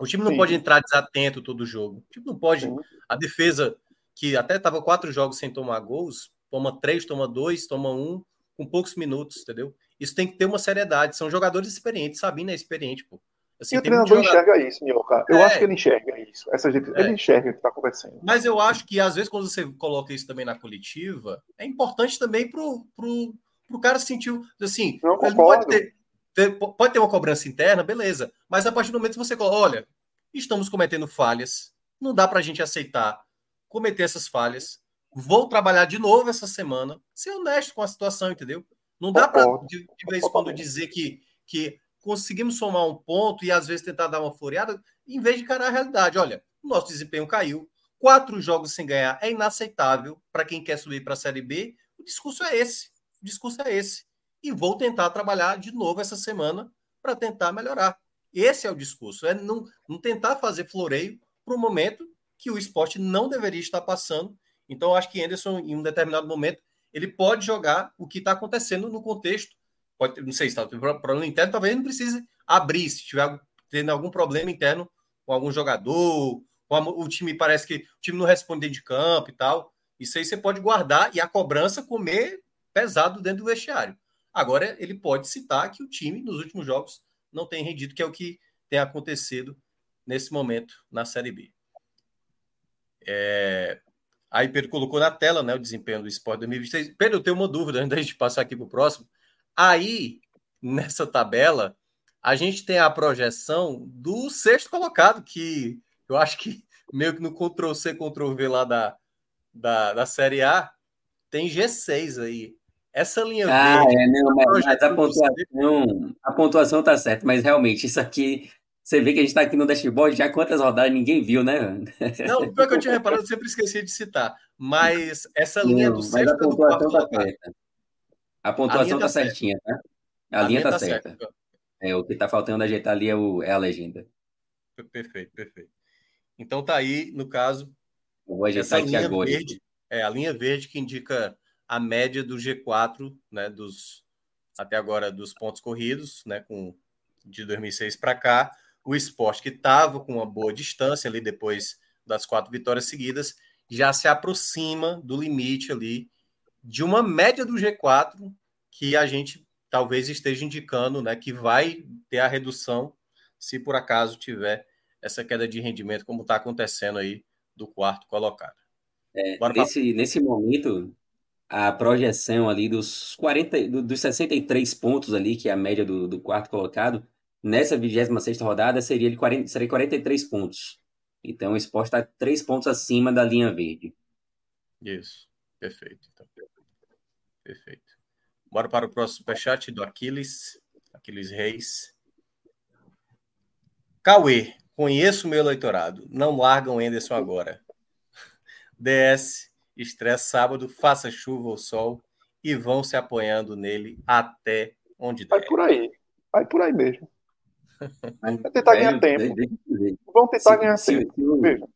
o time não Sim. pode entrar desatento todo o jogo. O time não pode. Sim. A defesa, que até estava quatro jogos sem tomar gols, toma três, toma dois, toma um, com poucos minutos, entendeu? Isso tem que ter uma seriedade. São jogadores experientes, Sabina é experiente, pô. Assim, e o treinador enxerga isso, Minhoca. Eu é. acho que ele enxerga isso. Essa gente, é. Ele enxerga o que está acontecendo. Mas eu acho que, às vezes, quando você coloca isso também na coletiva, é importante também para o cara sentir. Assim, não, ele pode ter, ter, pode ter uma cobrança interna, beleza. Mas a partir do momento que você coloca, olha, estamos cometendo falhas, não dá para a gente aceitar cometer essas falhas. Vou trabalhar de novo essa semana, ser honesto com a situação, entendeu? Não dá para, de, de vez em quando, dizer que, que conseguimos somar um ponto e às vezes tentar dar uma floreada, em vez de encarar a realidade. Olha, o nosso desempenho caiu, quatro jogos sem ganhar é inaceitável para quem quer subir para a Série B. O discurso é esse. O discurso é esse. E vou tentar trabalhar de novo essa semana para tentar melhorar. Esse é o discurso. É não, não tentar fazer floreio para um momento que o esporte não deveria estar passando. Então, acho que Anderson, em um determinado momento, ele pode jogar o que está acontecendo no contexto pode, não sei se está problema interno, talvez não precise abrir, se tiver tendo algum problema interno com algum jogador, com a, o time parece que o time não responde de campo e tal. Isso aí você pode guardar e a cobrança comer pesado dentro do vestiário. Agora, ele pode citar que o time, nos últimos jogos, não tem rendido, que é o que tem acontecido nesse momento na Série B. É... Aí Pedro colocou na tela né, o desempenho do Sport 2023. Pedro, eu tenho uma dúvida antes da gente passar aqui para o próximo. Aí, nessa tabela, a gente tem a projeção do sexto colocado, que eu acho que meio que no Ctrl-C, Ctrl-V lá da, da, da Série A, tem G6 aí. Essa linha ah, verde... É, não, mas, mas a, pontuação, a pontuação tá certa, mas realmente isso aqui Você vê que a gente está aqui no dashboard já quantas rodadas ninguém viu, né? Não, pior que eu tinha reparado, eu sempre esqueci de citar. Mas essa linha do sexto do quarto tá certa. A pontuação está tá certinha, tá? A, a linha, linha tá, tá certa. certa. É, o que está faltando ajeitar ali é, o, é a legenda. Perfeito, perfeito. Então tá aí, no caso. Eu vou ajeitar aqui agora. Verde, é a linha verde que indica a média do G4, né? Dos até agora dos pontos corridos, né? Com de 2006 para cá o esporte, que estava com uma boa distância ali depois das quatro vitórias seguidas, já se aproxima do limite ali de uma média do G4 que a gente talvez esteja indicando né, que vai ter a redução se por acaso tiver essa queda de rendimento, como está acontecendo aí do quarto colocado. É, nesse, nesse momento, a projeção ali dos 40, dos 63 pontos ali, que é a média do, do quarto colocado, Nessa 26 rodada seria ele 40, seria 43 pontos. Então o esporte está 3 pontos acima da linha verde. Isso, perfeito. Então. Perfeito. Bora para o próximo superchat do Aquiles, Aquiles Reis. Cauê, conheço o meu eleitorado. Não largam Anderson agora. DS, estresse sábado, faça chuva ou sol e vão se apoiando nele até onde der. Vai por aí. Vai por aí mesmo. Vai tentar ganhar tempo. Vão tentar ganhar tempo. Veja.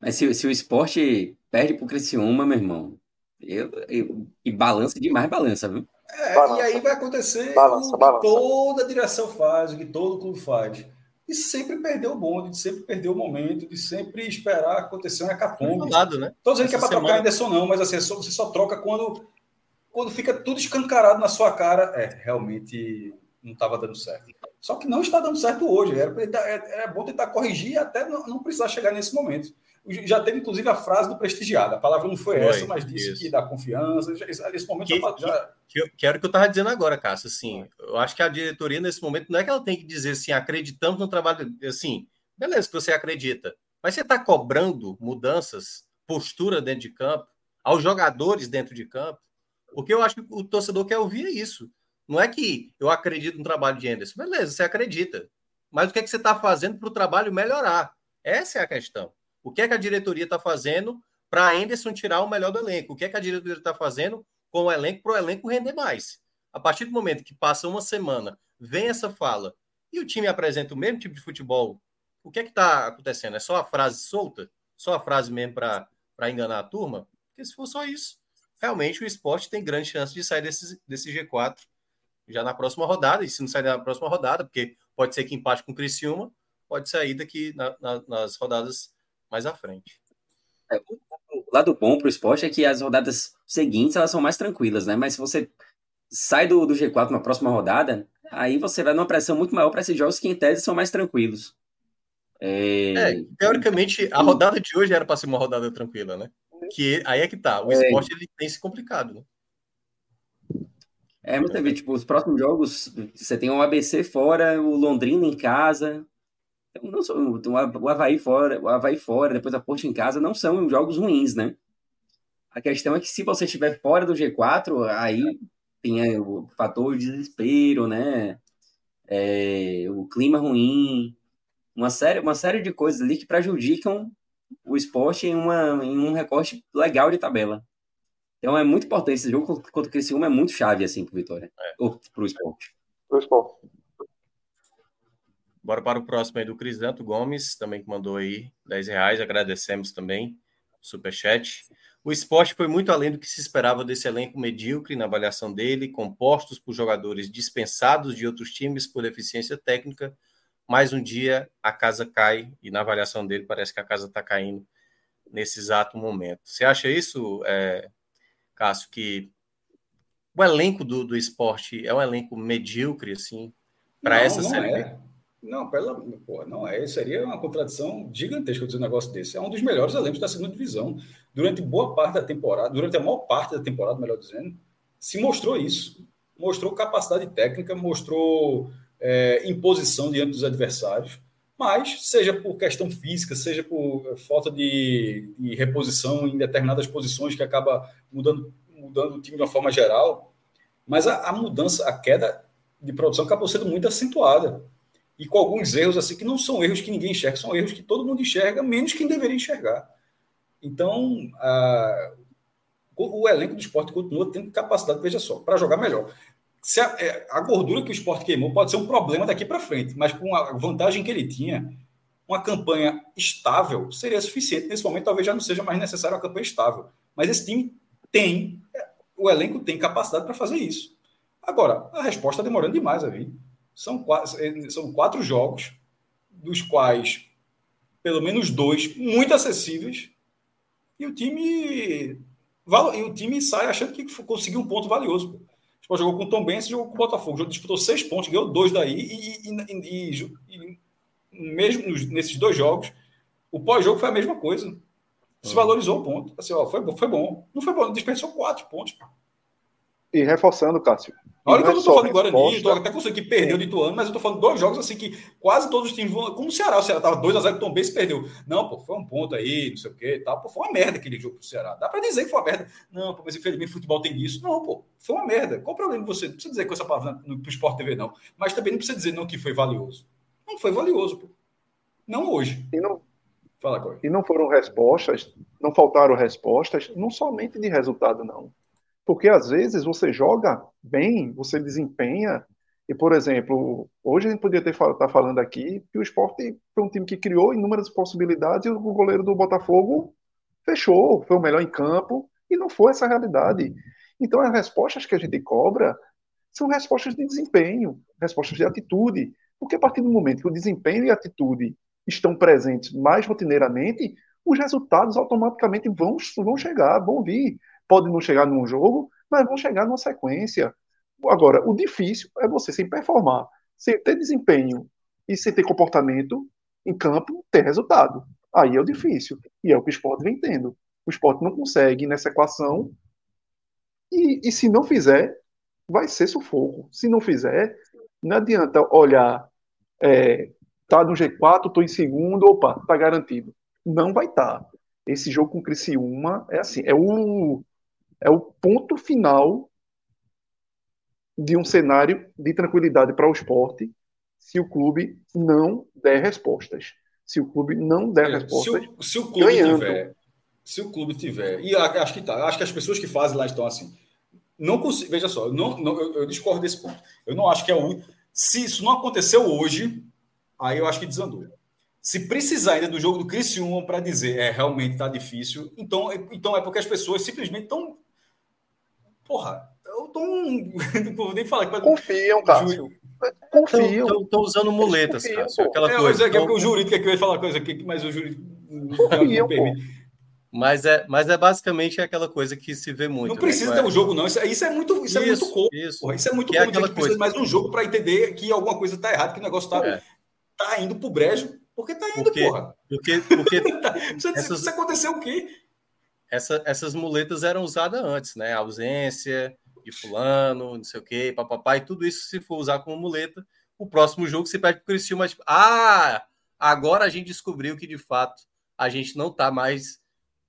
Mas se, se o esporte perde pro Criciúma, meu irmão, eu, eu, e balança demais, balança, viu? É, balança. e aí vai acontecer balança, o que balança. toda a direção faz, o que todo clube faz. E sempre perdeu o bonde, de sempre perder o momento, de sempre esperar acontecer um hecatombe. Lado, né? Tô dizendo Essa que é para semana... trocar Anderson, não, mas assim, é você só troca quando, quando fica tudo escancarado na sua cara. É, realmente não estava dando certo. Só que não está dando certo hoje. Era, era bom tentar corrigir até não, não, precisar chegar nesse momento. Já teve, inclusive, a frase do prestigiado. A palavra não foi, foi essa, mas disse isso. que dá confiança. Nesse momento que, já. já... Que, que, era o que eu estava dizendo agora, Cássio. Assim, eu acho que a diretoria, nesse momento, não é que ela tem que dizer assim, acreditamos no trabalho. Assim, beleza que você acredita, mas você está cobrando mudanças, postura dentro de campo, aos jogadores dentro de campo, porque eu acho que o torcedor quer ouvir isso. Não é que eu acredito no trabalho de Anderson. Beleza, você acredita. Mas o que, é que você está fazendo para o trabalho melhorar? Essa é a questão. O que é que a diretoria está fazendo para Anderson tirar o melhor do elenco? O que é que a diretoria está fazendo com o elenco para o elenco render mais? A partir do momento que passa uma semana, vem essa fala e o time apresenta o mesmo tipo de futebol, o que é que está acontecendo? É só a frase solta? Só a frase mesmo para enganar a turma? Porque se for só isso, realmente o esporte tem grande chance de sair desse, desse G4 já na próxima rodada, e se não sair na próxima rodada, porque pode ser que empate com o Criciúma, pode sair daqui na, na, nas rodadas mais à frente. É, o lado bom para o esporte é que as rodadas seguintes elas são mais tranquilas, né? Mas se você sai do, do G4 na próxima rodada, aí você vai numa pressão muito maior para esses jogos que em tese são mais tranquilos. É... é teoricamente, a rodada de hoje era para ser uma rodada tranquila, né? Que aí é que tá. O é... esporte ele tem se complicado, né? É, você vê, tipo, os próximos jogos, você tem o ABC fora, o Londrina em casa. Então, não são, o Havaí fora, o Havaí fora, depois a Porto em casa, não são jogos ruins, né? A questão é que se você estiver fora do G4, aí tem o fator desespero, né? É, o clima ruim, uma série, uma série de coisas ali que prejudicam o esporte em, uma, em um recorte legal de tabela. Então é muito importante. Esse jogo contra o Criciúma é muito chave, assim, pro Vitória. É. Ou pro esporte. Pro esporte. Bora para o próximo aí do Crisanto Gomes, também que mandou aí 10 reais. Agradecemos também. Superchat. O esporte foi muito além do que se esperava desse elenco medíocre na avaliação dele, compostos por jogadores dispensados de outros times por deficiência técnica. Mais um dia a casa cai e na avaliação dele parece que a casa está caindo nesse exato momento. Você acha isso, é, Cássio, que o elenco do, do esporte é um elenco medíocre, assim, para essa não série? É. Não, pela, não é. Seria uma contradição gigantesca dizer um negócio desse. É um dos melhores elencos da segunda divisão. Durante boa parte da temporada, durante a maior parte da temporada, melhor dizendo, se mostrou isso. Mostrou capacidade técnica, mostrou é, imposição diante dos adversários mas seja por questão física, seja por eh, falta de, de, reposição em determinadas posições que acaba mudando, mudando o time de uma forma geral, mas a, a, mudança, a queda de produção acabou sendo muito acentuada. E com alguns erros, assim, que não são erros que ninguém enxerga, são erros que todo mundo enxerga, menos quem deveria enxergar. Então, a, o, o elenco do esporte continua tendo capacidade, veja só, para jogar melhor. Se a, é, a, gordura que o esporte queimou pode ser um problema daqui para frente, mas com a vantagem que ele tinha, uma campanha estável seria suficiente. Nesse momento, talvez já não seja mais necessário uma campanha estável. Mas esse time tem, o elenco tem capacidade para fazer isso. Agora, a resposta está demorando demais a vir. São quatro, são quatro jogos, dos quais pelo menos dois muito acessíveis, e o time e o time sai achando que conseguiu um ponto valioso. O Sport jogou com o Tom Benz, jogou com o Botafogo, disputou seis pontos, ganhou dois daí, e, e, e, e mesmo nesses dois jogos, o pós-jogo foi a mesma coisa. Se uhum. valorizou o ponto. Assim, ó, foi, foi bom. Não foi bom, dispensou quatro pontos. E reforçando, Cássio. Olha que eu estou falando agora Guarani, eu até consegui que perdeu de Ituano, mas eu estou falando dois jogos assim que quase todos os times vão. Como o Ceará, o Ceará estava 2x0 Tom Benz perdeu. Não, pô, foi um ponto aí, não sei o quê tal. Pô, foi uma merda aquele jogo pro Ceará. Dá para dizer que foi uma merda. Não, pô, mas infelizmente futebol tem isso. Não, pô, foi uma merda. Qual o problema de você? Não precisa dizer com essa palavra no, no Sport TV, não. Mas também não precisa dizer não que foi valioso. Não foi valioso, pô. Não hoje. E não, Fala, Corey. E não foram respostas, não faltaram respostas, não somente de resultado, não. Porque às vezes você joga bem, você desempenha, e, por exemplo, hoje a gente poderia estar tá falando aqui que o esporte foi um time que criou inúmeras possibilidades e o goleiro do Botafogo fechou, foi o melhor em campo, e não foi essa a realidade. Então, as respostas que a gente cobra são respostas de desempenho, respostas de atitude. Porque a partir do momento que o desempenho e a atitude estão presentes mais rotineiramente, os resultados automaticamente vão, vão chegar, vão vir. Podem não chegar num jogo, mas vão chegar numa sequência. Agora, o difícil é você sem performar, sem ter desempenho e sem ter comportamento em campo, ter resultado. Aí é o difícil. E é o que o esporte vem tendo. O esporte não consegue nessa equação. E, e se não fizer, vai ser sufoco. Se não fizer, não adianta olhar é, tá no G4, tô em segundo, opa, tá garantido. Não vai estar. Tá. Esse jogo com o Criciúma é assim, é o, é o ponto final de um cenário de tranquilidade para o esporte se o clube não der respostas. Se o clube não der é, respostas. Se o, se o clube ganhando, tiver. Se o clube tiver. E acho que tá. Acho que as pessoas que fazem lá estão assim. Não consigo, veja só, não, não, eu, eu discordo desse ponto. Eu não acho que é o. Se isso não aconteceu hoje, aí eu acho que desandou. Se precisar ainda do jogo do Criciúma para dizer é realmente está difícil, então, então é porque as pessoas simplesmente estão. Porra, eu tô um... não vou nem falar. Confiam, Cássio. Confiam. Estão usando muletas, confiam, Cássio. Aquela é, coisa. É, que é o jurídico é que eu ia falar coisa aqui, mas o jurídico. Confiam, mas é, mas é basicamente aquela coisa que se vê muito. Não precisa né? ter um jogo, não. Isso, é, isso é muito, isso, isso é muito comum. Isso, isso é muito que comum. É aquela coisa. precisa mais um jogo para entender que alguma coisa está errada, que o negócio está. É tá indo pro brejo porque tá indo, porque, porra. Porque, porque isso, essas, isso aconteceu o quê? Essa, essas muletas eram usadas antes, né? Ausência de fulano, não sei o quê, papapá, e tudo isso, se for usar como muleta, o próximo jogo se perde pro Criciúma, tipo, ah, agora a gente descobriu que, de fato, a gente não tá mais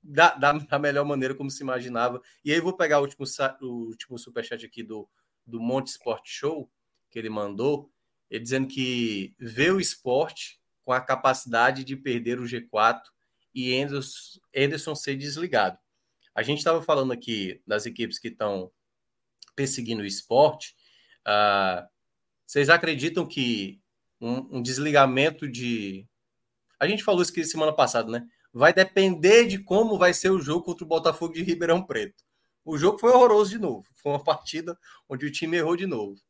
da, da, da melhor maneira como se imaginava. E aí vou pegar o último, o último superchat aqui do, do Monte Sport Show, que ele mandou, ele dizendo que vê o esporte com a capacidade de perder o G4 e Anderson, ser desligado. A gente estava falando aqui das equipes que estão perseguindo o esporte. Uh, vocês acreditam que um, um, desligamento de. A gente falou isso aqui semana passada, né? Vai depender de como vai ser o jogo contra o Botafogo de Ribeirão Preto. O jogo foi horroroso de novo. Foi uma partida onde o time errou de novo.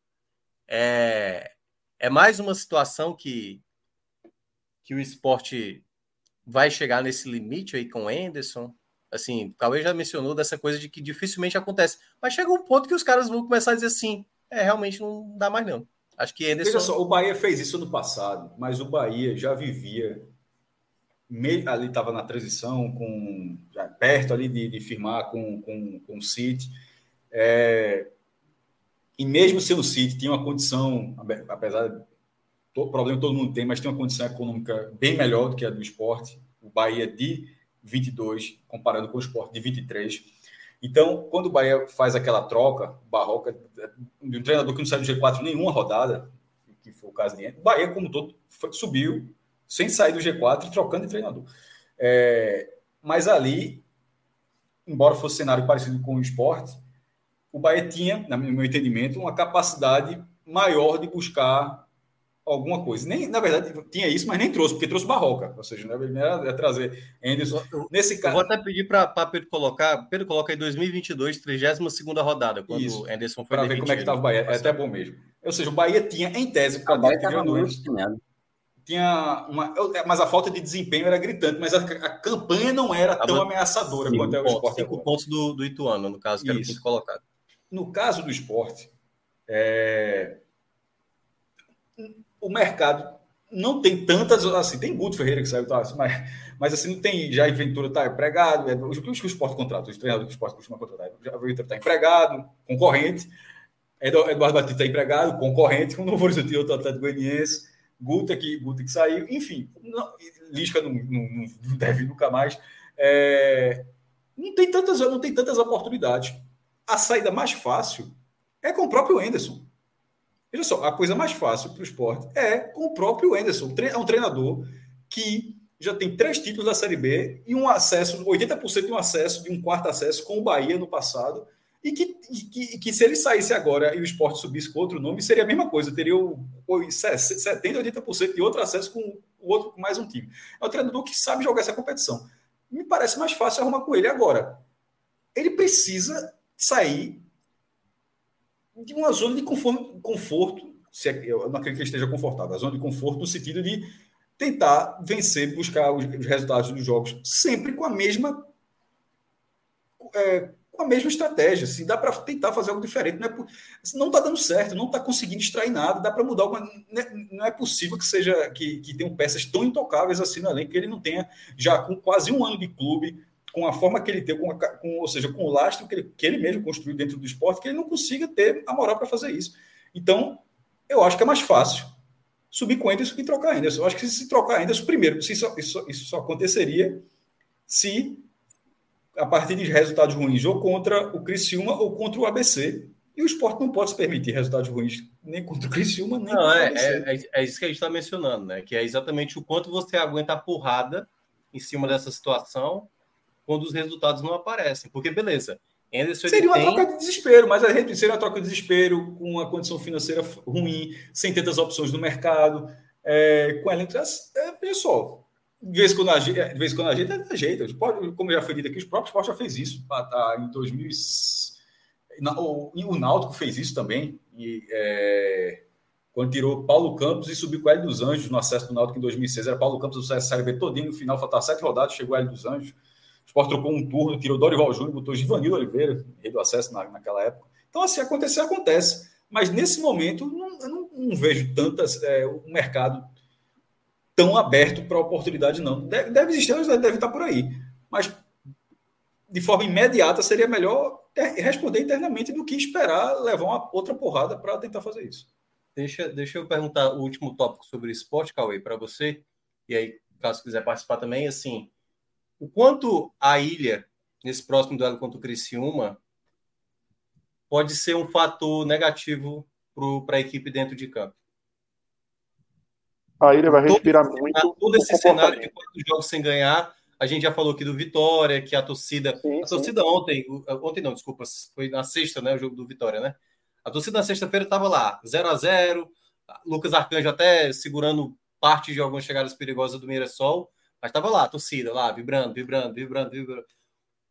É, é mais uma situação que, que o esporte vai chegar nesse limite aí com o Anderson. Assim, Cauê já mencionou dessa coisa de que dificilmente acontece. Mas chega um ponto que os caras vão começar a dizer assim: é, realmente não dá mais não. Acho que Anderson. Veja só, o Bahia fez isso no passado, mas o Bahia já vivia. Ali estava na transição, com perto ali de, de firmar com, com, com o City. É, e mesmo sendo o City, tinha uma condição, apesar do problema todo mundo tem, mas tem uma condição econômica bem melhor do que a do esporte. O Bahia de 22, comparando com o esporte de 23. Então, quando o Bahia faz aquela troca, Barroca, de um treinador que não saiu do G4 nenhuma rodada, que foi o caso de o Bahia, como todo, foi, subiu sem sair do G4 e trocando de treinador. É, mas ali, embora fosse cenário parecido com o esporte, o Bahia tinha, no meu entendimento, uma capacidade maior de buscar alguma coisa. Nem, na verdade, tinha isso, mas nem trouxe, porque trouxe Barroca. Ou seja, não né, era trazer Anderson. Nesse caso. vou até pedir para Pedro colocar. Pedro, coloca aí 2022, 32 rodada, quando isso, o Anderson foi. Para ver como é que estava o Bahia. É até bom mesmo. Ou seja, o Bahia tinha, em tese, o Bahia estava muito tinha uma. Mas a falta de desempenho era gritante, mas a, a campanha não era tão ameaçadora quanto é o esporte. Cinco pontos do, do Ituano, no caso, que era o colocado. No caso do esporte, é... o mercado não tem tantas. Assim, tem Guto Ferreira que saiu, tá, mas, mas assim, não tem. Já Ventura está empregado, é, os que o esporte contrata, os treinadores do esporte costumam contratar. Já Ventura está empregado, concorrente. Eduardo Batista está empregado, concorrente com o Novo Horizonte outro Atlético Goianiense. Guta que, Guta que saiu, enfim, não, Lisca não, não, não, deve nunca mais. É, não, tem tantas, não tem tantas oportunidades. A saída mais fácil é com o próprio Enderson. Veja só, a coisa mais fácil para o esporte é com o próprio Enderson. É um treinador que já tem três títulos da Série B e um acesso, 80% de um acesso, de um quarto acesso com o Bahia no passado e que, que, que, se ele saísse agora e o esporte subisse com outro nome, seria a mesma coisa, teria o, 70%, 80% de outro acesso com o outro com mais um time. É um treinador que sabe jogar essa competição. Me parece mais fácil arrumar com ele agora. Ele precisa sair de uma zona de conforto, conforto se é, eu não acredito que esteja confortável, a zona de conforto no sentido de tentar vencer, buscar os, os resultados dos jogos sempre com a mesma é, com a mesma estratégia. Assim, dá para tentar fazer algo diferente. Não está assim, não tá dando certo, não está conseguindo extrair nada, dá para mudar alguma. É, não é possível que seja que, que tenham peças tão intocáveis assim no elenco que ele não tenha, já com quase um ano de clube, com a forma que ele tem, com, a, com ou seja, com o lastro que ele, que ele mesmo construiu dentro do esporte, que ele não consiga ter a moral para fazer isso. Então, eu acho que é mais fácil subir com Anderson que trocar Anderson. Eu acho que se trocar Anderson, primeiro, isso, isso, isso só aconteceria se a partir de resultados ruins ou contra o Criciúma ou contra o ABC. E o esporte não pode se permitir resultados ruins nem contra o Criciúma, nem não, contra é, o ABC. É, é, é isso que a gente está mencionando, né? Que é exatamente o quanto você aguenta a porrada em cima dessa situação quando os resultados não aparecem. Porque, beleza, Anderson, seria uma tem... troca de desespero, mas a gente seria uma troca de desespero com uma condição financeira ruim, sem tantas opções no mercado, é, com elenco. É, veja só, de vez em quando ajeita, de vez quando ajeita, ajeita. Pode, como já foi dito aqui, os próprios esporte já fez isso. Tá, tá em 2000, o, o Náutico fez isso também. E, é, quando tirou Paulo Campos e subiu com o Hélio dos Anjos no acesso do Náutico em 2006. Era Paulo Campos do Série B todinho, no final faltava sete rodadas, chegou o Hélio dos Anjos. O Sport trocou um turno, tirou Dorival Júnior, botou Givanildo Oliveira, rei do acesso na, naquela época. Então, assim, acontecer, acontece. Mas nesse momento, não, eu não, não vejo tantas. É, o mercado tão aberto para oportunidade, não. Deve, deve existir, deve estar por aí. Mas, de forma imediata, seria melhor responder internamente do que esperar levar uma outra porrada para tentar fazer isso. Deixa, deixa eu perguntar o último tópico sobre esporte, Cauê, para você. E aí, caso quiser participar também, assim, o quanto a ilha, nesse próximo duelo contra o Criciúma, pode ser um fator negativo para a equipe dentro de campo? Aí ele vai respirar todo, muito. Todo esse cenário de quatro jogos sem ganhar, a gente já falou aqui do Vitória, que a torcida. Sim, a torcida sim. ontem, ontem não, desculpa, foi na sexta, né? O jogo do Vitória, né? A torcida na sexta-feira estava lá, 0 a 0 Lucas Arcanjo até segurando parte de algumas chegadas perigosas do Mirassol, mas estava lá, a torcida lá, vibrando, vibrando, vibrando, vibrando.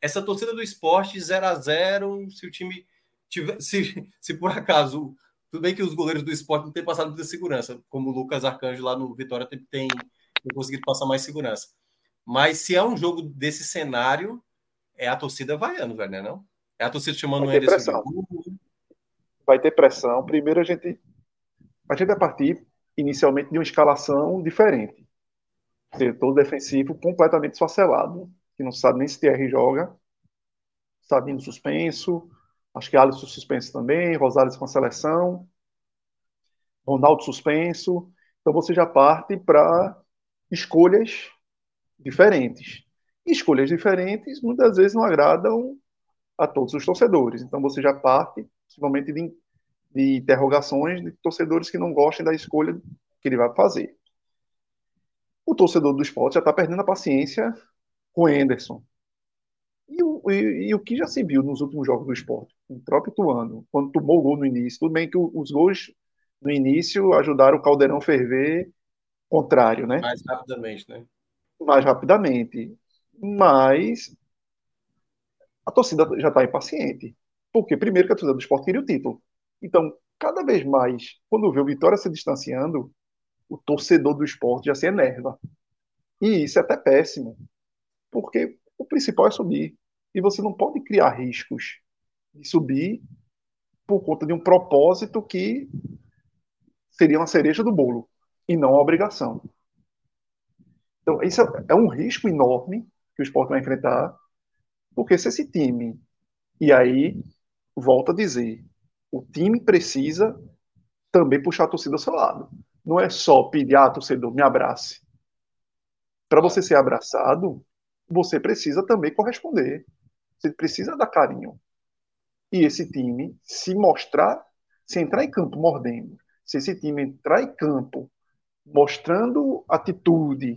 Essa torcida do esporte 0 a 0 se o time tiver, se, se por acaso tudo bem que os goleiros do esporte não têm passado muita segurança, como o Lucas Arcanjo lá no Vitória tem, tem, tem conseguido passar mais segurança. Mas se é um jogo desse cenário, é a torcida vaiando, velho, né? Não? É a torcida chamando o Anderson. Vai ter pressão. Primeiro a gente, a gente vai partir inicialmente de uma escalação diferente. Setor defensivo completamente esfacelado, que não sabe nem se TR joga, Sabino suspenso, Acho que Alisson suspenso também, Rosales com a seleção, Ronaldo suspenso. Então você já parte para escolhas diferentes. escolhas diferentes muitas vezes não agradam a todos os torcedores. Então você já parte, principalmente, de, de interrogações de torcedores que não gostem da escolha que ele vai fazer. O torcedor do esporte já está perdendo a paciência com o Anderson. E o, e, e o, que já se viu nos últimos jogos do esporte, o próprio Tuano, quando tomou o gol no início, tudo bem que os gols no início ajudaram o Caldeirão a ferver contrário, né? Mais rapidamente, né? Mais rapidamente. Mas a torcida já está impaciente. Porque, primeiro, que a torcida do esporte queria o título. Então, cada vez mais, quando vê o Vitória se distanciando, o torcedor do esporte já se enerva. E isso é até péssimo. Porque o principal é subir. E você não pode criar riscos de subir por conta de um propósito que seria uma cereja do bolo e não a obrigação. Então, isso é um risco enorme que o esporte vai enfrentar, porque se esse time, e aí, volto a dizer, o time precisa também puxar a torcida ao seu lado. Não é só pedir, ah, torcedor, me abrace. Para você ser abraçado, você precisa também corresponder. Você precisa dar carinho. E esse time, se mostrar, se entrar em campo mordendo, se esse time entrar em campo mostrando atitude,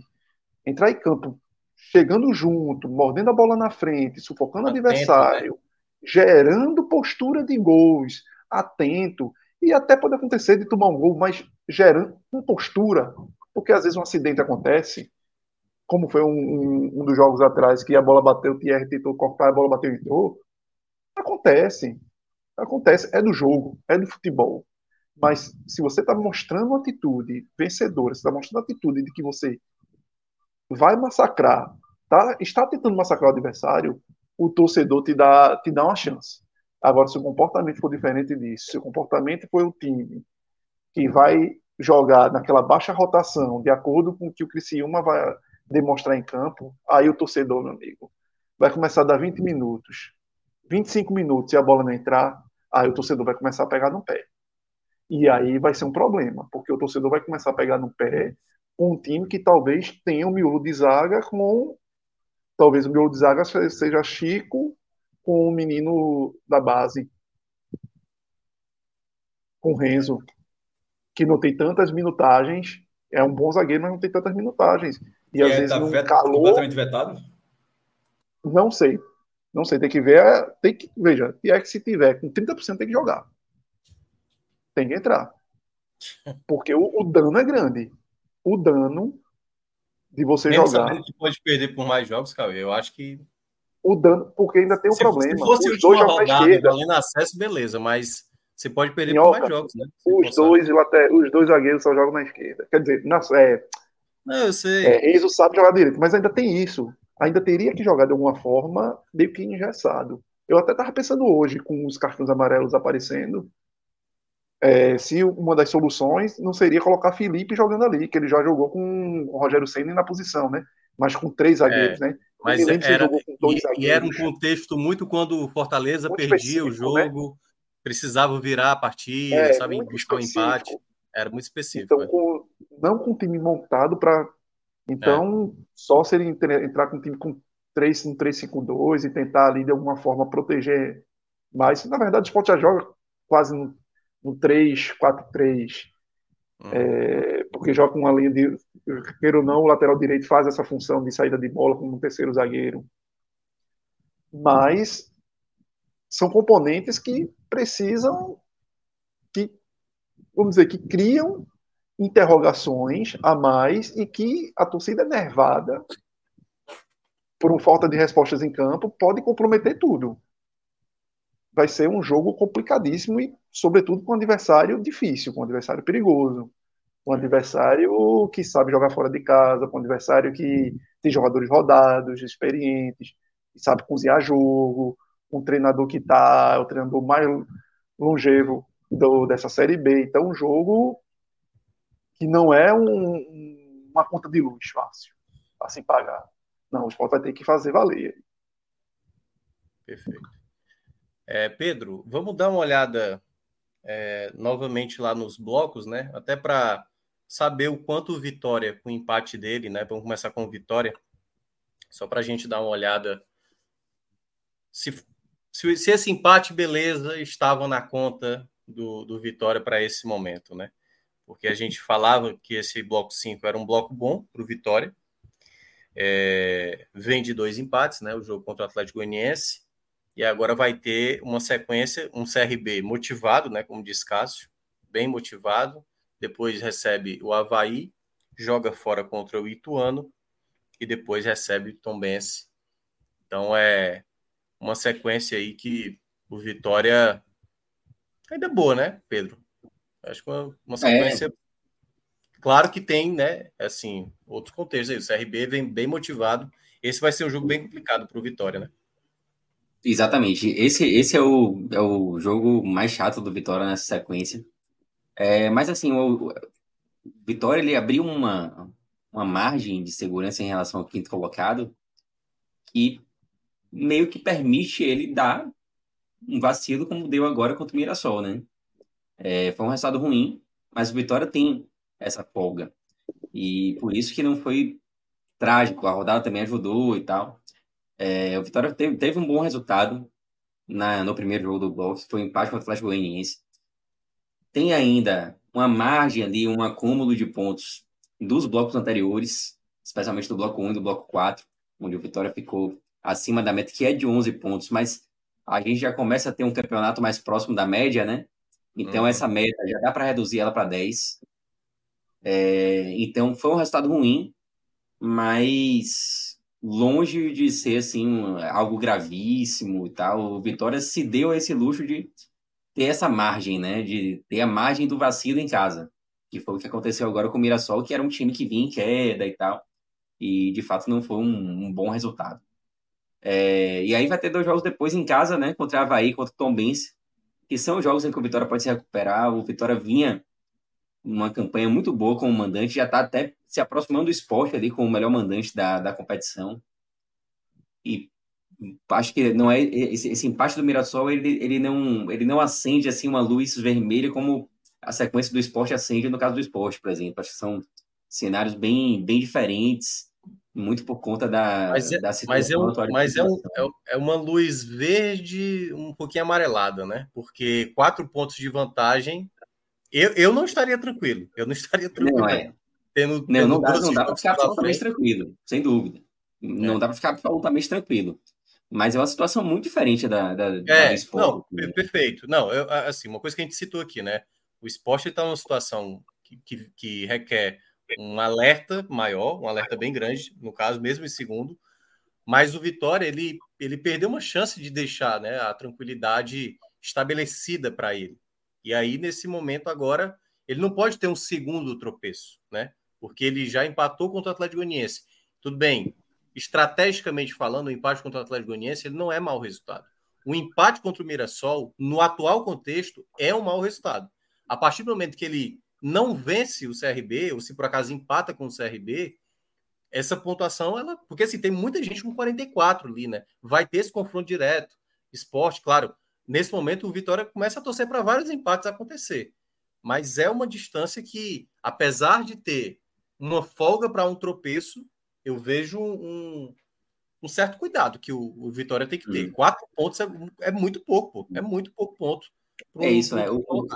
entrar em campo chegando junto, mordendo a bola na frente, sufocando o adversário, né? gerando postura de gols, atento, e até pode acontecer de tomar um gol, mas gerando postura, porque às vezes um acidente acontece, como foi um, um, um dos jogos atrás, que a bola bateu, o Thierry tentou cortar, a bola bateu e entrou. Acontece. Acontece. É do jogo, é do futebol. Mas se você está mostrando atitude vencedora, você está mostrando atitude de que você vai massacrar, tá, está tentando massacrar o adversário, o torcedor te dá, te dá uma chance. Agora, se o comportamento for diferente disso, se o comportamento for o time que vai jogar naquela baixa rotação, de acordo com o que o Criciúma vai demonstrar em campo, aí o torcedor, meu amigo, vai começar a dar 20 minutos, 25 minutos e a bola não entrar, aí o torcedor vai começar a pegar no pé. E aí vai ser um problema, porque o torcedor vai começar a pegar no pé um time que talvez tenha um miolo de zaga com. Talvez o miolo de zaga seja Chico com o menino da base, com Renzo, que não tem tantas minutagens. É um bom zagueiro, mas não tem tantas minutagens. E, e às é, vezes tá no calor. Completamente vetado? Não sei. Não sei, tem que ver. Tem que, veja, e é que se tiver com 30% tem que jogar tem que entrar. Porque o, o dano é grande. O dano de você Mesmo jogar. que pode perder por mais jogos, cara. Eu acho que. O dano, porque ainda tem um se, problema. Se fosse os dois jogam na esquerda. Valendo acesso, beleza, mas você pode perder Minhoca, por mais jogos, né? os dois, os dois zagueiros só jogam na esquerda. Quer dizer, na, é, não, eu sei. É, Enzo sabe jogar direito, mas ainda tem isso. Ainda teria que jogar de alguma forma meio que engessado. Eu até estava pensando hoje, com os cartões amarelos aparecendo, é, se uma das soluções não seria colocar Felipe jogando ali, que ele já jogou com o Rogério Senna na posição, né? Mas com três zagueiros, é, né? Mas era, e, e, era um contexto muito quando o Fortaleza muito perdia o né? jogo, né? Precisava virar a partida, é, sabe, buscar um empate. Era muito específico. Então, é. com, não com o time montado para. Então, é. só se ele entrar com um time com 3, um 3-5-2 e tentar ali de alguma forma proteger mais. Na verdade, o Sport já joga quase no no 3-4-3, hum. é, porque joga com uma linha de. Queira ou não, o lateral direito faz essa função de saída de bola como um terceiro zagueiro. Mas são componentes que precisam, que, vamos dizer, que criam interrogações a mais e que a torcida nervada por uma falta de respostas em campo pode comprometer tudo. Vai ser um jogo complicadíssimo e, sobretudo, com um adversário difícil, com um adversário perigoso, com um adversário que sabe jogar fora de casa, com um adversário que tem jogadores rodados, experientes, que sabe cozinhar jogo, um treinador que está, é o treinador mais longevo do, dessa Série B. Então, um jogo que não é um, uma conta de luz fácil, assim pagar. Não, o esporte vai ter que fazer valer. Perfeito. É, Pedro, vamos dar uma olhada é, novamente lá nos blocos, né? Até para saber o quanto Vitória, com o empate dele, né? Vamos começar com o Vitória, só para a gente dar uma olhada se se, se esse empate, beleza, estava na conta do, do Vitória para esse momento, né? Porque a gente falava que esse bloco 5 era um bloco bom para o Vitória. É, vem de dois empates, né? O jogo contra o Atlético Goianiense. E agora vai ter uma sequência, um CRB motivado, né? Como diz Cássio, bem motivado. Depois recebe o Havaí, joga fora contra o Ituano e depois recebe o Tombense. Então é uma sequência aí que o Vitória ainda é boa, né, Pedro? Acho que uma, uma sequência. É. Claro que tem, né? Assim, outros contextos aí. O CRB vem bem motivado. Esse vai ser um jogo bem complicado para o Vitória, né? Exatamente. Esse, esse é, o, é o jogo mais chato do Vitória nessa sequência. É, mas assim, o, o Vitória ele abriu uma, uma margem de segurança em relação ao quinto colocado que meio que permite ele dar um vacilo como deu agora contra o Mirassol, né? É, foi um resultado ruim, mas o Vitória tem essa folga. E por isso que não foi trágico, a rodada também ajudou e tal. É, o Vitória teve, teve um bom resultado na, no primeiro jogo do bloco, foi um empate com o Atlético Goianiense. Tem ainda uma margem ali, um acúmulo de pontos dos blocos anteriores, especialmente do bloco 1 e do bloco 4, onde o Vitória ficou acima da meta, que é de 11 pontos, mas a gente já começa a ter um campeonato mais próximo da média, né? Então, uhum. essa meta já dá para reduzir ela para 10. É, então, foi um resultado ruim, mas longe de ser assim algo gravíssimo e tal. O Vitória se deu esse luxo de ter essa margem, né? De ter a margem do vacilo em casa, que foi o que aconteceu agora com o Mirassol, que era um time que vinha em queda e tal, e de fato não foi um, um bom resultado. É, e aí vai ter dois jogos depois em casa, né? Contra Havaí, contra o Tom Benz, que são jogos em que o Vitória pode se recuperar. O Vitória vinha uma campanha muito boa como mandante, já está até se aproximando do esporte ali como o melhor mandante da, da competição. E acho que não é esse, esse empate do Mirassol ele, ele não ele não acende assim uma luz vermelha como a sequência do esporte acende no caso do esporte, por exemplo. Acho que são cenários bem bem diferentes muito por conta da, mas é, da situação mas é, um, mas é, um, é, é, uma luz verde um pouquinho amarelada, né? Porque quatro pontos de vantagem, eu, eu não estaria tranquilo. Eu não estaria tranquilo. Não, é. Tendo, não, não dá, não dá para ficar absolutamente tranquilo, sem dúvida. Não é. dá para ficar absolutamente tranquilo. Mas é uma situação muito diferente da, da, é, da esporte. Não, né? perfeito. Não, eu, assim, uma coisa que a gente citou aqui, né? O esporte está numa situação que, que, que requer um alerta maior, um alerta bem grande, no caso, mesmo em segundo. Mas o Vitória, ele, ele perdeu uma chance de deixar né, a tranquilidade estabelecida para ele. E aí, nesse momento agora, ele não pode ter um segundo tropeço, né? Porque ele já empatou contra o Atlético Goianiense. Tudo bem, estrategicamente falando, o empate contra o Atlético Goianiense ele não é mau resultado. O empate contra o Mirassol, no atual contexto, é um mau resultado. A partir do momento que ele não vence o CRB, ou se por acaso empata com o CRB, essa pontuação, ela. Porque assim, tem muita gente com 44 ali, né? Vai ter esse confronto direto. Esporte, claro. Nesse momento, o Vitória começa a torcer para vários empates acontecer. Mas é uma distância que, apesar de ter uma folga para um tropeço, eu vejo um, um certo cuidado que o, o Vitória tem que ter. Hum. Quatro pontos é, é, muito pouco, pô. É muito pouco ponto. Um, é isso, né? O, o,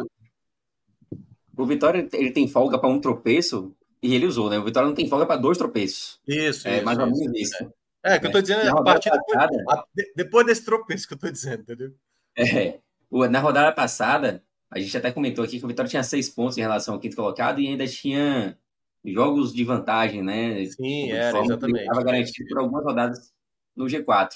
o Vitória ele tem folga para um tropeço e ele usou, né? O Vitória não tem folga para dois tropeços. Isso, é isso, mais ou menos isso. isso. É, é que eu tô dizendo é a partir depois, a, depois desse tropeço que eu tô dizendo, entendeu? É. Na rodada passada, a gente até comentou aqui que o Vitória tinha seis pontos em relação ao quinto colocado e ainda tinha jogos de vantagem, né? Sim, era, exatamente. Estava garantido por algumas rodadas no G4.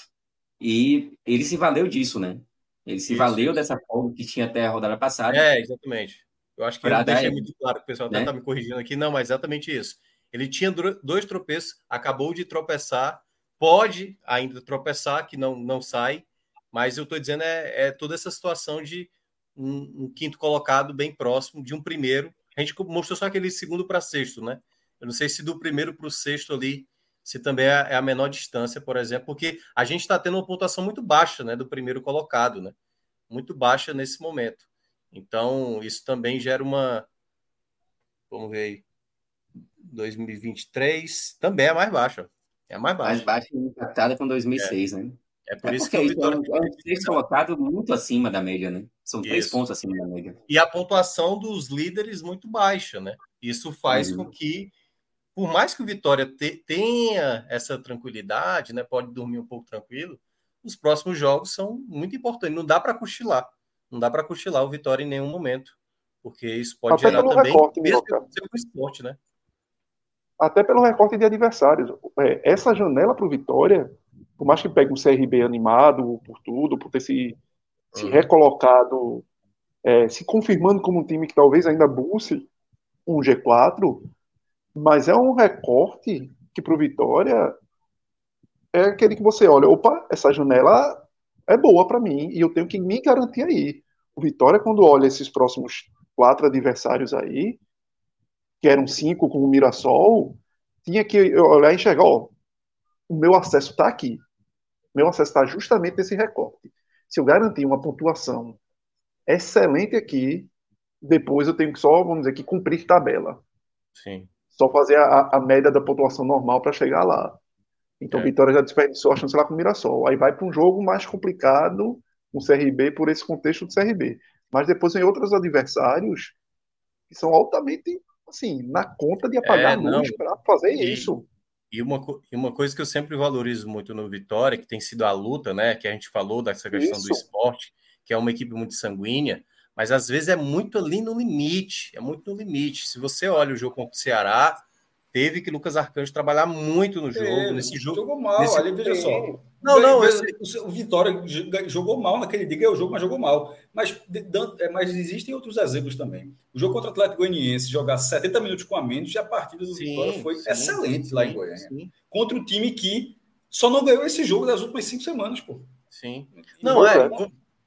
E ele se valeu disso, né? Ele se isso, valeu dessa folga que tinha até a rodada passada. É, exatamente. Eu acho que eu deixei muito claro, o pessoal né? me corrigindo aqui. Não, mas exatamente isso. Ele tinha dois tropeços, acabou de tropeçar, pode ainda tropeçar, que não, não sai, mas eu estou dizendo é, é, toda essa situação de um, um, quinto colocado bem próximo de um primeiro. A gente mostrou só aquele segundo para sexto, né? Eu não sei se do primeiro para o sexto ali, se também é, é a menor distância, por exemplo, porque a gente está tendo uma pontuação muito baixa, né, do primeiro colocado, né? Muito baixa nesse momento. Então, isso também gera uma. Vamos ver aí. 2023 também é mais baixa. É mais baixa. Mais baixa impactada com 2006, é. né? É por é isso que o Vitória. É um três colocado muito acima da média, né? São três isso. pontos acima da média. E a pontuação dos líderes muito baixa, né? Isso faz uhum. com que, por mais que o Vitória te, tenha essa tranquilidade, né? Pode dormir um pouco tranquilo, os próximos jogos são muito importantes. Não dá para cochilar. Não dá para cochilar o Vitória em nenhum momento. Porque isso pode Até gerar também recorte, mesmo o esporte, né? Até pelo recorte de adversários. É, essa janela para o Vitória por mais que pegue um CRB animado por tudo, por ter se, se uhum. recolocado, é, se confirmando como um time que talvez ainda busque um G4, mas é um recorte que para o Vitória é aquele que você olha, opa, essa janela é boa para mim e eu tenho que me garantir aí. O Vitória, quando olha esses próximos quatro adversários aí, que eram cinco com o Mirassol, tinha que olhar e enxergar, ó, o meu acesso está aqui meu acesso está justamente nesse recorte. Se eu garantir uma pontuação excelente aqui, depois eu tenho que só, vamos dizer, que cumprir tabela. Sim. Só fazer a, a média da pontuação normal para chegar lá. Então, é. Vitória já desperdiçou a chance lá com o Mirassol. Aí vai para um jogo mais complicado, com o CRB, por esse contexto do CRB. Mas depois tem outros adversários que são altamente, assim, na conta de apagar é, luz para fazer e, isso. E uma, e uma coisa que eu sempre valorizo muito no Vitória, que tem sido a luta, né? Que a gente falou dessa questão Isso. do esporte, que é uma equipe muito sanguínea, mas às vezes é muito ali no limite, é muito no limite. Se você olha o jogo contra o Ceará, teve que Lucas Arcanjo trabalhar muito no jogo, é, nesse jogo. Jogou mal, nesse... ali, veja só. Não, não. O Vitória jogou mal naquele dia, ganhou o jogo, mas jogou mal. Mas, é, mas existem outros exemplos também. O jogo contra o Atlético Goianiense, jogar 70 minutos com a menos, e a partida do sim, Vitória foi sim, excelente sim, lá em Goiânia. Contra o time que só não ganhou esse jogo das últimas cinco semanas, pô. Sim. Não, é.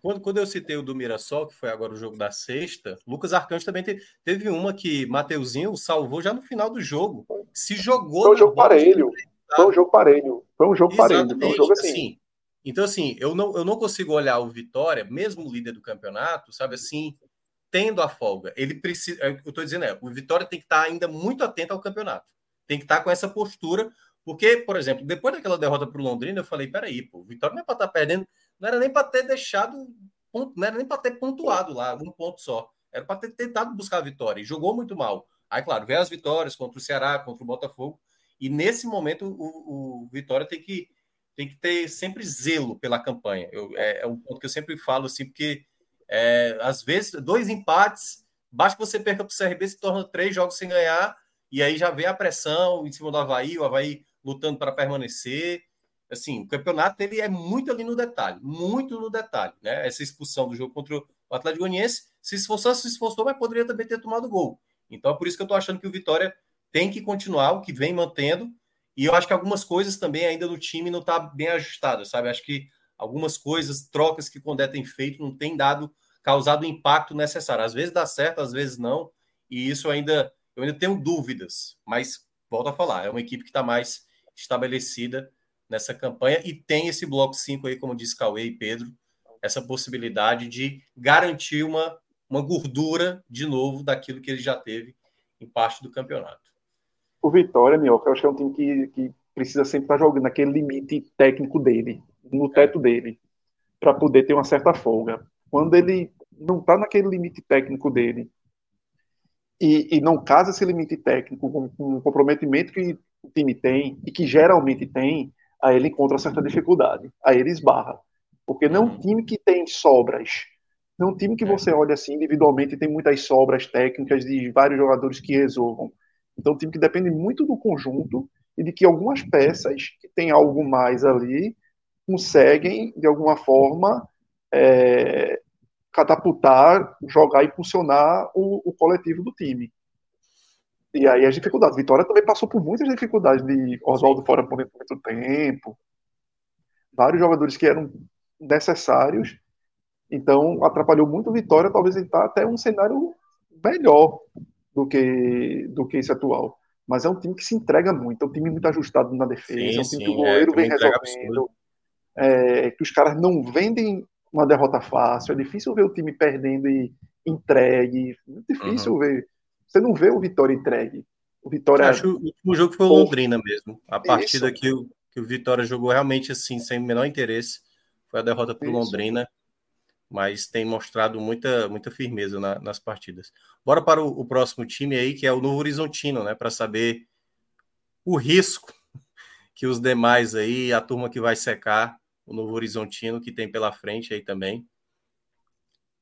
Quando, quando eu citei o do Mirassol, que foi agora o jogo da sexta, Lucas Arcanjo também teve, teve uma que Mateuzinho salvou já no final do jogo. Se jogou. Foi um jogo parelho. Foi um jogo parelho. Foi um jogo Exatamente. parelho. Foi um jogo assim. assim. Então, assim, eu não, eu não consigo olhar o Vitória, mesmo líder do campeonato, sabe assim, tendo a folga. Ele precisa. É eu estou dizendo, é, o Vitória tem que estar ainda muito atento ao campeonato. Tem que estar com essa postura, porque, por exemplo, depois daquela derrota para o Londrina, eu falei: peraí, pô, o Vitória não é para estar perdendo não era nem para ter deixado, não era nem para ter pontuado lá, um ponto só. Era para ter tentado buscar a vitória. E jogou muito mal. Aí, claro, veio as vitórias contra o Ceará, contra o Botafogo. E nesse momento, o, o Vitória tem que, tem que ter sempre zelo pela campanha. Eu, é, é, um ponto que eu sempre falo assim, porque é, às vezes, dois empates, basta que você perca para o CRB, se torna três jogos sem ganhar, e aí já vem a pressão em cima do Havaí, o Havaí lutando para permanecer assim, o campeonato ele é muito ali no detalhe, muito no detalhe, né? Essa expulsão do jogo contra o Atlético Goianiense, se esforçou, se esforçou, mas poderia também ter tomado gol. Então é por isso que eu tô achando que o Vitória tem que continuar o que vem mantendo, e eu acho que algumas coisas também ainda no time não tá bem ajustadas, sabe? Acho que algumas coisas, trocas que o Condé tem feito não tem dado causado o impacto necessário. Às vezes dá certo, às vezes não, e isso ainda eu ainda tenho dúvidas, mas volto a falar, é uma equipe que está mais estabelecida nessa campanha e tem esse bloco 5 aí, como disse Cauê e Pedro, essa possibilidade de garantir uma, uma gordura de novo daquilo que ele já teve em parte do campeonato. O Vitória, Mioca, eu acho que é um time que, que precisa sempre estar jogando naquele limite técnico dele, no teto é. dele, para poder ter uma certa folga. Quando ele não está naquele limite técnico dele e, e, não casa esse limite técnico com, com o comprometimento que o time tem e que geralmente tem, aí ele encontra certa dificuldade, aí ele esbarra. Porque não é um uhum. time que tem sobras, não é um time que é. você olha assim individualmente tem muitas sobras técnicas de vários jogadores que resolvam. Então, é um time que depende muito do conjunto e de que algumas peças que têm algo mais ali conseguem, de alguma forma, é, catapultar, jogar e impulsionar o, o coletivo do time. E aí as dificuldades. Vitória também passou por muitas dificuldades de Oswaldo fora por muito tempo. Vários jogadores que eram necessários. Então atrapalhou muito o Vitória, talvez ele tá até um cenário melhor do que, do que esse atual. Mas é um time que se entrega muito, é um time muito ajustado na defesa, sim, é um time sim, que o goleiro é, vem resolvendo. É, que os caras não vendem uma derrota fácil. É difícil ver o time perdendo e entregue. Muito difícil uhum. ver você não vê o Vitória entregue. O Vitória. Acho que o último jogo foi o Londrina mesmo. A partida que o, que o Vitória jogou realmente assim, sem o menor interesse. foi a derrota para o Londrina, mas tem mostrado muita, muita firmeza na, nas partidas. Bora para o, o, próximo time aí, que é o Novo Horizontino, né? Para saber o risco que os demais aí, a turma que vai secar o Novo Horizontino, que tem pela frente aí também.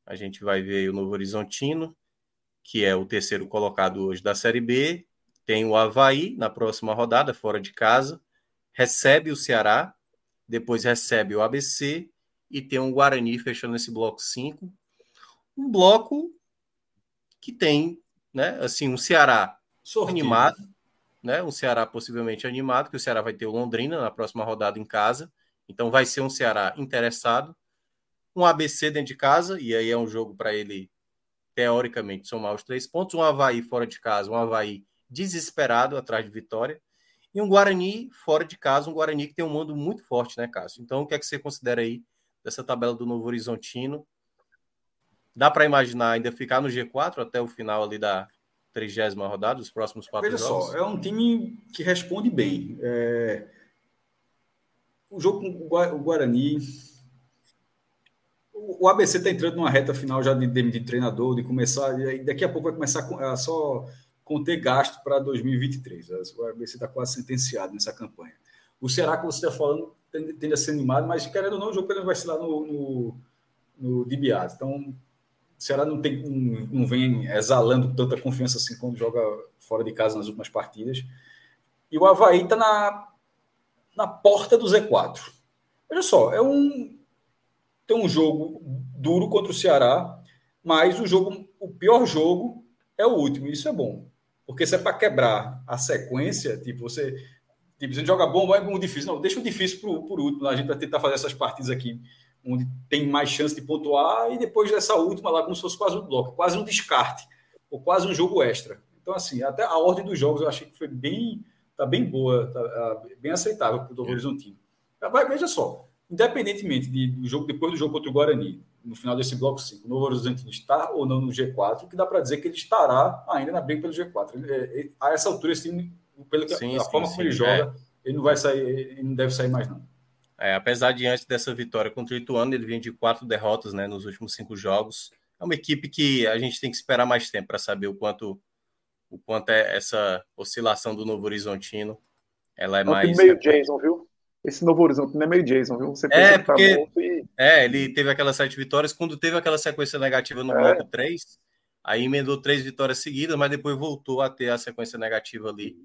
A gente vai ver o Novo Horizontino, que é o terceiro colocado hoje da Série B. Tem o Havaí na próxima rodada, fora de casa. Recebe o Ceará, depois recebe o ABC e tem um Guarani fechando esse bloco 5. Um bloco que tem, né, assim, um Ceará Sortido. animado, né, um Ceará possivelmente animado, que o Ceará vai ter o Londrina na próxima rodada em casa. Então vai ser um Ceará interessado. Um ABC dentro de casa, e aí é um jogo para ele, teoricamente, somar os três pontos. Um Havaí fora de casa, um Havaí desesperado atrás de vitória. E um Guarani fora de casa, um Guarani que tem um mundo muito forte, né, Cássio? Então, o que é que você considera aí dessa tabela do Novo Horizontino? Dá para imaginar ainda ficar no G4 até o final ali da trigésima rodada, os próximos quatro Veja jogos? só, é um time que responde bem. É... O jogo com o Guarani. O ABC está entrando numa reta final já de, de, treinador, de começar. Daqui a pouco vai começar a só conter gasto para 2023. O ABC está quase sentenciado nessa campanha. O Ceará, que você está falando, tende, tende, a ser animado, mas querendo ou não, o jogo vai ser lá no, no, no. Então, o Ceará não, tem, não, não vem exalando tanta confiança assim quando joga fora de casa nas últimas partidas. E o Havaí está na, na porta do Z4. Olha só, é um, tem um jogo duro contra o Ceará, mas o jogo, o pior jogo é o último. Isso é bom. Porque se é para quebrar a sequência, tipo, você, tipo, você joga bom, é muito difícil. Não, deixa o difícil por, por último. A gente vai tentar fazer essas partidas aqui, onde tem mais chance de pontuar, e depois dessa última lá, como se fosse quase um bloco, quase um descarte, ou quase um jogo extra. Então, assim, até a ordem dos jogos eu achei que foi bem, tá bem boa, tá, bem aceitável para o Novo Horizontino. Veja só, independentemente de, do jogo, depois do jogo contra o Guarani, no final desse bloco 5, o Novo Horizonte está ou não no G4, que dá para dizer que ele estará ainda na briga pelo G4. Ele, ele, a essa altura, esse time, pela sim, a sim, forma sim, como ele joga, é. ele não vai sair, ele não deve sair mais, não. É, apesar de antes dessa vitória contra o Ituano, ele vinha de quatro derrotas né, nos últimos cinco jogos. É uma equipe que a gente tem que esperar mais tempo para saber o quanto, o quanto é essa oscilação do Novo Horizontino. Ela é, é mais. meio Jason, viu? Esse Novo Horizonte não é meio Jason, viu? Você é, tá porque, tá e... é, ele teve aquelas sete vitórias, quando teve aquela sequência negativa no é. bloco 3, aí emendou três vitórias seguidas, mas depois voltou a ter a sequência negativa ali.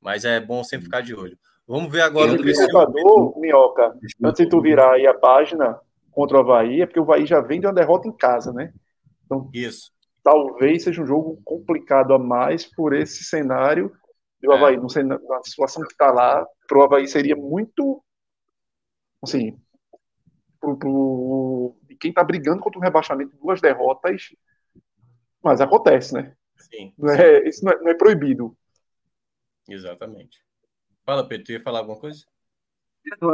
Mas é bom sempre ficar de olho. Vamos ver agora o Libertador, Minhoca, antes de tu virar aí a página contra o Havaí, é porque o Havaí já vem de uma derrota em casa, né? Então, Isso. talvez seja um jogo complicado a mais por esse cenário do é. Havaí, não sei, na, na situação que está lá, para o Havaí seria muito. Assim, pro, pro, quem está brigando contra o rebaixamento, duas derrotas, mas acontece, né? Sim. Não é, isso não é, não é, proibido. Exatamente. Fala, Pedro, tu ia falar alguma coisa?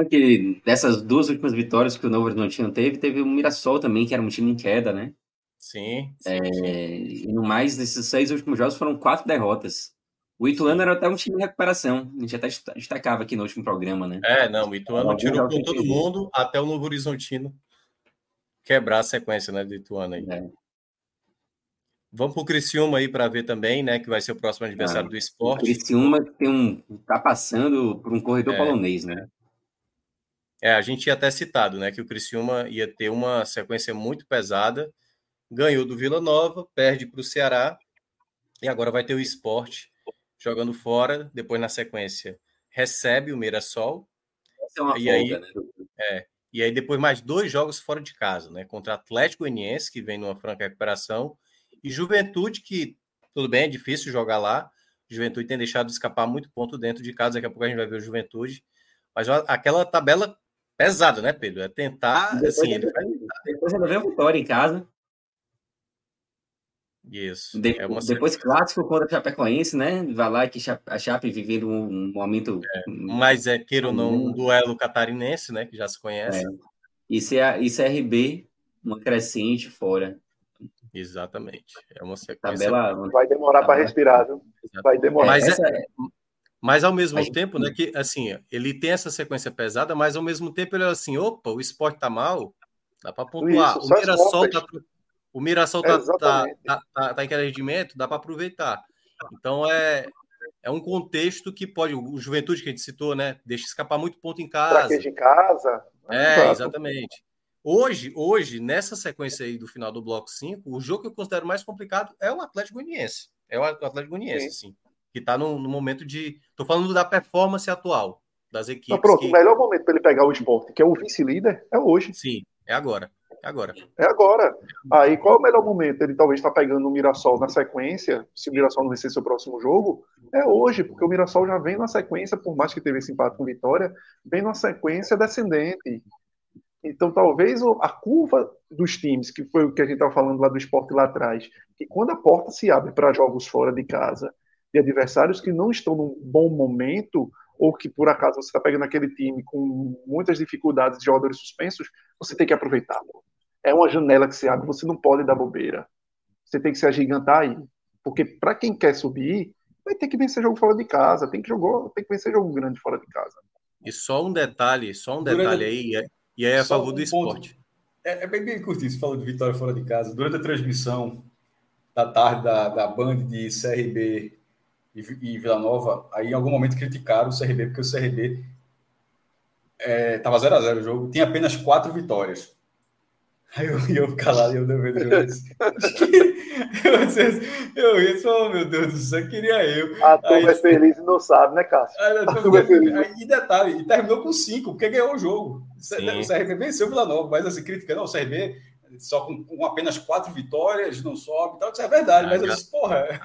que dessas duas últimas vitórias que o Novo Horizontino teve, teve o Mirassol também, que era um time em queda, né? Sim. sim, é, sim. E no mais, nesses seis últimos jogos foram quatro derrotas. O Ituano era até um time de recuperação. A gente até destacava aqui no último programa, né? É, não, o Ituano tirou com todo mundo até o Novo Horizontino quebrar a sequência né, do Ituano aí. É. Vamos para o Criciúma aí para ver também, né? Que vai ser o próximo adversário ah, do esporte. O Criciúma tem um, tá passando por um corredor é, polonês, né? É, a gente tinha até citado, né? Que o Criciúma ia ter uma sequência muito pesada. Ganhou do Vila Nova, perde para o Ceará e agora vai ter o esporte jogando fora, depois na sequência recebe o Mirassol. Essa é uma e folga, aí, né? É, e aí depois mais dois jogos fora de casa, né? Contra Atlético Goianiense, que vem numa franca recuperação, e Juventude, que tudo bem, é difícil jogar lá. Juventude tem deixado escapar muito ponto dentro de casa, daqui a pouco a gente vai ver o Juventude. Mas aquela tabela pesada, né, Pedro? É tentar. Depois, assim, ele vai... depois ainda vem a vitória em casa. Isso. De, é depois clássico contra a Chapecoense, né? Vai lá que a Chape vivendo um momento. É, mas é, queira ou não, um duelo catarinense, né? Que já se conhece. É. E, CRB, uma crescente fora. Exatamente. É uma sequência. Tabela, vai demorar para respirar, viu? Vai demorar. Mas, é, Mas ao mesmo mas... tempo, né, que assim, ele tem essa sequência pesada, mas ao mesmo tempo ele é assim, opa, o esporte tá mal, dá para pontuar. Isso, o Mirassol tá, o Mirassol tá, é, tá, tá, tá, tá, em rendimento, dá para aproveitar. Então é, é um contexto que pode, o Juventude que a gente citou, né, deixa escapar muito ponto em casa. de casa. É, exatamente. Hoje, hoje, nessa sequência aí do final do bloco 5, o jogo que eu considero mais complicado é o Atlético Goianiense. É o Atlético Goianiense, sim. sim que está no, no, momento de. Estou falando da performance atual das equipes. Então, pronto, que... o melhor momento para ele pegar o esporte, que é o vice-líder, é hoje. Sim, é agora. É agora. É agora. Aí qual é o melhor momento? Ele talvez está pegando o Mirassol na sequência, se o Mirassol não vencer seu próximo jogo, é hoje, porque o Mirassol já vem na sequência, por mais que teve esse empate com vitória, vem na sequência descendente. Então, talvez a curva dos times, que foi o que a gente estava falando lá do esporte lá atrás, que quando a porta se abre para jogos fora de casa, de adversários que não estão num bom momento, ou que por acaso você está pegando aquele time com muitas dificuldades de jogadores suspensos, você tem que aproveitar. É uma janela que se abre, você não pode dar bobeira. Você tem que se agigantar aí. Porque para quem quer subir, vai ter que vencer jogo fora de casa, tem que, jogar, tem que vencer jogo grande fora de casa. E só um detalhe, só um detalhe aí, e aí é a favor um do esporte. É, é, bem, bem curtinho, você falou de vitória fora de casa. Durante a transmissão da tarde da, da Band de CRB e, e Vila Nova, aí em algum momento criticaram o CRB, porque o CRB estava 0 a 0 o jogo, tinha apenas quatro vitórias. Aí eu ia calado e eu devendo o jogo. eu ia só, oh, meu Deus do céu, queria eu. A turma é feliz e não sabe, né, Cássio? Aí, a turma é feliz. Aí, e detalhe, e terminou com cinco, porque ganhou o jogo. Sim. O CRB venceu o Vila Nova, mas assim, crítica, não, o CRB só com, com apenas quatro vitórias, não sobe e tal. Isso é verdade, mas eu disse, porra,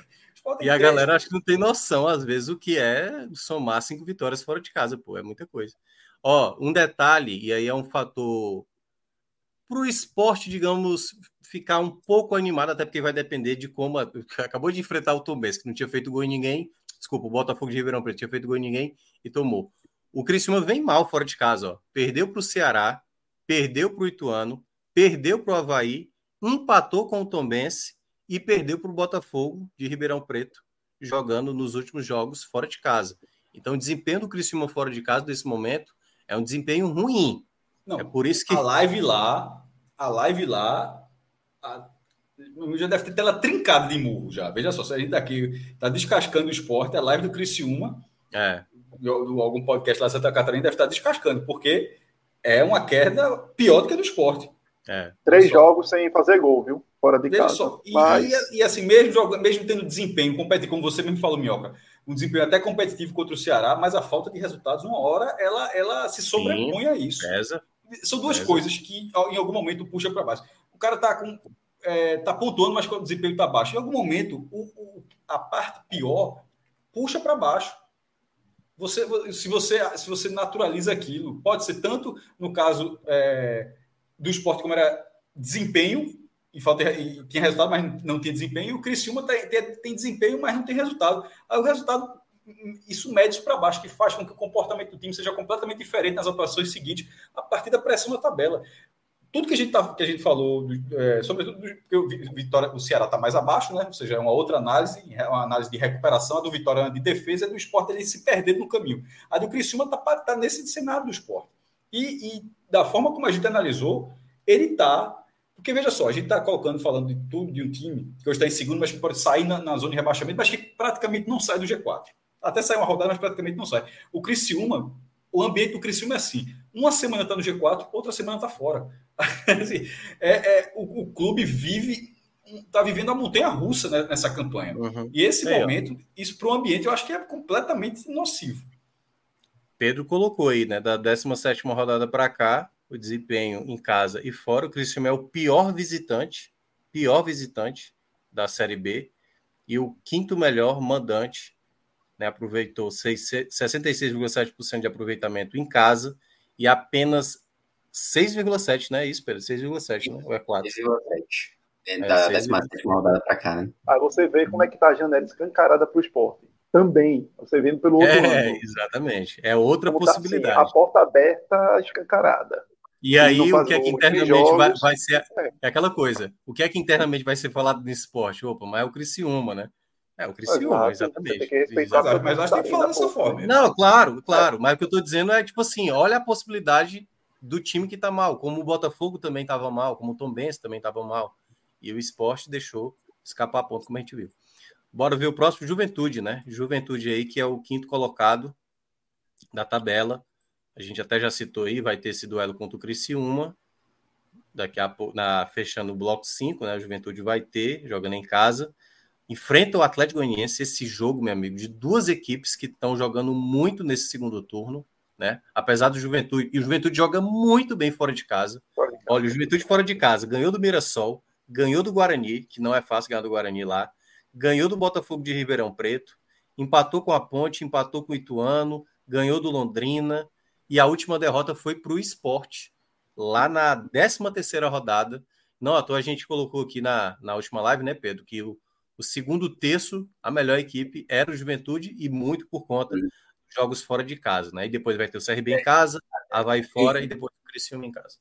e a galera acho que não tem noção, às vezes, o que é somar cinco vitórias fora de casa, pô, é muita coisa. Ó, um detalhe, e aí é um fator para o esporte, digamos, ficar um pouco animado, até porque vai depender de como. Acabou de enfrentar o Tomés, que não tinha feito gol em ninguém. Desculpa, o Botafogo de Ribeirão Preto tinha feito gol em ninguém e tomou. O Criciúma vem mal fora de casa, ó. Perdeu para o Ceará, perdeu para o Ituano, perdeu para o Havaí, empatou com o Tombense e perdeu para o Botafogo de Ribeirão Preto, jogando nos últimos jogos fora de casa. Então, o desempenho do Criciúma fora de casa nesse momento é um desempenho ruim. Não, é por isso que a live lá, a live lá, a, já deve ter tela trincada de murro já. Veja só, se a gente tá aqui está descascando o esporte, a live do Criciúma, é. algum podcast lá de Santa Catarina deve estar descascando, porque é uma queda pior do que a do esporte. É. Três jogos sem fazer gol, viu? Fora de casa. Só. E, Mas... e, e, assim, mesmo, mesmo tendo desempenho, compete, como você mesmo falou, Minhoca, um desempenho até competitivo contra o Ceará, mas a falta de resultados, uma hora, ela, ela se sobrepõe Sim, a isso. Pesa. São duas pesa. coisas que em algum momento puxa para baixo. O cara tá com. É, tá pontuando, mas o desempenho está baixo. Em algum momento, o, o, a parte pior puxa para baixo. Você, se, você, se você naturaliza aquilo, pode ser tanto no caso é, do esporte como era desempenho, e, falta, e tinha resultado, mas não tinha desempenho, o Criciúma tem, tem, tem desempenho, mas não tem resultado. Aí o resultado, isso mede para baixo, que faz com que o comportamento do time seja completamente diferente nas atuações seguintes, a partir da pressão na tabela. Tudo que a gente, tá, que a gente falou, é, sobretudo porque o, Vitória, o Ceará está mais abaixo, né? ou seja, é uma outra análise, é uma análise de recuperação, a do Vitória de defesa, do esporte ele se perder no caminho. A do Criciúma está tá nesse cenário do esporte. E, e da forma como a gente analisou, ele está. Porque veja só, a gente está colocando, falando de tudo de um time que hoje está em segundo, mas que pode sair na, na, zona de rebaixamento, mas que praticamente não sai do G4. Até sai uma rodada, mas praticamente não sai. O Criciúma, o ambiente do Criciúma é assim: uma semana está no G4, outra semana está fora. assim, é, é, o, o, clube vive, está vivendo a montanha russa né, nessa campanha. Uhum. E esse é, momento, isso para o ambiente, eu acho que é completamente nocivo. Pedro colocou aí, né? Da 17 rodada para cá, o desempenho em casa e fora. O Cristiano é o pior visitante, pior visitante da Série B e o quinto melhor mandante. Né, aproveitou 66,7% de aproveitamento em casa e apenas 6,7%, né? Isso, Pedro? 6,7%, né? Ou é 4? 6,7%. É, da 17 rodada para cá, né? Aí você vê como é que tá a janela escancarada para o esporte também. Você vendo pelo outro é, lado. Exatamente. É outra Como possibilidade. Tá, assim, a porta aberta, escancarada. E aí, o que é que internamente jogos, vai, vai, ser. É. é. aquela coisa. O que é que internamente vai ser falado nesse esporte? Opa, mas é o Criciúma, né? É, o Criciúma, exatamente. Que respeitar Exato, mas acho que tem que falar dessa forma. Não, claro, claro. Mas o que eu tô dizendo é, tipo assim, olha a possibilidade do time que tá mal. Como o Botafogo também tava mal, como o Tom Benz também tava mal. E o esporte deixou escapar a ponto, como a gente viu. Bora ver o próximo, Juventude, né? Juventude aí, que é o quinto colocado da tabela. A gente até já citou aí, vai ter esse duelo contra o Criciúma. Daqui a pouco, na, fechando o bloco 5, né? A Juventude vai ter, jogando em casa enfrenta o Atlético Goianiense, esse jogo, meu amigo, de duas equipes que estão jogando muito nesse segundo turno, né? Apesar do Juventude, e o Juventude joga muito bem fora de casa. Olha, o Juventude fora de casa ganhou do Mirassol, ganhou do Guarani, que não é fácil ganhar do Guarani lá, ganhou do Botafogo de Ribeirão Preto, empatou com a Ponte, empatou com o Ituano, ganhou do Londrina, e a última derrota foi para o esporte, lá na 13 terceira rodada. Não, à toa a gente colocou aqui na, na última live, né, Pedro, que o o segundo terço, a melhor equipe era o Juventude e muito por conta dos jogos fora de casa, né? E depois vai ter o CRB em casa, a vai fora e depois o Criciúma em casa.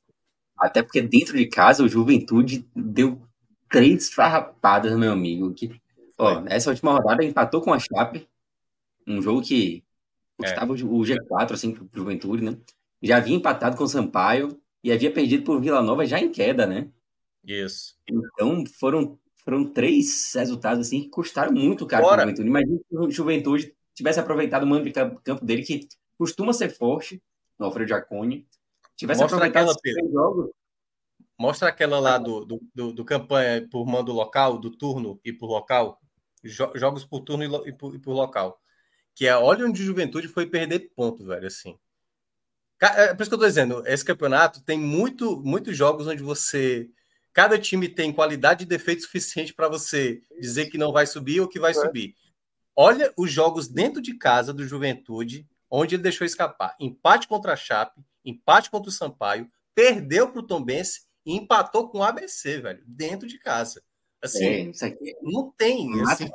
Até porque dentro de casa o Juventude deu três farrapadas, meu amigo. Que, ó, essa última rodada empatou com a Chape, um jogo que custava é. o G4 assim pro Juventude, né? Já havia empatado com o Sampaio e havia perdido por Vila Nova já em queda, né? Isso. Então foram foram três resultados assim que custaram muito caro para o Juventude. Imagina se o Juventude tivesse aproveitado o mando de campo dele, que costuma ser forte, no Alfredo Jaconi. Tivesse Mostra aproveitado aquela, jogos. Mostra aquela lá do, do, do, do, campanha por mando local, do turno e por local. Jogos por turno e, por, e por local. Que é, olha onde o Juventude foi perder ponto, velho, assim. É por isso que eu tô dizendo, esse campeonato tem muito, muitos jogos onde você Cada time tem qualidade e defeito suficiente para você dizer que não vai subir ou que vai é. subir. Olha os jogos dentro de casa do Juventude, onde ele deixou escapar. Empate contra a Chape, empate contra o Sampaio, perdeu para o Tombense e empatou com o ABC, velho, dentro de casa. Assim, é, não tem. Assim,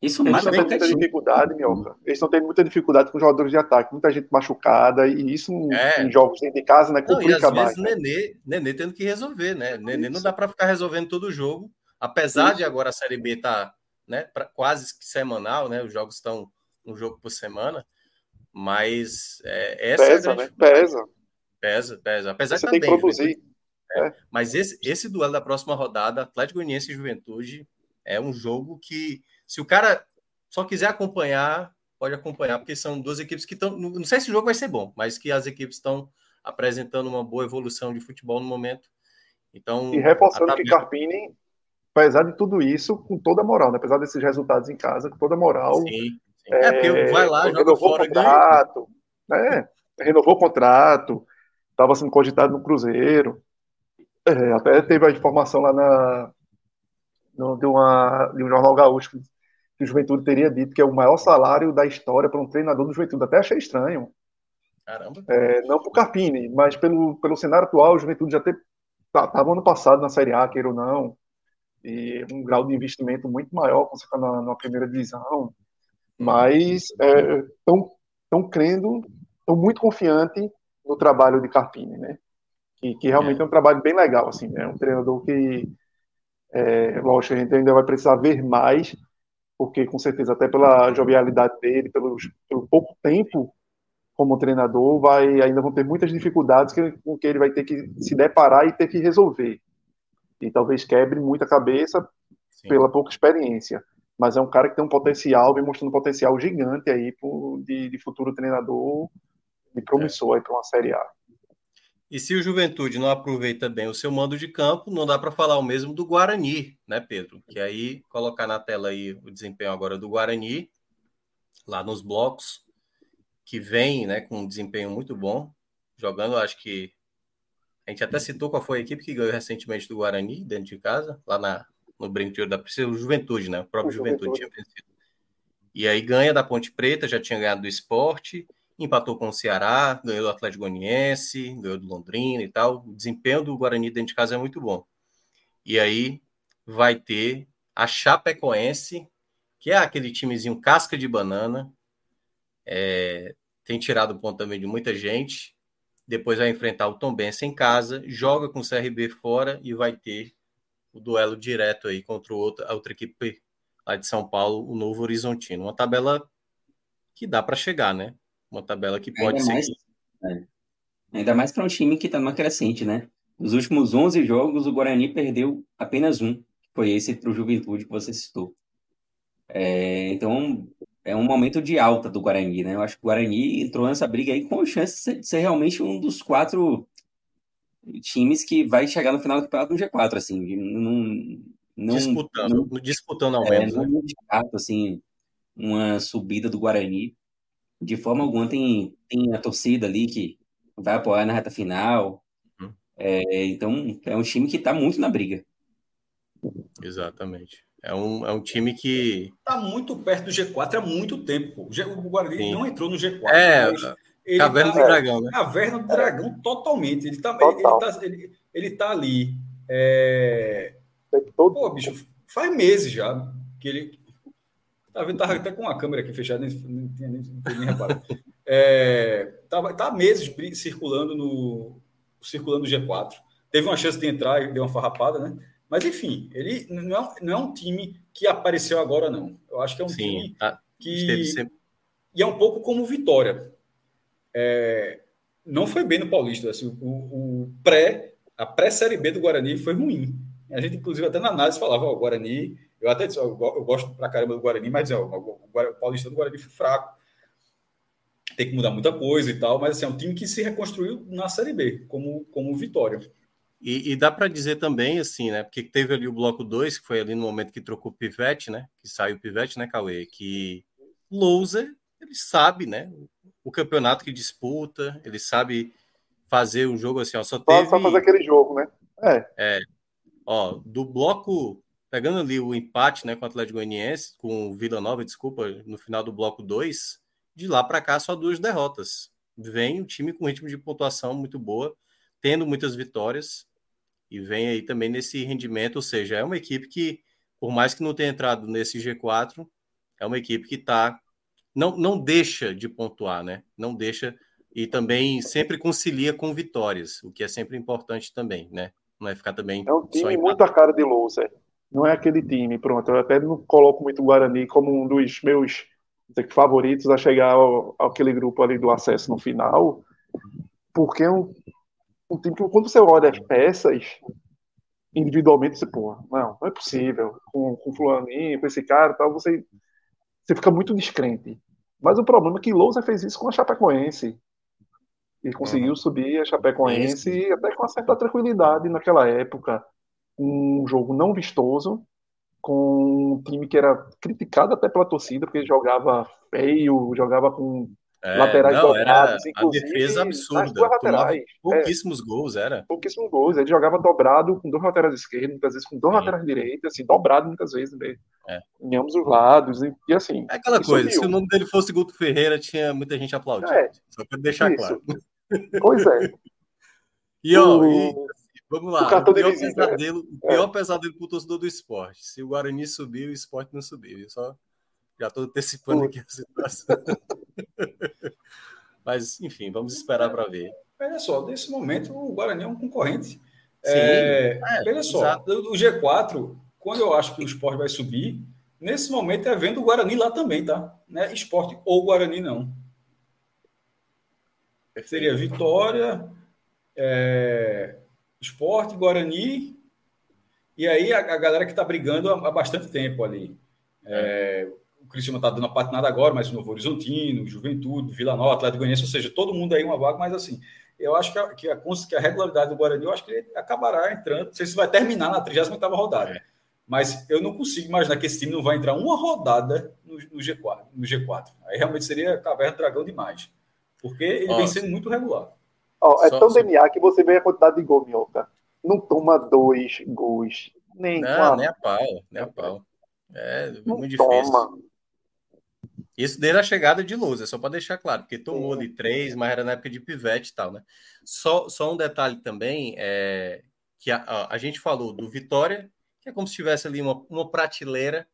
isso Eles estão tendo muita dificuldade, Minhoca. Eles estão tendo muita dificuldade com jogadores de ataque, muita gente machucada, e isso é. em jogos dentro de casa, né? Complica não, mais. Vezes, né? Nenê, Nenê tendo que resolver, né? Nenê isso. não dá para ficar resolvendo todo o jogo, apesar isso. de agora a Série B estar tá, né, pra, quase semanal, né? Os jogos estão um jogo por semana, mas é, essa pesa, é né? Pesa. Pesa, pesa. Apesar Você de tá tem bem, que produzir. É. Mas esse, esse duelo da próxima rodada, Atlético Goianiense e Juventude, é um jogo que se o cara só quiser acompanhar, pode acompanhar, porque são duas equipes que estão. Não sei se o jogo vai ser bom, mas que as equipes estão apresentando uma boa evolução de futebol no momento. Então, e reforçando que Carpini, apesar de tudo isso, com toda a moral, né? apesar desses resultados em casa, com toda a moral. Sim, sim. É, é porque vai lá, joga renovou fora. Contrato, né? Renovou o contrato, estava sendo cogitado no Cruzeiro. É, até teve a informação lá na, no, de, uma, de um jornal gaúcho que o Juventude teria dito que é o maior salário da história para um treinador do Juventude. Até achei estranho. Caramba. É, não para o Carpini, mas pelo, pelo cenário atual, o Juventude já estava tá, ano passado na Série A, queira ou não, e um grau de investimento muito maior quando você está na, na, primeira divisão. Mas estão é, crendo, estão muito confiante no trabalho de Carpini, né? Que, que realmente é. é um trabalho bem legal, assim, é né? um treinador que, é, lógico, a gente ainda vai precisar ver mais, porque com certeza até pela jovialidade dele, pelo, pelo pouco tempo como treinador, vai ainda vão ter muitas dificuldades que, com que ele vai ter que se deparar e ter que resolver. E talvez quebre muita cabeça Sim. pela pouca experiência. Mas é um cara que tem um potencial, vem mostrando um potencial gigante aí de, de futuro treinador de promissor é. aí para uma Série A. E se o Juventude não aproveita bem o seu mando de campo, não dá para falar o mesmo do Guarani, né, Pedro? Que aí colocar na tela aí o desempenho agora do Guarani, lá nos blocos, que vem, né, com um desempenho muito bom, jogando, acho que a gente até citou qual foi a equipe que ganhou recentemente do Guarani dentro de casa, lá na no Brinco de Ouro da Princesa, o Juventude, né? O próprio o Juventude. Juventude tinha vencido. E aí ganha da Ponte Preta, já tinha ganhado do esporte empatou com o Ceará, ganhou do Atlético Goianiense, ganhou do Londrina e tal. O desempenho do Guarani dentro de casa é muito bom. E aí vai ter a Chapecoense, que é aquele timezinho casca de banana, é, tem tirado o ponto também de muita gente. Depois vai enfrentar o Tombense em casa, joga com o CRB fora e vai ter o duelo direto aí contra a outra equipe lá de São Paulo, o Novo Horizontino. Uma tabela que dá para chegar, né? Uma tabela que pode ainda ser. Mais, é. Ainda mais para um time que está numa crescente, né? Nos últimos 11 jogos, o Guarani perdeu apenas um, que foi esse para o Juventude que você citou. É, então, é um momento de alta do Guarani, né? Eu acho que o Guarani entrou nessa briga aí com chance de ser realmente um dos quatro times que vai chegar no final do campeonato no G4, assim. Não, não, disputando, não, disputando ao é, menos, é, né? Assim, uma subida do Guarani. De forma alguma tem, tem a torcida ali que vai apoiar na reta final. Uhum. É, então, é um time que está muito na briga. Exatamente. É um, é um time que. Está muito perto do G4 há muito tempo. O Guarani Sim. não entrou no G4. É, Caverna tá, do Dragão, né? Caverna do Dragão, totalmente. Ele está ele, ele tá, ele, ele tá ali. É... Pô, bicho, faz meses já que ele. Tá vendo? Tava até com a câmera aqui fechada, nem, nem, nem, nem, reparado. É, tá, tá meses circulando no circulando no G4. Teve uma chance de entrar e deu uma farrapada, né? Mas enfim, ele não é, não é um time que apareceu agora, não. Eu acho que é um Sim, time tá. que. Sempre... E é um pouco como Vitória. É... Não foi bem no Paulista. Assim, o, o pré, a pré-série B do Guarani foi ruim. A gente, inclusive, até na análise falava: o Guarani. Eu até disse, eu gosto pra caramba do Guarani, mas ó, o, Paulista do Guarani foi fraco. Tem que mudar muita coisa e tal, mas assim, é um time que se reconstruiu na Série B, como, como Vitória. E, e, dá para dizer também, assim, né? Porque teve ali o bloco 2, que foi ali no momento que trocou o Pivete, né? Que saiu o Pivete, né, Cauê? Que Louser, ele sabe, né? O campeonato que disputa, ele sabe fazer um jogo assim, ó. Só teve. Só fazer aquele jogo, né? É. É. Ó, do bloco. Pegando ali o empate, né, com o Atlético Goianiense, com o Vila Nova, desculpa, no final do bloco 2, de lá para cá só duas derrotas. Vem o time com ritmo de pontuação muito boa, tendo muitas vitórias, e vem aí também nesse rendimento, ou seja, é uma equipe que, por mais que não tenha entrado nesse G4, é uma equipe que está não, não deixa de pontuar, né? Não deixa e também sempre concilia com vitórias, o que é sempre importante também, né? Não é ficar também. É um time muito a cara de loser. Não é aquele time, pronto. Eu até não coloco muito o Guarani como um dos meus favoritos a chegar ao, aquele grupo ali do acesso no final, porque é um, um time que quando você olha as peças individualmente, você, pô, não, não é possível. Com, com fulaninho, com esse cara tal, você, você fica muito descrente. Mas o problema é que Lousa fez isso com a Chapecoense. E conseguiu subir a Chapecoense isso. até com uma certa tranquilidade naquela época. Um jogo não vistoso, com um time que era criticado até pela torcida, porque jogava feio, jogava com é, laterais não, dobrados, era a defesa absurda. Laterais. Pouquíssimos é, gols, era. Pouquíssimos gols. Ele jogava dobrado com dois laterais esquerdos, muitas vezes com dois Sim. laterais direitos, assim, dobrado muitas vezes né? é. em ambos os lados. E, e assim. É aquela coisa, se o nome dele fosse Guto Ferreira, tinha muita gente aplaudindo. É. Só para deixar isso. claro. Pois é. e, ó, o... e, vamos lá. O, o pior, pesadelo, o pior é. pesadelo pro torcedor do esporte. Se o Guarani subiu, o esporte não subiu. Só já estou antecipando aqui a situação. Mas, enfim, vamos esperar para ver. Olha só, nesse momento o Guarani é um concorrente. Sim, é, é, veja só, exato. o G4, quando eu acho que o esporte vai subir, nesse momento é vendo o Guarani lá também, tá? Né? Esporte ou Guarani não. Seria Vitória, é, Esporte, Guarani, e aí a, a galera que está brigando há, há, bastante tempo ali. É, o Cristiano está dando a patinada agora, mas o Novo Horizontino, Juventude, Vila Nova, Atlético Goianiense, ou seja, todo mundo aí uma vaga, mas assim, eu acho que a, que a, que a regularidade do Guarani, eu acho que ele acabará entrando, não sei se vai terminar na 38 rodada, é. mas eu não consigo imaginar que esse time não vai entrar uma rodada no, no G4, no G4. Aí realmente seria Caverna Dragão demais, porque ele Nossa. vem sendo muito regular. Oh, é só, tão só... DNA que você vê a quantidade de gol, Minhoca. Não toma dois gols, nem, não, nem a pau, nem a pau. É não muito difícil. Toma. Isso desde a chegada de Luz, é só para deixar claro, porque tomou ali três, mas era na época de pivete e tal, né? Só, só um detalhe também, é que a, a, a gente falou do Vitória, que é como se tivesse ali uma, uma prateleira,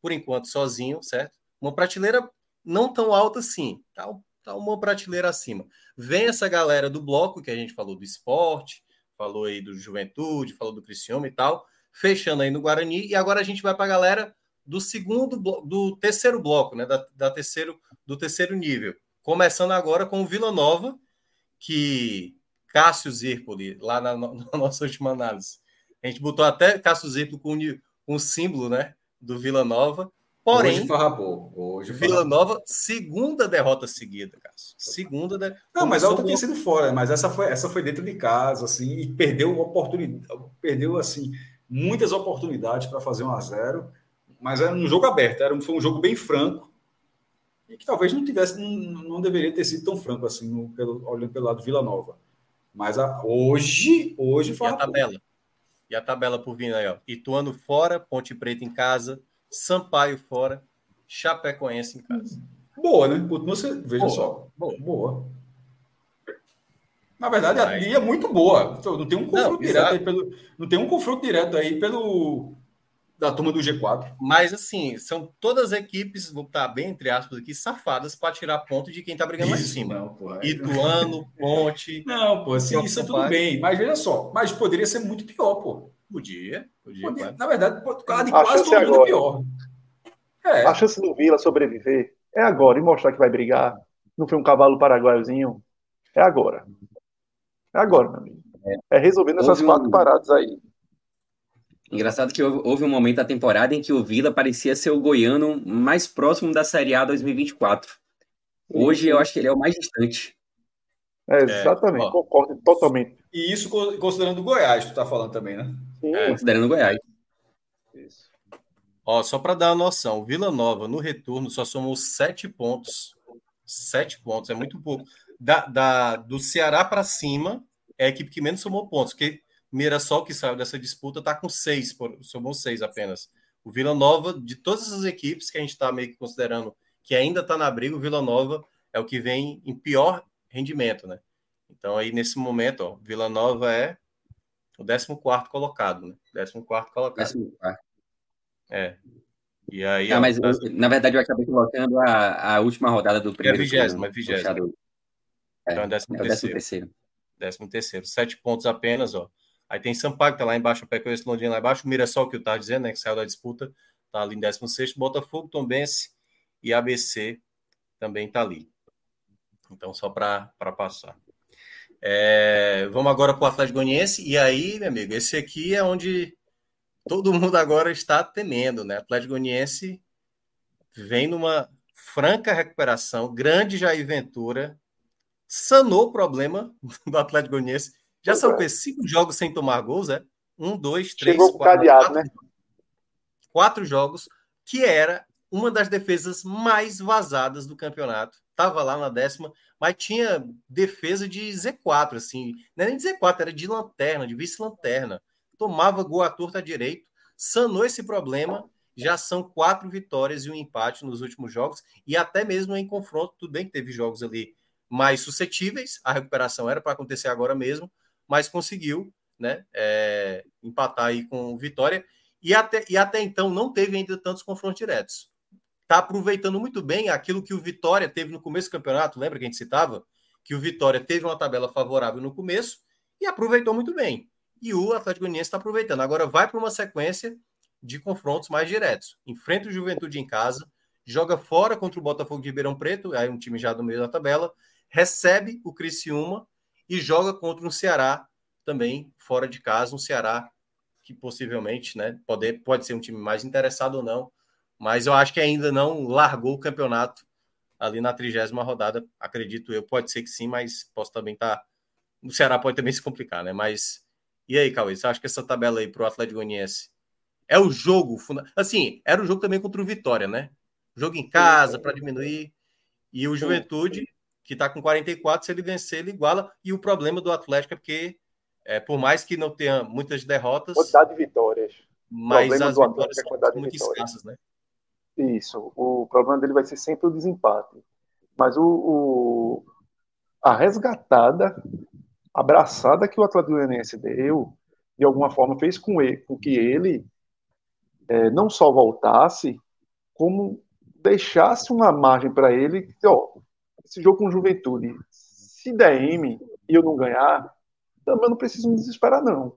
por enquanto sozinho, certo? Uma prateleira não tão alta assim, tá, tá uma prateleira acima. Vem essa galera do bloco que a gente falou do esporte, falou aí do Juventude, falou do Criciúma e tal, fechando aí no Guarani. E agora a gente vai para a galera do segundo, do terceiro bloco, né? Da, da, terceiro, do terceiro nível. Começando agora com o Vila Nova, que Cássio Zirpoli, lá na, na, nossa última análise. A gente botou até Cássio Zirpoli com, com o símbolo, né? Do Vila Nova. Porém, hoje farrapou. Hoje Vila Nova, segunda derrota seguida, Cássio. Segunda de... Não, mas a outra tinha sido fora, mas essa foi, essa foi dentro de casa, assim, e perdeu oportunidade, perdeu assim muitas oportunidades para fazer um a zero, mas era um jogo aberto, era um, foi um jogo bem franco e que talvez não tivesse, não, não deveria ter sido tão franco assim, no, pelo, olhando pelo lado Vila Nova. Mas a, hoje, hoje foi. E a tabela? E a tabela por vir aí, ó. Ituano fora, Ponte Preta em casa, Sampaio fora, Chapecoense em casa. Boa, né? Você, veja boa, só. Boa. boa. Na verdade, a dia é muito boa. Então, não tem um confronto não, direto aí pelo. Não tem um confronto direto aí pelo. Da turma do G4. Mas, assim, são todas equipes, vou estar bem entre aspas aqui, safadas para tirar ponto de quem está brigando isso, lá em cima. Não, pô, é... Ituano, Ponte. Não, pô, assim, isso é tudo bem. Mas veja só, mas poderia ser muito pior, pô. Podia, podia. na verdade, de quase todo mundo pior. É. A chance do Vila sobreviver é agora e mostrar que vai brigar. Não foi um cavalo paraguaiozinho. É agora. É agora, meu amigo. É, é resolvendo essas quatro um... paradas aí. Engraçado que houve, houve, um momento da temporada em que o Vila parecia ser o goiano mais próximo da Série A 2024. Hoje eu acho que ele é o mais distante. É, exatamente, é, concordo totalmente. E isso considerando o Goiás, tu está falando também, né? É. Considerando Goiás. Isso. Ó, só para dar a noção, o Vila Nova no retorno só somou sete pontos. Sete pontos, é muito pouco. Da, da do Ceará para cima, é a equipe que menos somou pontos, porque Mirassol, que saiu dessa disputa, está com seis, somou seis apenas. O Vila Nova, de todas as equipes que a gente está meio que considerando que ainda está na briga, o Vila Nova é o que vem em pior rendimento, né? Então, aí, nesse momento, ó, Vila Nova é o 14 colocado, né? 14 colocado. 14. É. E aí. Ah, mas tá... na verdade eu acabei colocando a, a última rodada do primeiro. É a vigésima, é vigésima. É, então é décimo, é décimo terceiro. Décimo terceiro. Sete pontos apenas, ó. Aí tem Sampaio, que tá lá embaixo, o Pecoense Londrina lá embaixo, o Mirassol, que eu tava dizendo, né, que saiu da disputa, tá ali em 16 Botafogo, Tombense e ABC também tá ali. Então, só para passar. É, vamos agora para o Atlético Goianiense. E aí, meu amigo, esse aqui é onde todo mundo agora está temendo, né? Atlético Goianiense vem numa franca recuperação, grande Jair Ventura sanou o problema do Atlético Goianiense. Já são é. cinco jogos sem tomar gols, é? Um, dois, três, Chegou quatro, cadeado, quatro, né? quatro jogos, que era uma das defesas mais vazadas do campeonato. Tava lá na décima, mas tinha defesa de Z4, assim. Não era nem de Z4, era de lanterna, de vice-lanterna. Tomava gol à torta direito, sanou esse problema. Já são quatro vitórias e um empate nos últimos jogos, e até mesmo em confronto. Tudo bem que teve jogos ali mais suscetíveis, a recuperação era para acontecer agora mesmo, mas conseguiu né, é, empatar aí com vitória. E até, e até então não teve ainda tantos confrontos diretos está aproveitando muito bem aquilo que o Vitória teve no começo do campeonato. Lembra que a gente citava? Que o Vitória teve uma tabela favorável no começo e aproveitou muito bem. E o Atlético Goianiense está aproveitando. Agora vai para uma sequência de confrontos mais diretos. Enfrenta o Juventude em casa, joga fora contra o Botafogo de Ribeirão Preto, aí um time já do meio da tabela, recebe o Criciúma e joga contra um Ceará também fora de casa, um Ceará que possivelmente, né, pode, pode ser um time mais interessado ou não, mas eu acho que ainda não largou o campeonato ali na trigésima rodada, acredito eu. Pode ser que sim, mas posso também estar. Tá... O Ceará pode também se complicar, né? Mas e aí, Cauê, você acha que essa tabela aí para o Atlético Goianiense é o jogo? Assim, era o jogo também contra o Vitória, né? Jogo em casa para diminuir. E o Juventude, que está com 44, se ele vencer, ele iguala. E o problema do Atlético é porque, é, por mais que não tenha muitas derrotas. Quantidade de vitórias. Mas as vitórias é são muito escassas, né? Isso. O problema dele vai ser sempre o desempate. Mas o, o a resgatada, abraçada que o Atlético Goianiense deu, de alguma forma fez com, ele, com que ele é, não só voltasse, como deixasse uma margem para ele. Ó, esse jogo com Juventude, se der M e eu não ganhar, também não preciso me desesperar, não.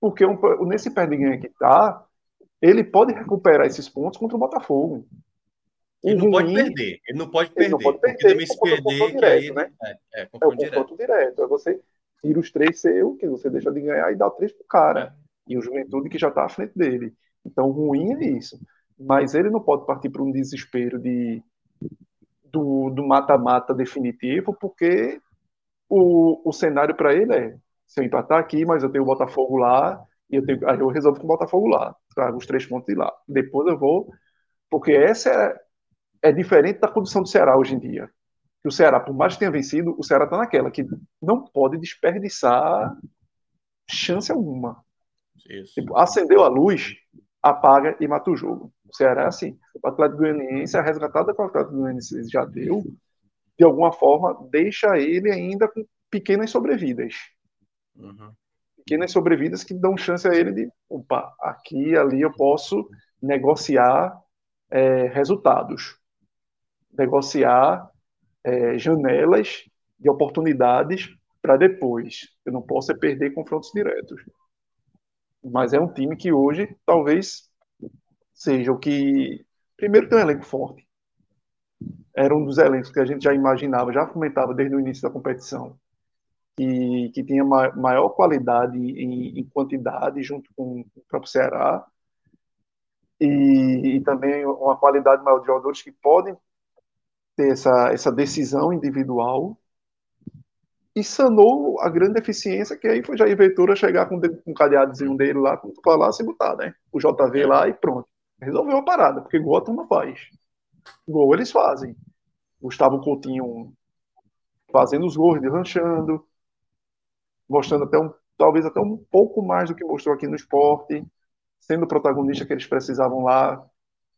Porque um, nesse pé de ganha que tá, ele pode recuperar esses pontos contra o Botafogo. Ele não pode perder. Ele não pode perder. Ele não pode perder. Se perder, direto, aí, né? É, é, é confronto, é o confronto direto. direto. É você tira os três seu, que você deixa de ganhar e dá três pro cara. É. E o Juventude que já tá à frente dele. Então, ruim é isso. Mas ele não pode partir para um desespero de do mata-mata definitivo, porque o, o cenário para ele é se eu empatar aqui, mas eu tenho o Botafogo lá, e eu, tenho, aí eu resolvo com o Botafogo lá, trago os três pontos de lá. Depois eu vou, porque essa é, é diferente da condição do Ceará hoje em dia. Que o Ceará, por mais que tenha vencido, o Ceará está naquela que não pode desperdiçar chance alguma. Tipo, acendeu a luz, apaga e mata o jogo. O Ceará é assim. O Atlético Goianiense, a resgatada que o Atlético Goianiense já deu, de alguma forma, deixa ele ainda com pequenas sobrevidas. Uhum. Pequenas sobrevidas que dão chance a ele de, opa, aqui e ali eu posso negociar é, resultados, negociar é, janelas de oportunidades para depois. Eu não posso é perder confrontos diretos. Mas é um time que hoje talvez seja o que. Primeiro, tem um elenco forte. Era um dos elencos que a gente já imaginava, já comentava desde o início da competição, que, que tinha maior qualidade em, em quantidade, junto com o próprio Ceará, e, e, também uma qualidade maior de jogadores que podem ter essa, essa decisão individual e sanou a grande deficiência que aí foi Jair Ventura chegar com um cadeadozinho dele lá, como tu falasse, e botar, né? O JV é. lá e pronto. Resolveu a parada, porque gol a turma faz. Gol eles fazem. Gustavo Coutinho fazendo os gols, deslanchando, mostrando até um, talvez até um pouco mais do que mostrou aqui no esporte, sendo o protagonista que eles precisavam lá,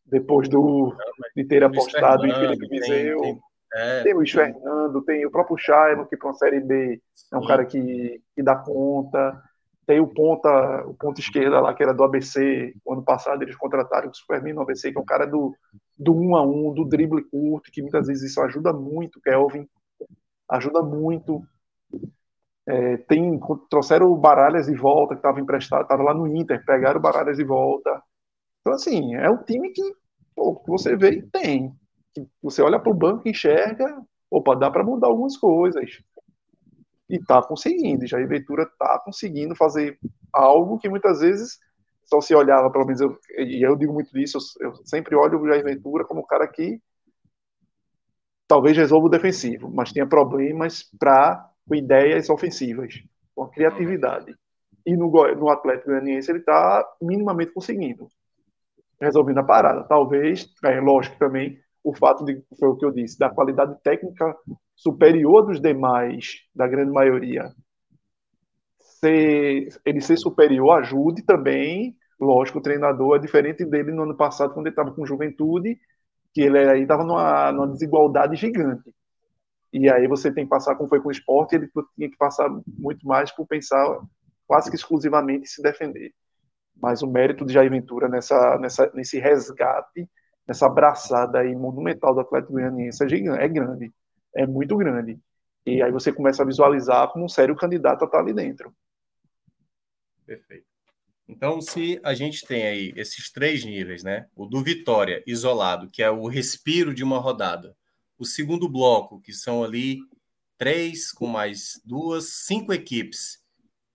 depois do, de ter apostado em Felipe Viseu. Tem, tem, é, tem o Luiz Fernando, tem o próprio Chaimo, que para uma Série B é um sim. cara que, que dá conta. Tem o ponta, o ponta esquerda lá, que era do ABC. O ano passado eles contrataram o Superman no ABC, que é um cara do, do um a um, do drible curto, que muitas vezes isso ajuda muito, Kelvin. Ajuda muito. É, tem, trouxeram o Baralhas de volta, que estava emprestado, estava lá no Inter, pegaram o Baralhas de volta. Então, assim, é um time que, pô, você vê e tem. Você olha para o banco e enxerga, opa, dá para mudar algumas coisas e está conseguindo. Jair Ventura está conseguindo fazer algo que muitas vezes só se olhava, pelo menos eu, e eu digo muito isso, eu, sempre olho o Jair Ventura como um cara que talvez resolva o defensivo, mas tenha problemas para com ideias ofensivas, com criatividade. E no, no Atlético Goianiense ele está minimamente conseguindo, resolvendo a parada. Talvez, é lógico também, o fato de, foi o que eu disse, da qualidade técnica superior dos demais, da grande maioria, ser, ele ser superior ajude também, lógico, o treinador é diferente dele no ano passado, quando ele estava com juventude, que ele aí estava numa, numa desigualdade gigante. E aí você tem que passar, como foi com o esporte, ele tinha que passar muito mais por pensar quase que exclusivamente em se defender. Mas o mérito de Jair Ventura nessa, nessa, nesse resgate, nessa abraçada aí monumental do Atlético Goianiense é, é grande é muito grande. E aí você começa a visualizar como um sério candidato a estar ali dentro. Perfeito. Então, se a gente tem aí esses três níveis, né? O do Vitória, isolado, que é o respiro de uma rodada. O segundo bloco, que são ali três com mais duas, cinco equipes.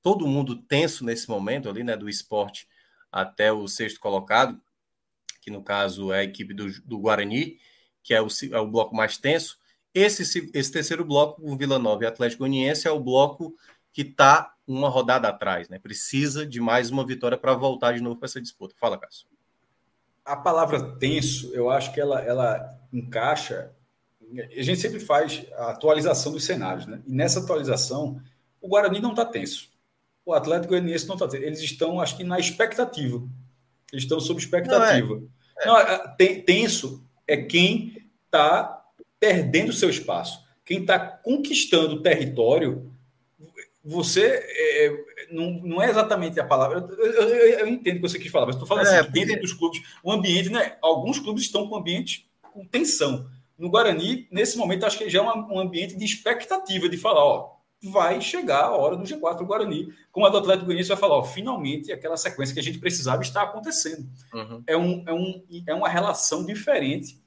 Todo mundo tenso nesse momento ali, né? Do esporte até o sexto colocado, que no caso é a equipe do, do Guarani, que é o, é o bloco mais tenso. Esse, esse terceiro bloco, o Vila Nova e Atlético Goianiense, é o bloco que está uma rodada atrás, né? Precisa de mais uma vitória para voltar de novo para essa disputa. Fala, Cássio. A palavra tenso, eu acho que ela, ela encaixa. A gente sempre faz a atualização dos cenários, né? E nessa atualização, o Guarani não está tenso. O Atlético Goianiense não está tenso. Eles estão, acho que, na expectativa. Eles estão sob expectativa. Não, é. Não, é, tenso é quem está perdendo seu espaço. Quem está conquistando o território, você é, não, não é exatamente a palavra. Eu, eu, eu, entendo o que você quis falar, mas estou falando é, assim, dentro dos clubes, o ambiente, né? Alguns clubes estão com ambiente com tensão. No Guarani, nesse momento, acho que já é um ambiente de expectativa, de falar, ó, vai chegar a hora do G4 do Guarani. Como a do Atlético Goianiense vai falar, ó, finalmente aquela sequência que a gente precisava está acontecendo. Uhum. É, um, é, um, é uma relação diferente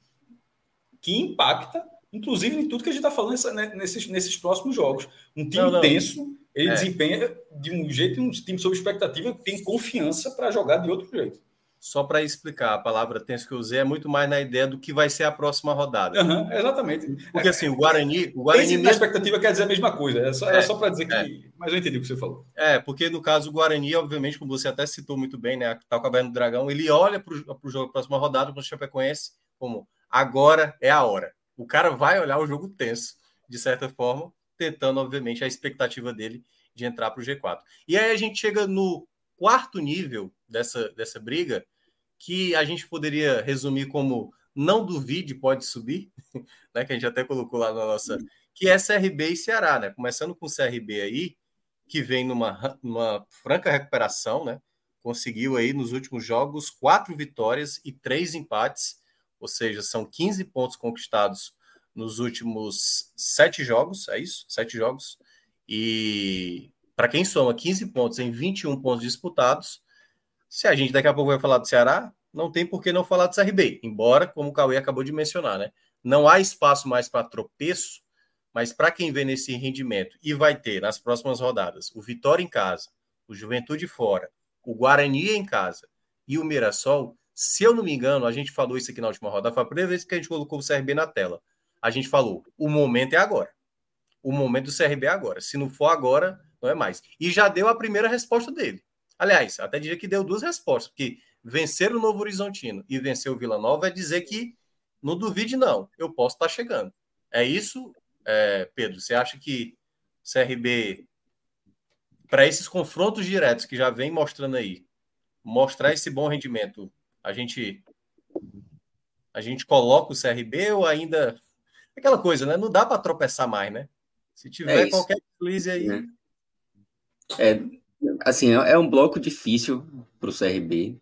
que impacta, inclusive, em tudo que a gente está falando nessa, né, nesses, nesses próximos jogos. Um time não, não. tenso, ele é. desempenha de um jeito, um time sob expectativa, tem confiança para jogar de outro jeito só para explicar, a palavra tenso que eu usei é muito mais na ideia do que vai ser a próxima rodada. Uhum, exatamente. Porque assim, o Guarani. O Guarani mesmo... expectativa quer dizer a mesma coisa. É só, é, só para dizer que. É. Mas eu entendi o que você falou. É, porque no caso o Guarani, obviamente, como você até citou muito bem, né? Tá o Caverna do Dragão, ele olha para o jogo, próxima rodada, para o Chapecoense, como agora é a hora. O cara vai olhar o jogo tenso, de certa forma, tentando, obviamente, a expectativa dele de entrar para o G4. E aí a gente chega no quarto nível dessa, dessa briga, que a gente poderia resumir como não duvide, pode subir, né? Que a gente até colocou lá na nossa. Que é CRB e Ceará, né? Começando com o CRB aí, que vem numa, numa franca recuperação, né? Conseguiu aí nos últimos jogos quatro vitórias e três empates, ou seja, são 15 pontos conquistados nos últimos sete jogos, é isso? Sete jogos. E para quem soma 15 pontos em 21 pontos disputados, se a gente daqui a pouco vai falar do Ceará, não tem por que não falar do CRB, embora, como o Cauê acabou de mencionar, né? Não há espaço mais para tropeço, mas para quem vê nesse rendimento e vai ter nas próximas rodadas o Vitória em casa, o Juventude fora, o Guarani em casa e o Mirassol, se eu não me engano, a gente falou isso aqui na última rodada, foi a primeira vez que a gente colocou o CRB na tela. A gente falou, o momento é agora. O momento do CRB é agora. Se não for agora, não é mais. E já deu a primeira resposta dele. Aliás, até diria que deu duas respostas, porque vencer o Novo Horizontino e vencer o Vila Nova é dizer que não duvide, não, eu posso estar chegando. É isso, é, Pedro? Você acha que CRB, para esses confrontos diretos que já vem mostrando aí, mostrar esse bom rendimento, a gente a gente coloca o CRB ou ainda aquela coisa, né? Não dá para tropeçar mais, né? Se tiver é qualquer deslize aí. É. é, assim, é, um bloco difícil para o CRB.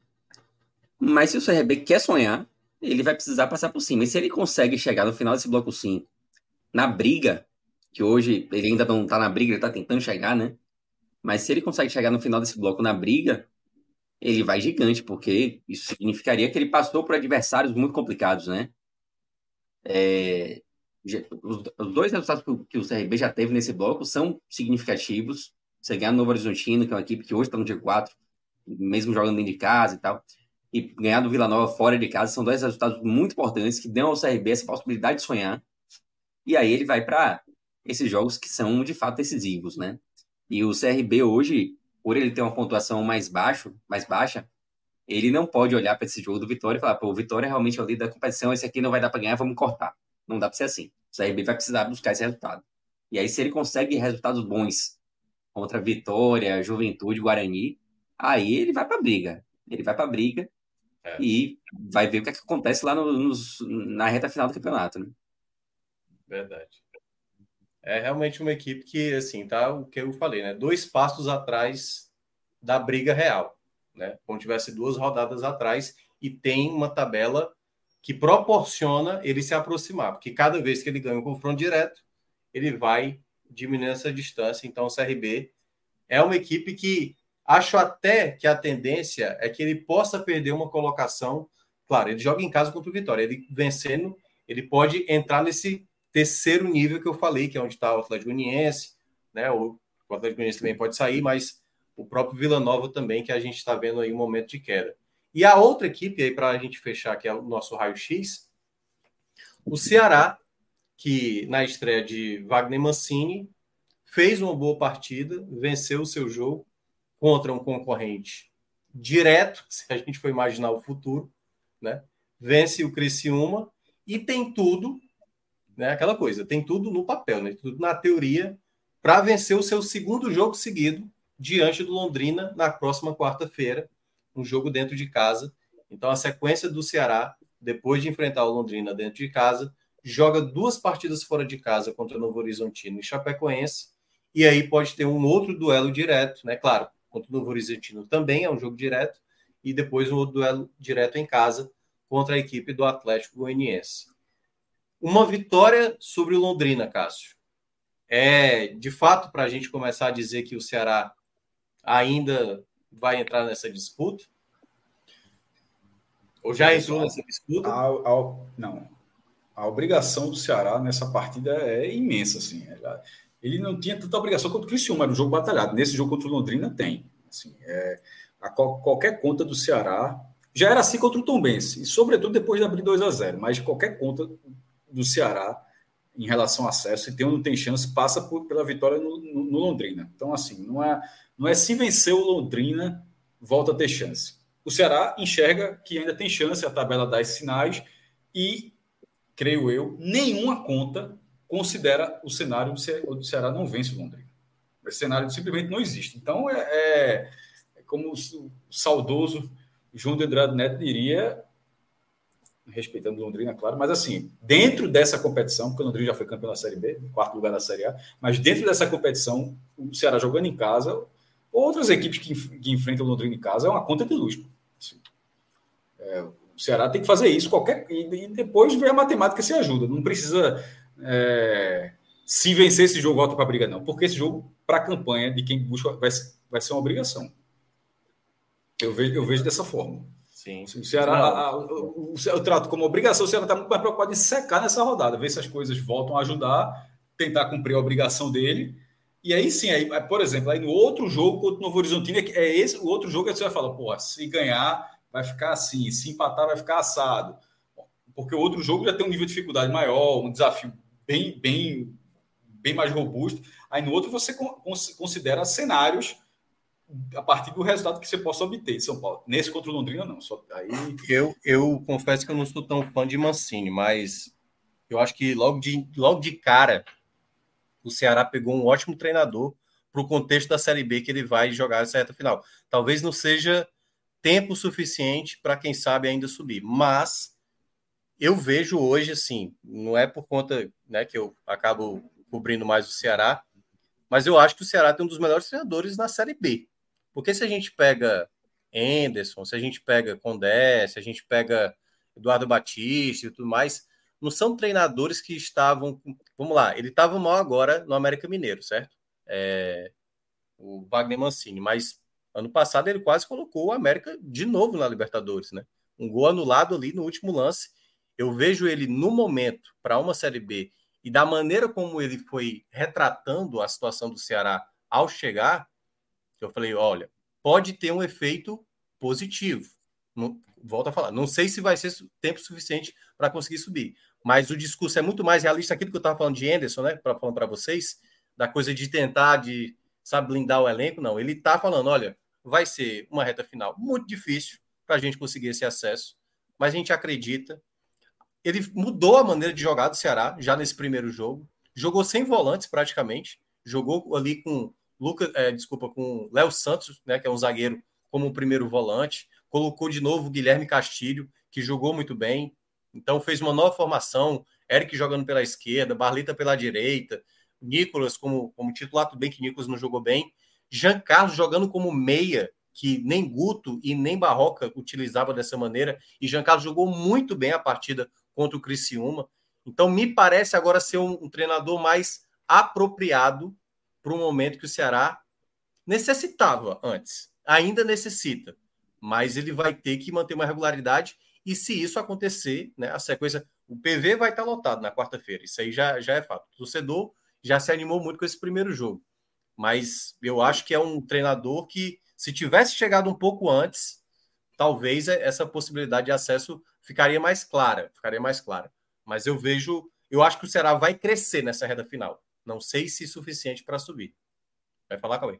Mas se o CRB quer sonhar, ele vai precisar passar por cima. E se ele consegue chegar no final desse bloco 5, na briga, que hoje ele ainda não tá na briga, ele tá tentando chegar, né? Mas se ele consegue chegar no final desse bloco na briga, ele vai gigante, porque isso significaria que ele passou por adversários muito complicados, né? É, os, dois resultados que o CRB já teve nesse bloco são significativos. Você ganhar no Novo Horizontino, que é uma equipe que hoje está no dia 4, mesmo jogando dentro de casa e tal e ganhar do Vila Nova fora de casa são dois resultados muito importantes que dão ao CRB essa possibilidade de sonhar. E aí ele vai para esses jogos que são de fato decisivos, né? E o CRB hoje, por ele ter uma pontuação mais baixo, mais baixa, ele não pode olhar para esse jogo do Vitória e falar, pô, o Vitória é realmente é o líder da competição, esse aqui não vai dar para ganhar, vamos cortar. Não dá para ser assim. O CRB vai precisar buscar esse resultado. E aí, se ele consegue resultados bons contra Vitória, Juventude, Guarani, aí ele vai para briga. Ele vai para briga é. E vai ver o que, é que acontece lá no, nos, na reta final do campeonato, né? Verdade. É realmente uma equipe que, assim, tá o que eu falei, né? Dois passos atrás da briga real, né? Como tivesse duas rodadas atrás e tem uma tabela que proporciona ele se aproximar, porque cada vez que ele ganha um confronto direto, ele vai diminuindo essa distância. Então, o CRB é uma equipe que Acho até que a tendência é que ele possa perder uma colocação. Claro, ele joga em casa contra o Vitória. Ele vencendo, ele pode entrar nesse terceiro nível que eu falei, que é onde está o Atlético Uniense, né? O, Atlético Uniense também pode sair, mas o próprio Vila Nova também, que a gente está vendo aí um momento de queda. E a outra equipe aí, para a gente fechar, que é o nosso raio-x, o Ceará, que na estreia de Wagner Mancini fez uma boa partida, venceu o seu jogo, contra um concorrente direto, se a gente for imaginar o futuro, né? Vence o Criciúma e tem tudo, né? Aquela coisa, tem tudo no papel, né? Tudo na teoria para vencer o seu segundo jogo seguido diante do Londrina na próxima quarta-feira, um jogo dentro de casa. Então a sequência do Ceará, depois de enfrentar o Londrina dentro de casa, joga duas partidas fora de casa contra o Novo Horizontino e Chapecoense, e aí pode ter um outro duelo direto, né? Claro, contra o Novo Horizontino também é um jogo direto, e depois um outro duelo direto em casa contra a equipe do Atlético Goianiense. Uma vitória sobre o Londrina, Cássio. é de fato para a gente começar a dizer que o Ceará ainda vai entrar nessa disputa? Ou já entrou nessa disputa? A, a, não. A obrigação do Ceará nessa partida é imensa. Assim. Ele não tinha tanta obrigação quanto o Criciúma, era um jogo batalhado. Nesse jogo contra o Londrina tem. Assim, é, a, qualquer conta do Ceará já era assim contra o Tombense, e sobretudo depois de abrir 2 a 0 mas qualquer conta do Ceará em relação ao acesso, e tem ou não tem chance, passa por, pela vitória no, no, no, Londrina. Então, assim, não é, não é se vencer o Londrina, volta a ter chance. O Ceará enxerga que ainda tem chance, a tabela dá sinais, e, creio eu, nenhuma conta considera o cenário do Ceará não vence o Londrina. Esse cenário simplesmente não existe. Então, é, é, é como o saudoso João de Andrade Neto diria, respeitando Londrina, claro, mas assim, dentro dessa competição, porque o Londrina já foi campeão da Série B, quarto lugar da Série A, mas dentro dessa competição, o Ceará jogando em casa, outras equipes que, que enfrentam o Londrina em casa, é uma conta de luz. Assim, é, o Ceará tem que fazer isso, qualquer e, depois ver a matemática se ajuda. Não precisa é, se vencer esse jogo volta para a briga, não, porque esse jogo, para a campanha de quem busca, vai, vai ser uma obrigação. Eu vejo, eu vejo dessa forma. Sim. O Ceará, a, o, eu trato como obrigação, o Ceará está muito mais preocupado em secar nessa rodada, ver se as coisas voltam a ajudar, tentar cumprir a obrigação dele. E aí sim, aí, por exemplo, aí no outro jogo contra o Novo Horizontino, é esse o outro jogo que você vai falar, porra, se ganhar, vai ficar assim, se empatar, vai ficar assado. Porque o outro jogo já tem um nível de dificuldade maior, um desafio bem, bem, bem mais robusto. Aí no outro você considera cenários a partir do resultado que você possa obter de São Paulo. Nesse contra o Londrina, não. Só aí... eu, eu confesso que eu não sou tão fã de Mancini, mas eu acho que logo de, logo de cara o Ceará pegou um ótimo treinador para o contexto da Série B que ele vai jogar essa reta final. Talvez não seja tempo suficiente para quem sabe ainda subir, mas eu vejo hoje assim, não é por conta né, que eu acabo cobrindo mais o Ceará, mas eu acho que o Ceará tem um dos melhores treinadores na Série B. Porque se a gente pega Anderson, se a gente pega Condé, se a gente pega Eduardo Batista e tudo mais, não são treinadores que estavam. Vamos lá, ele estava mal agora no América Mineiro, certo? É, o Wagner Mancini, mas ano passado ele quase colocou o América de novo na Libertadores, né? Um gol anulado ali no último lance. Eu vejo ele no momento para uma Série B e da maneira como ele foi retratando a situação do Ceará ao chegar, eu falei, olha, pode ter um efeito positivo. Não, volto a falar, não sei se vai ser tempo suficiente para conseguir subir, mas o discurso é muito mais realista aquilo que eu estava falando de Anderson, né, para falar para vocês, da coisa de tentar de, sabe, blindar o elenco, não, ele está falando, olha, vai ser uma reta final muito difícil para a gente conseguir esse acesso, mas a gente acredita. Ele mudou a maneira de jogar do Ceará já nesse primeiro jogo, jogou sem volantes praticamente, jogou ali com Lucas, é, desculpa, com Léo Santos, né, que é um zagueiro, como o primeiro volante. Colocou de novo o Guilherme Castilho, que jogou muito bem. Então fez uma nova formação. Eric jogando pela esquerda, Barlita pela direita, Nicolas como, como titular, tudo bem que Nicolas não jogou bem. Jean Carlos jogando como meia, que nem Guto e nem Barroca utilizava dessa maneira. E Jean Carlos jogou muito bem a partida contra o Criciúma. Então me parece agora ser um, um treinador mais apropriado para um momento que o Ceará necessitava antes, ainda necessita, mas ele vai ter que manter uma regularidade e se isso acontecer, né, a sequência, o PV vai estar lotado na quarta-feira, isso aí já, já é fato. O torcedor já se animou muito com esse primeiro jogo, mas eu acho que é um treinador que, se tivesse chegado um pouco antes, talvez essa possibilidade de acesso ficaria mais clara, ficaria mais clara. Mas eu vejo, eu acho que o Ceará vai crescer nessa reta final. Não sei se suficiente para subir. Vai falar, Cauê?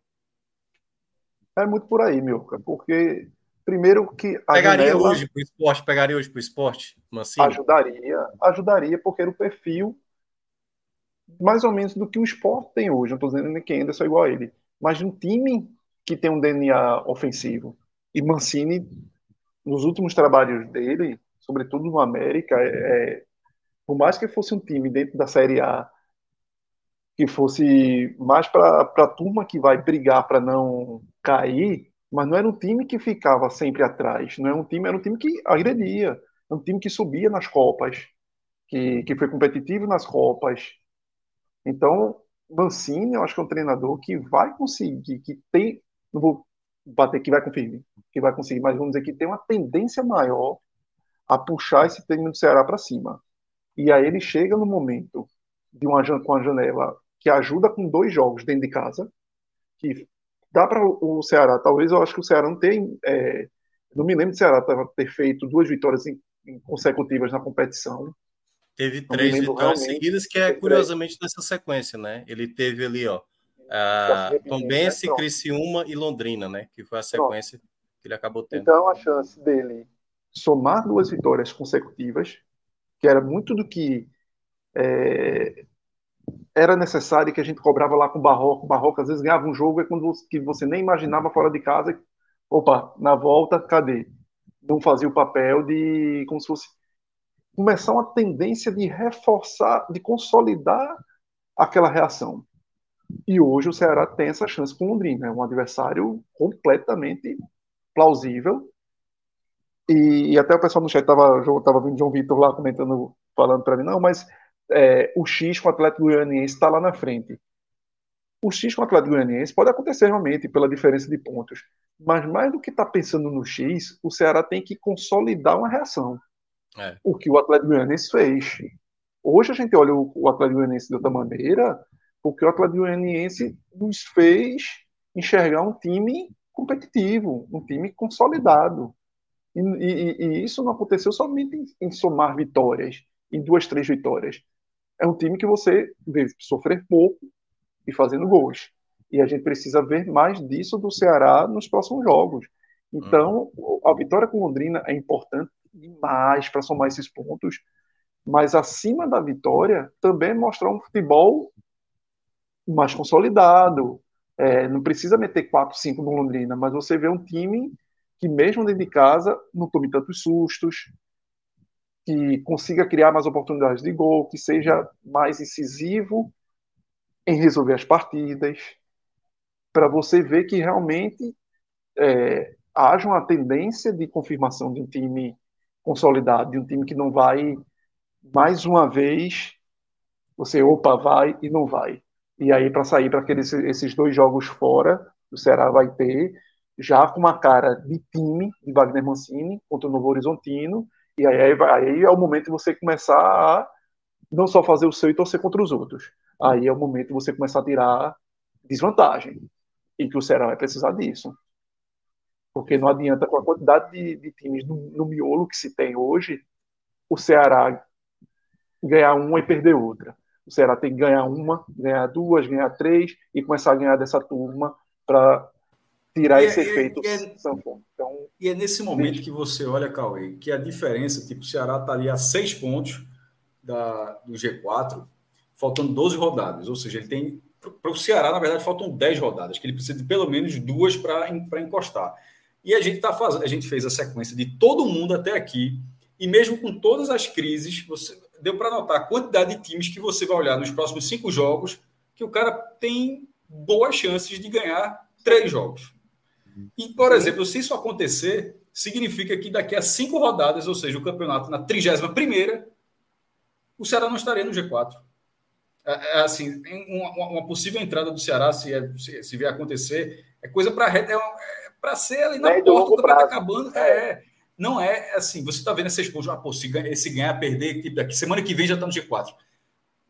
É muito por aí, Milka, porque primeiro que pegaria janela... hoje para o esporte, pegaria hoje para o esporte, Mancini? Ajudaria, ajudaria, porque era o perfil mais ou menos do que o esporte tem hoje. Não estou dizendo que ainda sou igual a ele, mas um time que tem um DNA ofensivo. E Mancini, nos últimos trabalhos dele, sobretudo no América, é, é por mais que fosse um time dentro da Série A que fosse mais para a turma que vai brigar para não cair, mas não era um time que ficava sempre atrás, não era um time, era um time que agredia, um time que subia nas copas, que, que foi competitivo nas copas. Então, Mancini, eu acho que é um treinador que vai conseguir, que tem, não vou bater que vai conseguir, que vai conseguir, mas vamos dizer que tem uma tendência maior a puxar esse time do Ceará para cima. E aí ele chega no momento de uma com a janela que ajuda com dois jogos dentro de casa, que dá para o Ceará, talvez eu acho que o Ceará não tem, é, não me lembro de Ceará ter feito duas vitórias em, em consecutivas na competição. Teve três vitórias seguidas, que é curiosamente nessa sequência, né? Ele teve ali, ó, a Tombense, né? Criciúma e Londrina, né? Que foi a sequência Pronto. que ele acabou tendo. Então, a chance dele somar duas vitórias consecutivas, que era muito do que é, era necessário que a gente cobrava lá com o Barroco. O Barroco às vezes ganhava um jogo é quando você, que você nem imaginava fora de casa. Opa, na volta, cadê? Não fazia o papel de como se fosse começar uma tendência de reforçar, de consolidar aquela reação. E hoje o Ceará tem essa chance com o Londrina, é um adversário completamente plausível. E, e até o pessoal no chat estava tava vendo João Vitor lá comentando, falando para mim, não, mas é, o X com o Atlético Goianiense está lá na frente. O X com o Atlético Goianiense pode acontecer realmente pela diferença de pontos, mas mais do que estar tá pensando no X, o Ceará tem que consolidar uma reação. É. O que o Atlético Goianiense fez. Hoje a gente olha o, o Atlético Goianiense de outra maneira, porque o Atlético Goianiense nos fez enxergar um time competitivo, um time consolidado. E, e, e isso não aconteceu somente em, em, somar vitórias, em duas, três vitórias. É um time que você vê sofrer pouco e fazendo gols. E a gente precisa ver mais disso do Ceará nos próximos jogos. Então, a vitória com Londrina é importante demais para somar esses pontos, mas acima da vitória também mostrar um futebol mais consolidado. É, não precisa meter 4, 5 no Londrina, mas você vê um time que, mesmo dentro de casa, não tome tantos sustos, que consiga criar mais oportunidades de gol, que seja mais incisivo em resolver as partidas, para você ver que realmente é, haja uma tendência de confirmação de um time consolidado, de um time que não vai mais uma vez você opa vai e não vai. E aí para sair para aqueles esses dois jogos fora, o Ceará vai ter já com uma cara de time de Wagner Mancini contra o Novo Horizontino, e aí, aí é o momento de você começar a não só fazer o seu e torcer contra os outros. Aí é o momento de você começar a tirar desvantagem. E que o Ceará vai precisar disso. Porque não adianta, com a quantidade de, de times no, no, miolo que se tem hoje, o Ceará ganhar uma e perder outra. O Ceará tem que ganhar uma, ganhar duas, ganhar três e começar a ganhar dessa turma para tirar e esse é, efeito e é, então, e é nesse momento que você olha, Cauê, que a diferença, tipo, o Ceará está ali a seis pontos da, do G4, faltando 12 rodadas. Ou seja, ele tem. Para o Ceará, na verdade, faltam 10 rodadas, que ele precisa de pelo menos duas para encostar. E a gente tá fazendo, a gente fez a sequência de todo mundo até aqui, e mesmo com todas as crises, você deu para notar a quantidade de times que você vai olhar nos próximos cinco jogos, que o cara tem boas chances de ganhar três jogos. E, por exemplo, se isso acontecer, significa que daqui a cinco rodadas, ou seja, o campeonato na 31 primeira, o Ceará não estaria no G4. É, é assim, uma, possível entrada do Ceará, se, é, se, se vier acontecer, é coisa para é, é para ser ali na porta, o campeonato acabando. É. é, não é assim, você está vendo essa explosão, ah, pô, se, esse ganhar, perder, tipo, daqui semana que vem já está no G4.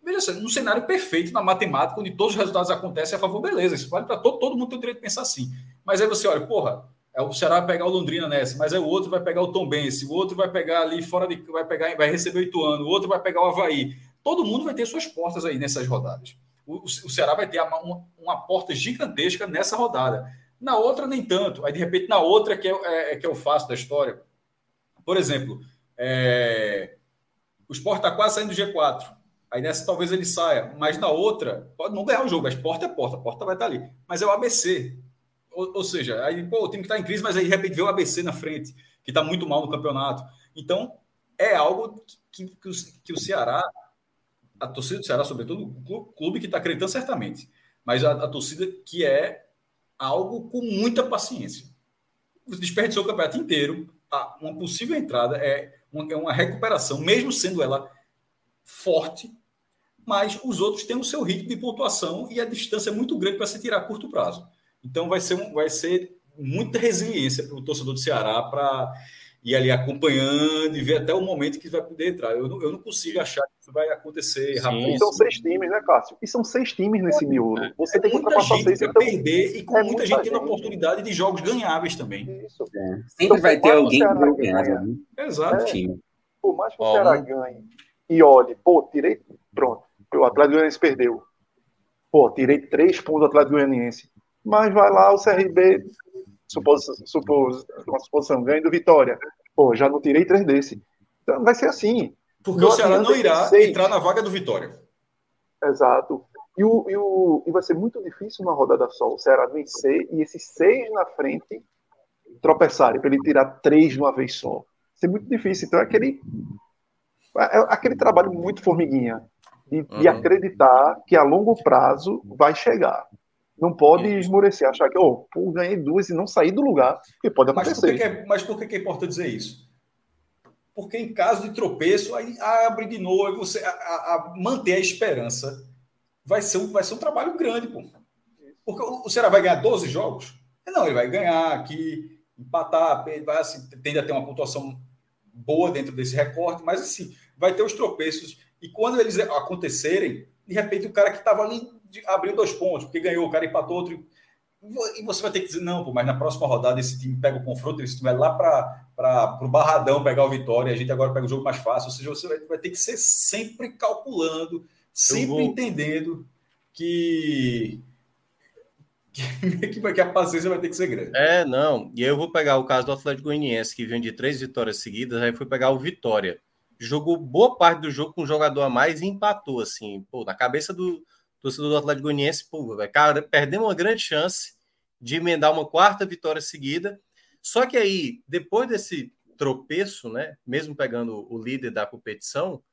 Veja só, num cenário perfeito na matemática, onde todos os resultados acontecem a favor, beleza, isso vale para todo, todo mundo ter o direito de pensar assim. Mas aí você olha, porra, é o Ceará vai pegar o Londrina nessa, mas aí o outro vai pegar o Tom Bense, o outro vai pegar ali fora de. vai pegar, vai receber o Ituano, o outro vai pegar o Havaí. Todo mundo vai ter suas portas aí nessas rodadas. O, o, o Ceará vai ter uma, uma porta gigantesca nessa rodada. Na outra, nem tanto. Aí, de repente, na outra que é, é, é que é o fácil da história. Por exemplo, é... o Sport está quase saindo do G4. Aí nessa talvez ele saia. Mas na outra, pode não ganhar o jogo, mas porta é porta, a porta vai estar tá ali. Mas é o ABC. Ou, ou seja, aí pô, o time que está em crise, mas aí de repente vê o ABC na frente, que está muito mal no campeonato. Então, é algo que, que, o, que o Ceará, a torcida do Ceará, sobretudo, o clube que está acreditando certamente, mas a, a torcida que é algo com muita paciência. Você desperdiçou o campeonato inteiro. Uma possível entrada é uma, é uma recuperação, mesmo sendo ela forte, mas os outros têm o seu ritmo de pontuação e a distância é muito grande para se tirar a curto prazo. Então vai ser, vai ser muita resiliência para o torcedor do Ceará para ir ali acompanhando e ver até o momento que vai poder entrar. Eu não, eu não consigo achar que isso vai acontecer rápido. E são seis times, né, Cássio? E são seis times nesse miolo. Você é tem que ultrapassar seis. Então... perder e com é muita, muita gente tendo oportunidade de jogos ganháveis também. Isso. É. Sempre então, vai ter alguém que ganha. Né? Exato. É, por mais que o Ceará ganhe e olhe, pô, tirei, pronto, o Atlético Goianiense perdeu. Pô, tirei três pontos do Atlético Goianiense. Mas vai lá o CRB, supos, supos, uma suposição, ganha do Vitória. Pô, já não tirei três desse. Então vai ser assim. Porque não o Ceará não irá seis. entrar na vaga do Vitória. Exato. E, o, e, o, e vai ser muito difícil na rodada só o Ceará vencer e esses seis na frente tropeçarem, para ele tirar três de uma vez só. Vai ser muito difícil. Então é aquele, é, é aquele trabalho muito formiguinha de, uhum. de, acreditar que a longo prazo vai chegar. Não pode esmorecer, achar que, oh, pô, ganhei duas e não sair do lugar, que pode acontecer. Mas por que, é, mas por que, é importante dizer isso? Porque em caso de tropeço, aí abre de novo, você a, a, manter a esperança vai ser, um, vai ser um trabalho grande, pô. Porque o, Ceará vai ganhar 12 jogos? Não, ele vai ganhar aqui, empatar, vai assim, tende a ter uma pontuação boa dentro desse recorte, mas assim, vai ter os tropeços e quando eles acontecerem, de repente o cara que estava ali abriu dois pontos, porque ganhou, o cara empatou outro. E você vai ter que dizer, não, pô, mas na próxima rodada esse time pega o confronto, esse time vai lá para o Barradão pegar o Vitória, a gente agora pega o jogo mais fácil. Ou seja, você vai, vai ter que ser sempre calculando, sempre vou... entendendo que, que, que a paciência vai ter que ser grande. É, não. E aí eu vou pegar o caso do Atlético Goianiense, que vem de três vitórias seguidas, aí fui pegar o Vitória jogou boa parte do jogo com um jogador a mais e empatou, assim, pô, na cabeça do torcedor do Atlético Goianiense, pô, cara, perdemos uma grande chance de emendar uma quarta vitória seguida. Só que aí, depois desse tropeço, né, mesmo pegando o líder da competição,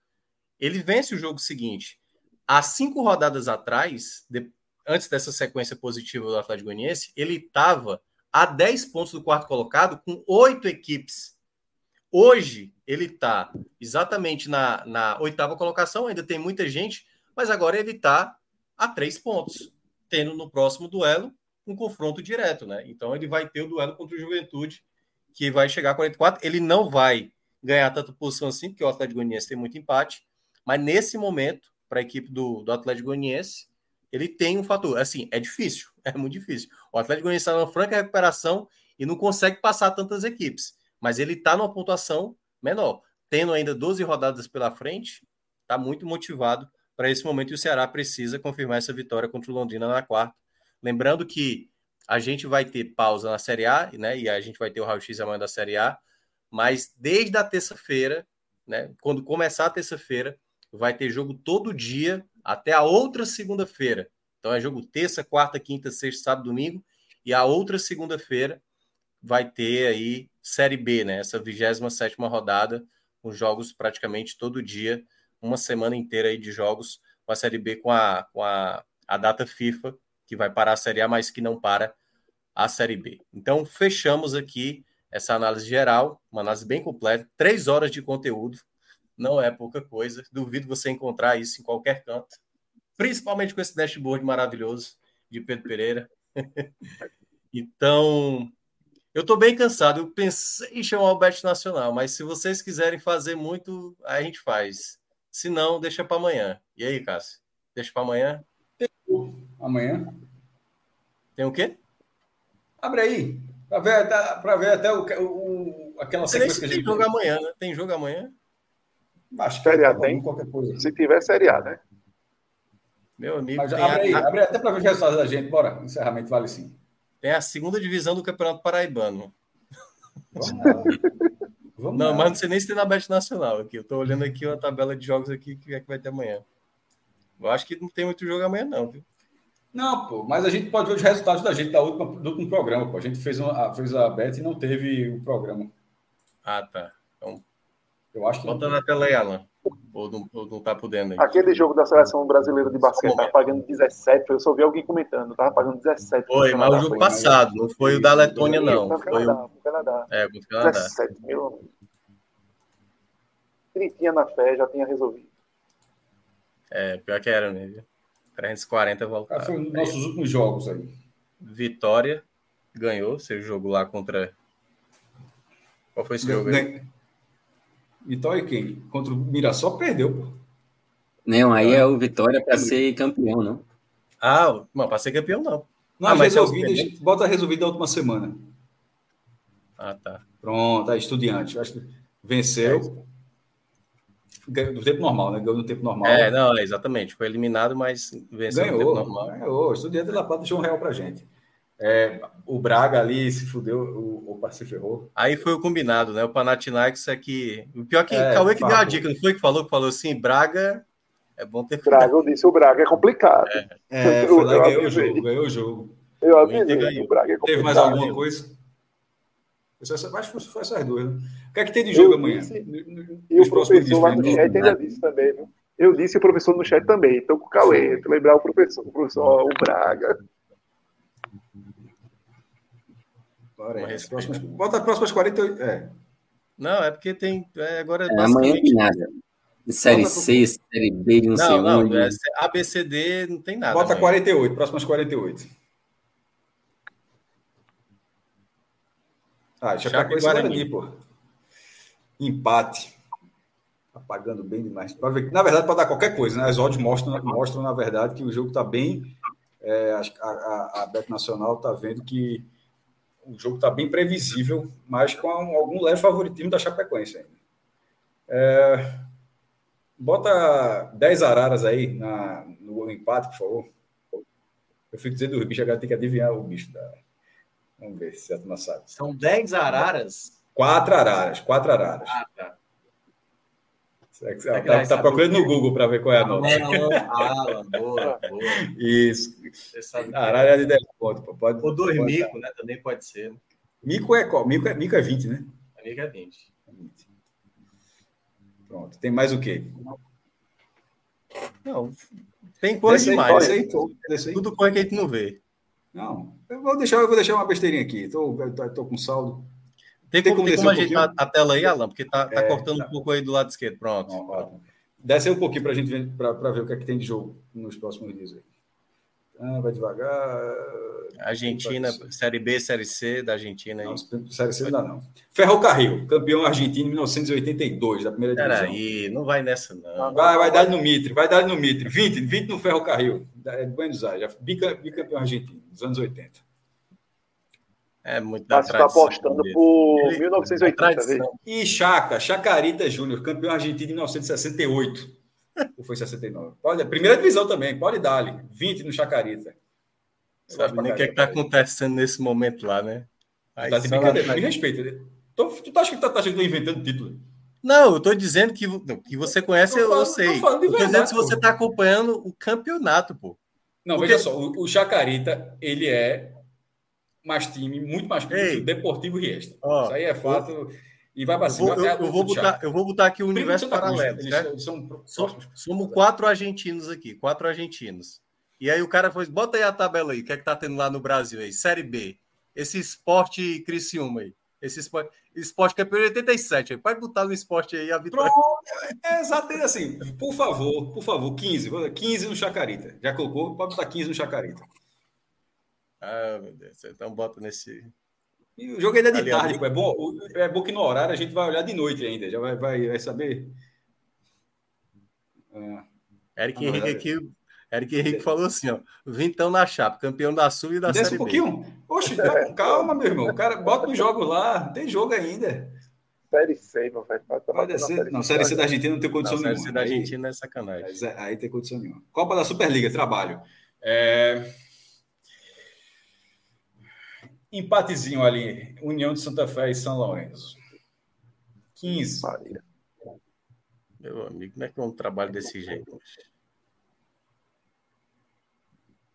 ele vence o jogo seguinte. Há cinco rodadas atrás, de, antes dessa sequência positiva do Atlético Goianiense, ele estava a 10 pontos do quarto colocado com oito equipes Hoje ele está exatamente na, na oitava colocação, ainda tem muita gente, mas agora ele está a três pontos, tendo no próximo duelo um confronto direto, né? Então ele vai ter o duelo contra o Juventude, que vai chegar a 44. Ele não vai ganhar tanta posição assim, porque o Atlético Goianiense tem muito empate, mas nesse momento, para a equipe do, do Atlético Goianiense, ele tem um fator. Assim, é difícil, é muito difícil. O Atlético Goianiense está na franca recuperação e não consegue passar tantas equipes mas ele está numa pontuação menor. Tendo ainda 12 rodadas pela frente, está muito motivado para esse momento e o Ceará precisa confirmar essa vitória contra o Londrina na quarta. Lembrando que a gente vai ter pausa na Série A, né? E a gente vai ter o raio-x amanhã da Série A, mas desde a terça-feira, né? Quando começar a terça-feira, vai ter jogo todo dia até a outra segunda-feira. Então é jogo terça, quarta, quinta, sexta, sábado, domingo. E a outra segunda-feira vai ter aí Série B, né? Essa 27 rodada, com jogos praticamente todo dia, uma semana inteira aí de jogos com a Série B com a, com a, a data FIFA, que vai parar a Série A, mas que não para a Série B. Então, fechamos aqui essa análise geral, uma análise bem completa, três horas de conteúdo, não é pouca coisa. Duvido você encontrar isso em qualquer canto, principalmente com esse dashboard maravilhoso de Pedro Pereira. então, eu tô bem cansado. Eu pensei em chamar o Bet Nacional, mas se vocês quiserem fazer muito, a gente faz. Se não, deixa para amanhã. E aí, Cássio? Deixa para amanhã? Amanhã. Tem o quê? Abre aí. Para ver, pra ver até o, o aquela sequência que a gente. Tem jogo amanhã, né? Tem jogo amanhã? Acho que série A tem. Qualquer coisa. Se tiver Série A, né? Meu amigo. Mas abre aí, abre até para ver os resultados da gente. Bora. Encerramento vale sim. Tem a segunda divisão do Campeonato Paraibano. Vamos Vamos não, lá. mas não sei nem se tem na Bet Nacional aqui. Eu tô olhando aqui uma tabela de jogos aqui que é que vai ter amanhã. Eu acho que não tem muito jogo amanhã, não, viu? Não, pô, mas a gente pode ver os resultados da gente da última, do último programa, pô. A gente fez, uma, fez a bet e não teve o programa. Ah, tá. Então, eu acho que. Bota na tela aí, Alan. Ou não, ou não tá podendo aí? Aquele jogo da seleção brasileira de basquete tava pagando 17, eu só vi alguém comentando, tava pagando 17. Foi, mas o jogo passado, não foi o da Letônia, não. Foi o Canadá. É, contra o Canadá. 17, meu amigo. Ele tinha na fé, já tinha resolvido. É, pior que era, né? 340 voltaram. Ah, foi um nossos últimos jogos aí. Vitória ganhou seu jogo lá contra. Qual foi esse jogo aí? Vitória quem? Contra o Mirassol perdeu, pô. Não, aí é o Vitória para ser campeão, não? Ah, não, para ser campeão não. Não, ah, mas resolvido, bota resolvido da última semana. Ah, tá. Pronto, a estudiante. Acho que venceu. É. Do tempo normal, né? Ganhou no tempo normal. É, não, exatamente. Foi eliminado, mas venceu ganhou, no tempo normal. Ganhou. O Estudiante da Plata deixou um real pra gente. É, o Braga ali se fudeu, o, o se ferrou. Aí foi o combinado, né? O Panathinaikos é que. O pior que é, Cauê que deu a dica, não foi que falou? Que falou assim: Braga é bom ter. Braga, eu disse o Braga é complicado. É, é foi lá, ganhou o jogo, ganhou o jogo. Eu avisei, o Braga é complicado. Teve mais alguma coisa? Acho que foi essas duas, né? O que é que tem de jogo eu amanhã? Disse, e o professor lá no chat ainda disse também, viu? Eu disse o professor no chat também. Estou com o Cauê. Lembrar o professor, o professor o Braga. Bora, as próximas, bota as próximas 48. É. Não, é porque tem. É, agora é, amanhã tem nada. Série C, Série B um não, segundo. Não, é, ABCD não tem nada. Bota amanhã. 48, próximas 48. Ah, Chapecoense Guarani, pô. Empate. Tá pagando bem demais. Ver, na verdade, pode dar qualquer coisa, né? As odds mostram, mostram, na verdade, que o jogo está bem. É, a, a, a Bet Nacional está vendo que o jogo está bem previsível, mas com algum leve favoritismo da Chapecoense ainda. É, bota 10 araras aí na, no empate, por favor. Eu fico dizendo o bicho, agora tem que adivinhar o bicho da. Vamos ver se a turma sabe. São 10 araras? Quatro araras, quatro araras. Ah, tá. Está tá, tá procurando no Google para ver qual é a nota. Ah, boa, boa. Isso. Arara de 10 pontos. Pode, Ou dois pode mico, né? Também pode ser. Mico é qual? Mico é, mico é 20, né? Mico é 20. Pronto. Tem mais o quê? Não, tem coisa demais. Aí, Tudo coisa que a gente não vê. Não, eu vou deixar, eu vou deixar uma besteirinha aqui. Estou tô, tô com saldo. Tem, tem como, tem como um ajeitar a tela aí, Alan? Porque tá, tá é, cortando tá. um pouco aí do lado esquerdo. Pronto. Não, Desce aí um pouquinho para a gente ver, para ver o que é que tem de jogo nos próximos dias aí. Ah, vai devagar. Argentina, Série B, Série C da Argentina. Aí. Não, série C não dá, não. Ferrocarril, campeão argentino em 1982, da primeira divisão. Peraí, não vai nessa, não. Vai, vai dar no Mitre, vai dar no Mitre. 20, 20 no Ferrocarril, é Buenos Aires, bicampeão argentino, dos anos 80. É muito da Você está apostando por 1980. E Chaca, Chacarita Júnior, campeão argentino em 1968. Ou foi 69? Pode, primeira divisão também, pode dar 20 no Chacarita. Sabe nem o que é está acontecendo nesse momento lá, né? Aí tá de brincadeira, me respeita. Tu, tu tá achando que tá, tá achando que inventando título? Não, eu tô dizendo que, que você conhece, eu, eu sei. Tô, tô dizendo se você tá acompanhando o campeonato, pô. Não, Porque... veja só, o, o Chacarita, ele é mais time, muito mais time o Deportivo Riestra. Ó, Isso aí é fato. Eu, e vai para cima. Eu, eu, vou botar, eu vou botar aqui o universo paralelo. Eles são, somos, somos quatro argentinos aqui, quatro argentinos. E aí o cara foi, bota aí a tabela aí, o que é que tá tendo lá no Brasil aí? Série B. Esse esporte Criciúma aí. Esse esporte, esporte campeão 87. Aí. Pode botar no esporte aí a vitória. Pronto, é exatamente assim. Por favor, por favor, 15. 15 no Chacarita. Já colocou? Pode botar 15 no Chacarita. Ah, meu Deus. Então bota nesse. E o jogo ainda é de tarde, pô. É bom, é bom que no horário a gente vai olhar de noite ainda. Já vai, vai, vai saber. Ah, Eric Henrique aqui. Eric Henrique falou assim, ó. Vintão na chapa, campeão da Sul e da Desce Série um pouquinho. B. Oxe, calma, meu irmão. O cara bota o jogo lá. Tem jogo ainda. Série C, meu velho. Pode ser. Não, Série C da Argentina não tem condição não, nenhuma. Série C da Argentina aí, é sacanagem. Aí, aí tem condição nenhuma. Copa da Superliga, trabalho. É... Empatezinho ali, União de Santa Fé e São Lourenço. 15. Meu amigo, como é que é um trabalho desse jeito?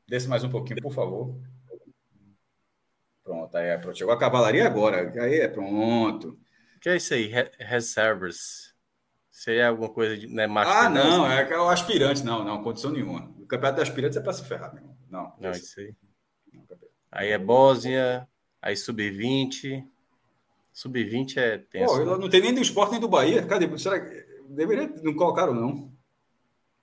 Desce mais um pouquinho, por favor. Pronto, aí é pronto. Chegou a cavalaria agora. Aí é pronto. O que é isso aí? Re Reservers. Isso aí é alguma coisa de. Né, ah, não, é o aspirante. Não, não, condição nenhuma. O campeonato de aspirantes é para se ferrar, meu irmão. Não, não, isso aí. Aí é Bósnia, aí sub-20. Sub-20 é tenso. Pô, né? não tem nem do esporte nem do Bahia. Cadê? Será que deveria não colocaram não?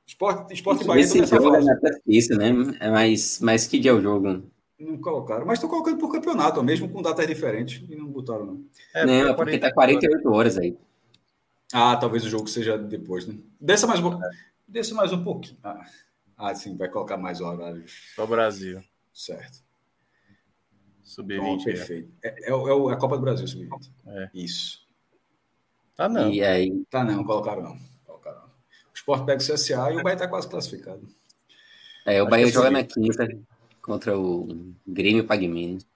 Esporte, esporte e Bahia Esse também jogo é fase. até isso, né? É mais, mais que dia é o jogo? Não colocaram. Mas estão colocando por campeonato, mesmo com datas diferentes. E não botaram, não. É, não, foi porque tá 48 horas aí. Ah, talvez o jogo seja depois, né? Desça mais um, desça mais um pouquinho. Ah, ah, sim, vai colocar mais horários. Só o Brasil. Certo. Pronto, Sub-20. é. perfeito. É, é, o- é é a Copa do Brasil, sub-20. É. Isso. Tá não. E aí, Tá, não, colocaram não. Colocaram. O Sport pega o CSA e o Bahia tá quase classificado. é, o Acho Bahia joga na quinta contra o Grêmio Pague Menos.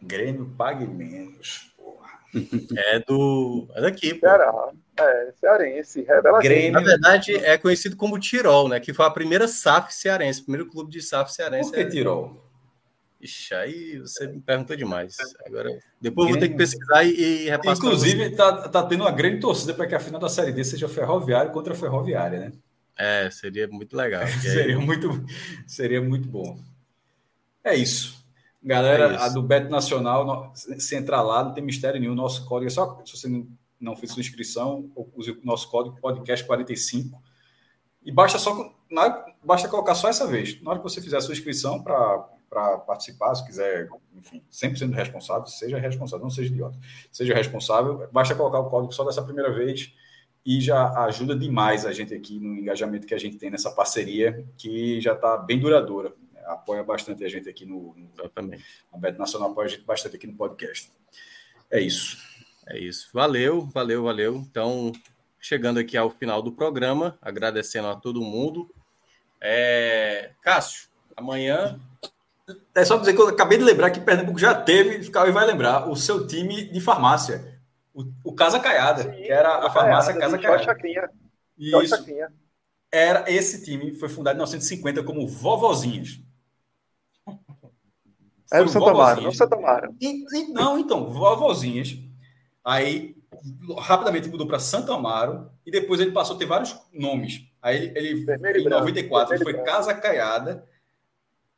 Grêmio pague menos. Porra. É do. É daqui, pô. Ceará. É, cearense, revela Grêmio. Na verdade, é conhecido como Tirol, né? Que foi a primeira SAF cearense, o primeiro clube de SAF cearense. Por que é- Tirol? Ixi, aí você me perguntou demais. Agora, depois eu vou ter que pesquisar e, e repassar. Inclusive, tá, tá tendo uma grande torcida para que a final da Série D seja Ferroviário contra Ferroviária, né? É, seria muito legal. aí- Seria muito, seria muito bom. É isso. Galera, É isso. a do Beto Nacional, se entrar lá, não tem mistério nenhum. Nosso código é só se você não, não fez sua inscrição, use o nosso código podcast 45. E basta só na basta colocar só essa vez. Na hora que você fizer a sua inscrição para participar, se quiser, enfim, 100% responsável, seja responsável, não seja idiota. Seja responsável, basta colocar o código só dessa primeira vez e já ajuda demais a gente aqui no engajamento que a gente tem nessa parceria, que já está bem duradoura. Apoia bastante a gente aqui no, no Exatamente. a Bet Nacional apoia a gente bastante aqui no podcast. É isso. É isso. Valeu, valeu, valeu. Então, chegando aqui ao final do programa, agradecendo a todo mundo. É... Cássio, amanhã. É só dizer que eu acabei de lembrar que Pernambuco já teve, e vai lembrar, o seu time de farmácia, o, o Casa Caiada, Sim, que era a farmácia Caiada, Casa Caiada. Chacrinha. Isso. Chacrinha. Era esse time, foi fundado em 1950 como Vovozinhas. Era o Foram Santo Amaro, não. Santo Amaro. E- e- não, então, vovozinhas. Aí rapidamente mudou para Santo Amaro e depois ele passou a ter vários nomes. Aí ele, ele em branco, 94 ele foi Casa Caiada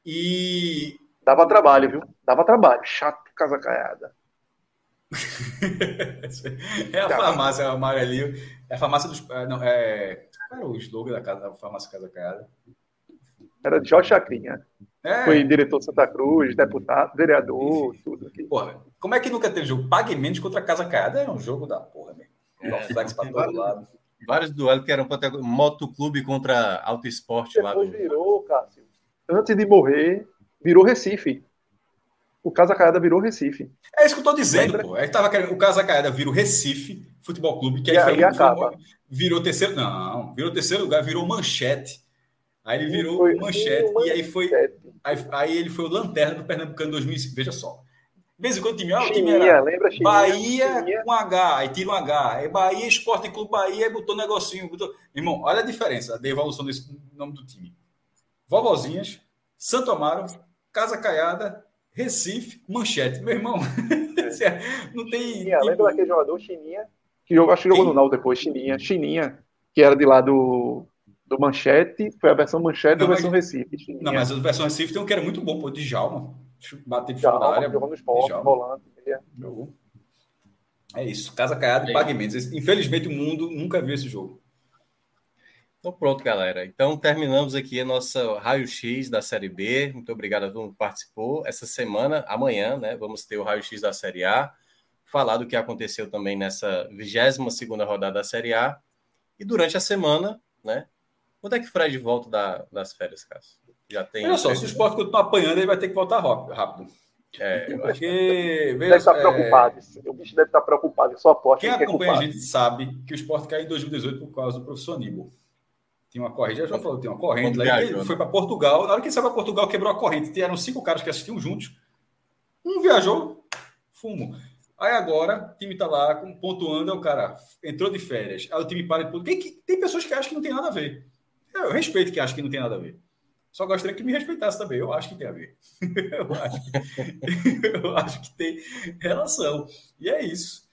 e Dava trabalho, viu? Dava trabalho. Chato, casa caiada. é a Tá. farmácia amarelinho, é a farmácia dos é, não, é, qual era o slogan da casa da farmácia Casa Caiada? Era de Jorge Chacrinha. É, Foi diretor de Santa Cruz, deputado, vereador, tudo aqui. porra, como é que nunca teve jogo? Pague menos contra a Casa Caiada é um jogo da porra, mesmo. É, Flex pra tem todo vários- lado. Vários duelos que eram para motoclube contra auto esporte lá Depois do. virou, Cássio. Antes de morrer, virou Recife. O Casa Caiada virou Recife. É isso que eu tô dizendo, Lembra? pô. É que tava querendo, o Casa Caiada vira o Recife Futebol Clube, que aí E foi, acaba. virou terceiro. Não, virou terceiro lugar, virou manchete. Aí ele virou Foi- manchete, foi e aí foi. Aí, aí ele foi o lanterna do Pernambucano em 2005. Veja só. De vez em quando o time, ah, o time Chininha, era lembra Chininha? Bahia Chininha. com H, aí tira um H. Aí Bahia, Esporte Clube Bahia, aí botou um negocinho. Botou... Irmão, olha a diferença da evolução desse nome do time. Vovozinhas, Santo Amaro, Casa Caiada, Recife, Manchete. Meu irmão, não tem. Chininha, tipo, lembra daquele jogador Chininha? Que jogou, acho que jogou Quem? no Náutico depois, Chininha. Chininha, que era de lá do, do Manchete, foi a versão Manchete Não, e a versão mas- Recife. Chininha. Não, mas a versão Recife tem um que era muito bom, pô, de Jalma. Bater de fora da Já, área. jogou no esporte, volante. Jogou. É isso. Casa Caiada e É. Pague Mendes. Infelizmente, o mundo nunca viu esse jogo. Então pronto, galera. Então terminamos aqui a nossa raio-x da Série B. Muito obrigado a todo mundo que participou. Essa semana, amanhã, né, vamos ter o raio-x da Série A. Falar do que aconteceu também nessa 22 segunda rodada da Série A. E durante a semana, né? Quando é que o Fred volta da- das férias, Cássio? Já tem. Olha só, se o esporte continuar apanhando, ele vai ter que voltar rápido. É, eu acho que Porque, Deve estar é, preocupado. O bicho deve estar preocupado. Eu só aposto quem que é acompanha a culpado. gente sabe que o esporte caiu em 2018 por causa do professor Aníbal. Tinha uma corrente, já falou, tem uma corrente lá. viajou, Ele né? foi para Portugal. Na hora que ele saiu para Portugal, quebrou a corrente. Eram cinco caras que assistiam juntos. Um viajou, fumo. Aí agora, o time tá lá, pontuando, é o cara entrou de férias. Aí o time para de. Tem, que- tem pessoas que acham que não tem nada a ver. Eu, respeito quem acha que não tem nada a ver. Só gostaria que me respeitasse também. Eu acho que tem a ver. eu, acho, eu acho que tem relação. E é isso.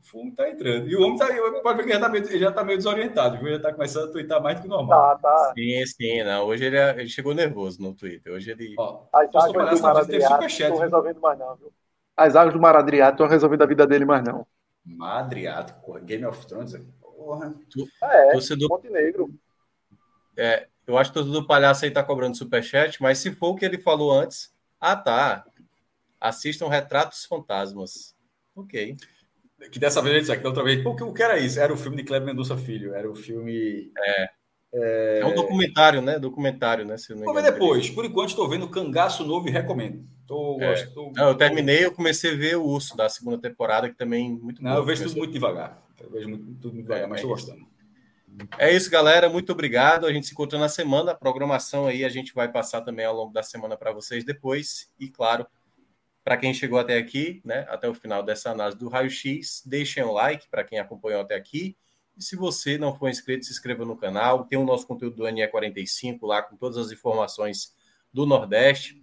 O fumo tá entrando. E o homem tá, pode ver que ele já tá meio, já tá meio desorientado, viu? Ele já tá começando a twittar mais do que o normal. Tá, tá. sim, sim, não. Hoje ele, ele chegou nervoso no Twitter. Hoje ele. Ó, As águas do Maradriato estão resolvendo mais não, viu? As águas do Maradriato estão resolvendo a vida dele mais não. Madriato, porra, Game of Thrones. Porra. É, Torcedor, Montenegro. É, eu acho que todo do palhaço aí tá cobrando superchat, mas se for o que ele falou antes, ah tá. Assistam Retratos Fantasmas. Ok. Que dessa vez aqui, da outra vez, pô, o que era isso? Era o filme de Kleber Mendonça Filho, era o filme. É. É, é um documentário, né? Documentário, né? Se não Vou ver depois. Por enquanto, estou vendo Cangaço Novo e recomendo. Tô, é. tô... Não, eu terminei, eu comecei a ver o Urso da segunda temporada, que também muito Não, bom, eu vejo tudo muito devagar. Eu vejo muito, tudo muito devagar, é, mas estou é gostando. É isso, galera. Muito obrigado. A gente se encontra na semana. A programação aí a gente vai passar também ao longo da semana para vocês depois. E, claro, para quem chegou até aqui, né, até o final dessa análise do Raio X, deixem um like para quem acompanhou até aqui. E se você não for inscrito, se inscreva no canal. Tem o nosso conteúdo do NE45 lá com todas as informações do Nordeste,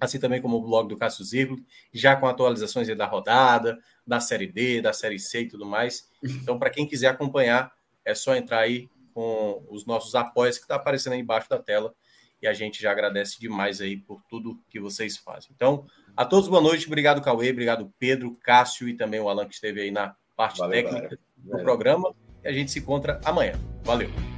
assim também como o blog do Cássio Zirgo, já com atualizações da rodada, da Série D, da Série C e tudo mais. Então, para quem quiser acompanhar, é só entrar aí com os nossos apoios que está aparecendo aí embaixo da tela. E a gente já agradece demais aí por tudo que vocês fazem. Então, a todos boa noite. Obrigado, Cauê. Obrigado, Pedro, Cássio e também o Alan que esteve aí na parte Valeu, técnica do programa. E a gente se encontra amanhã. Valeu.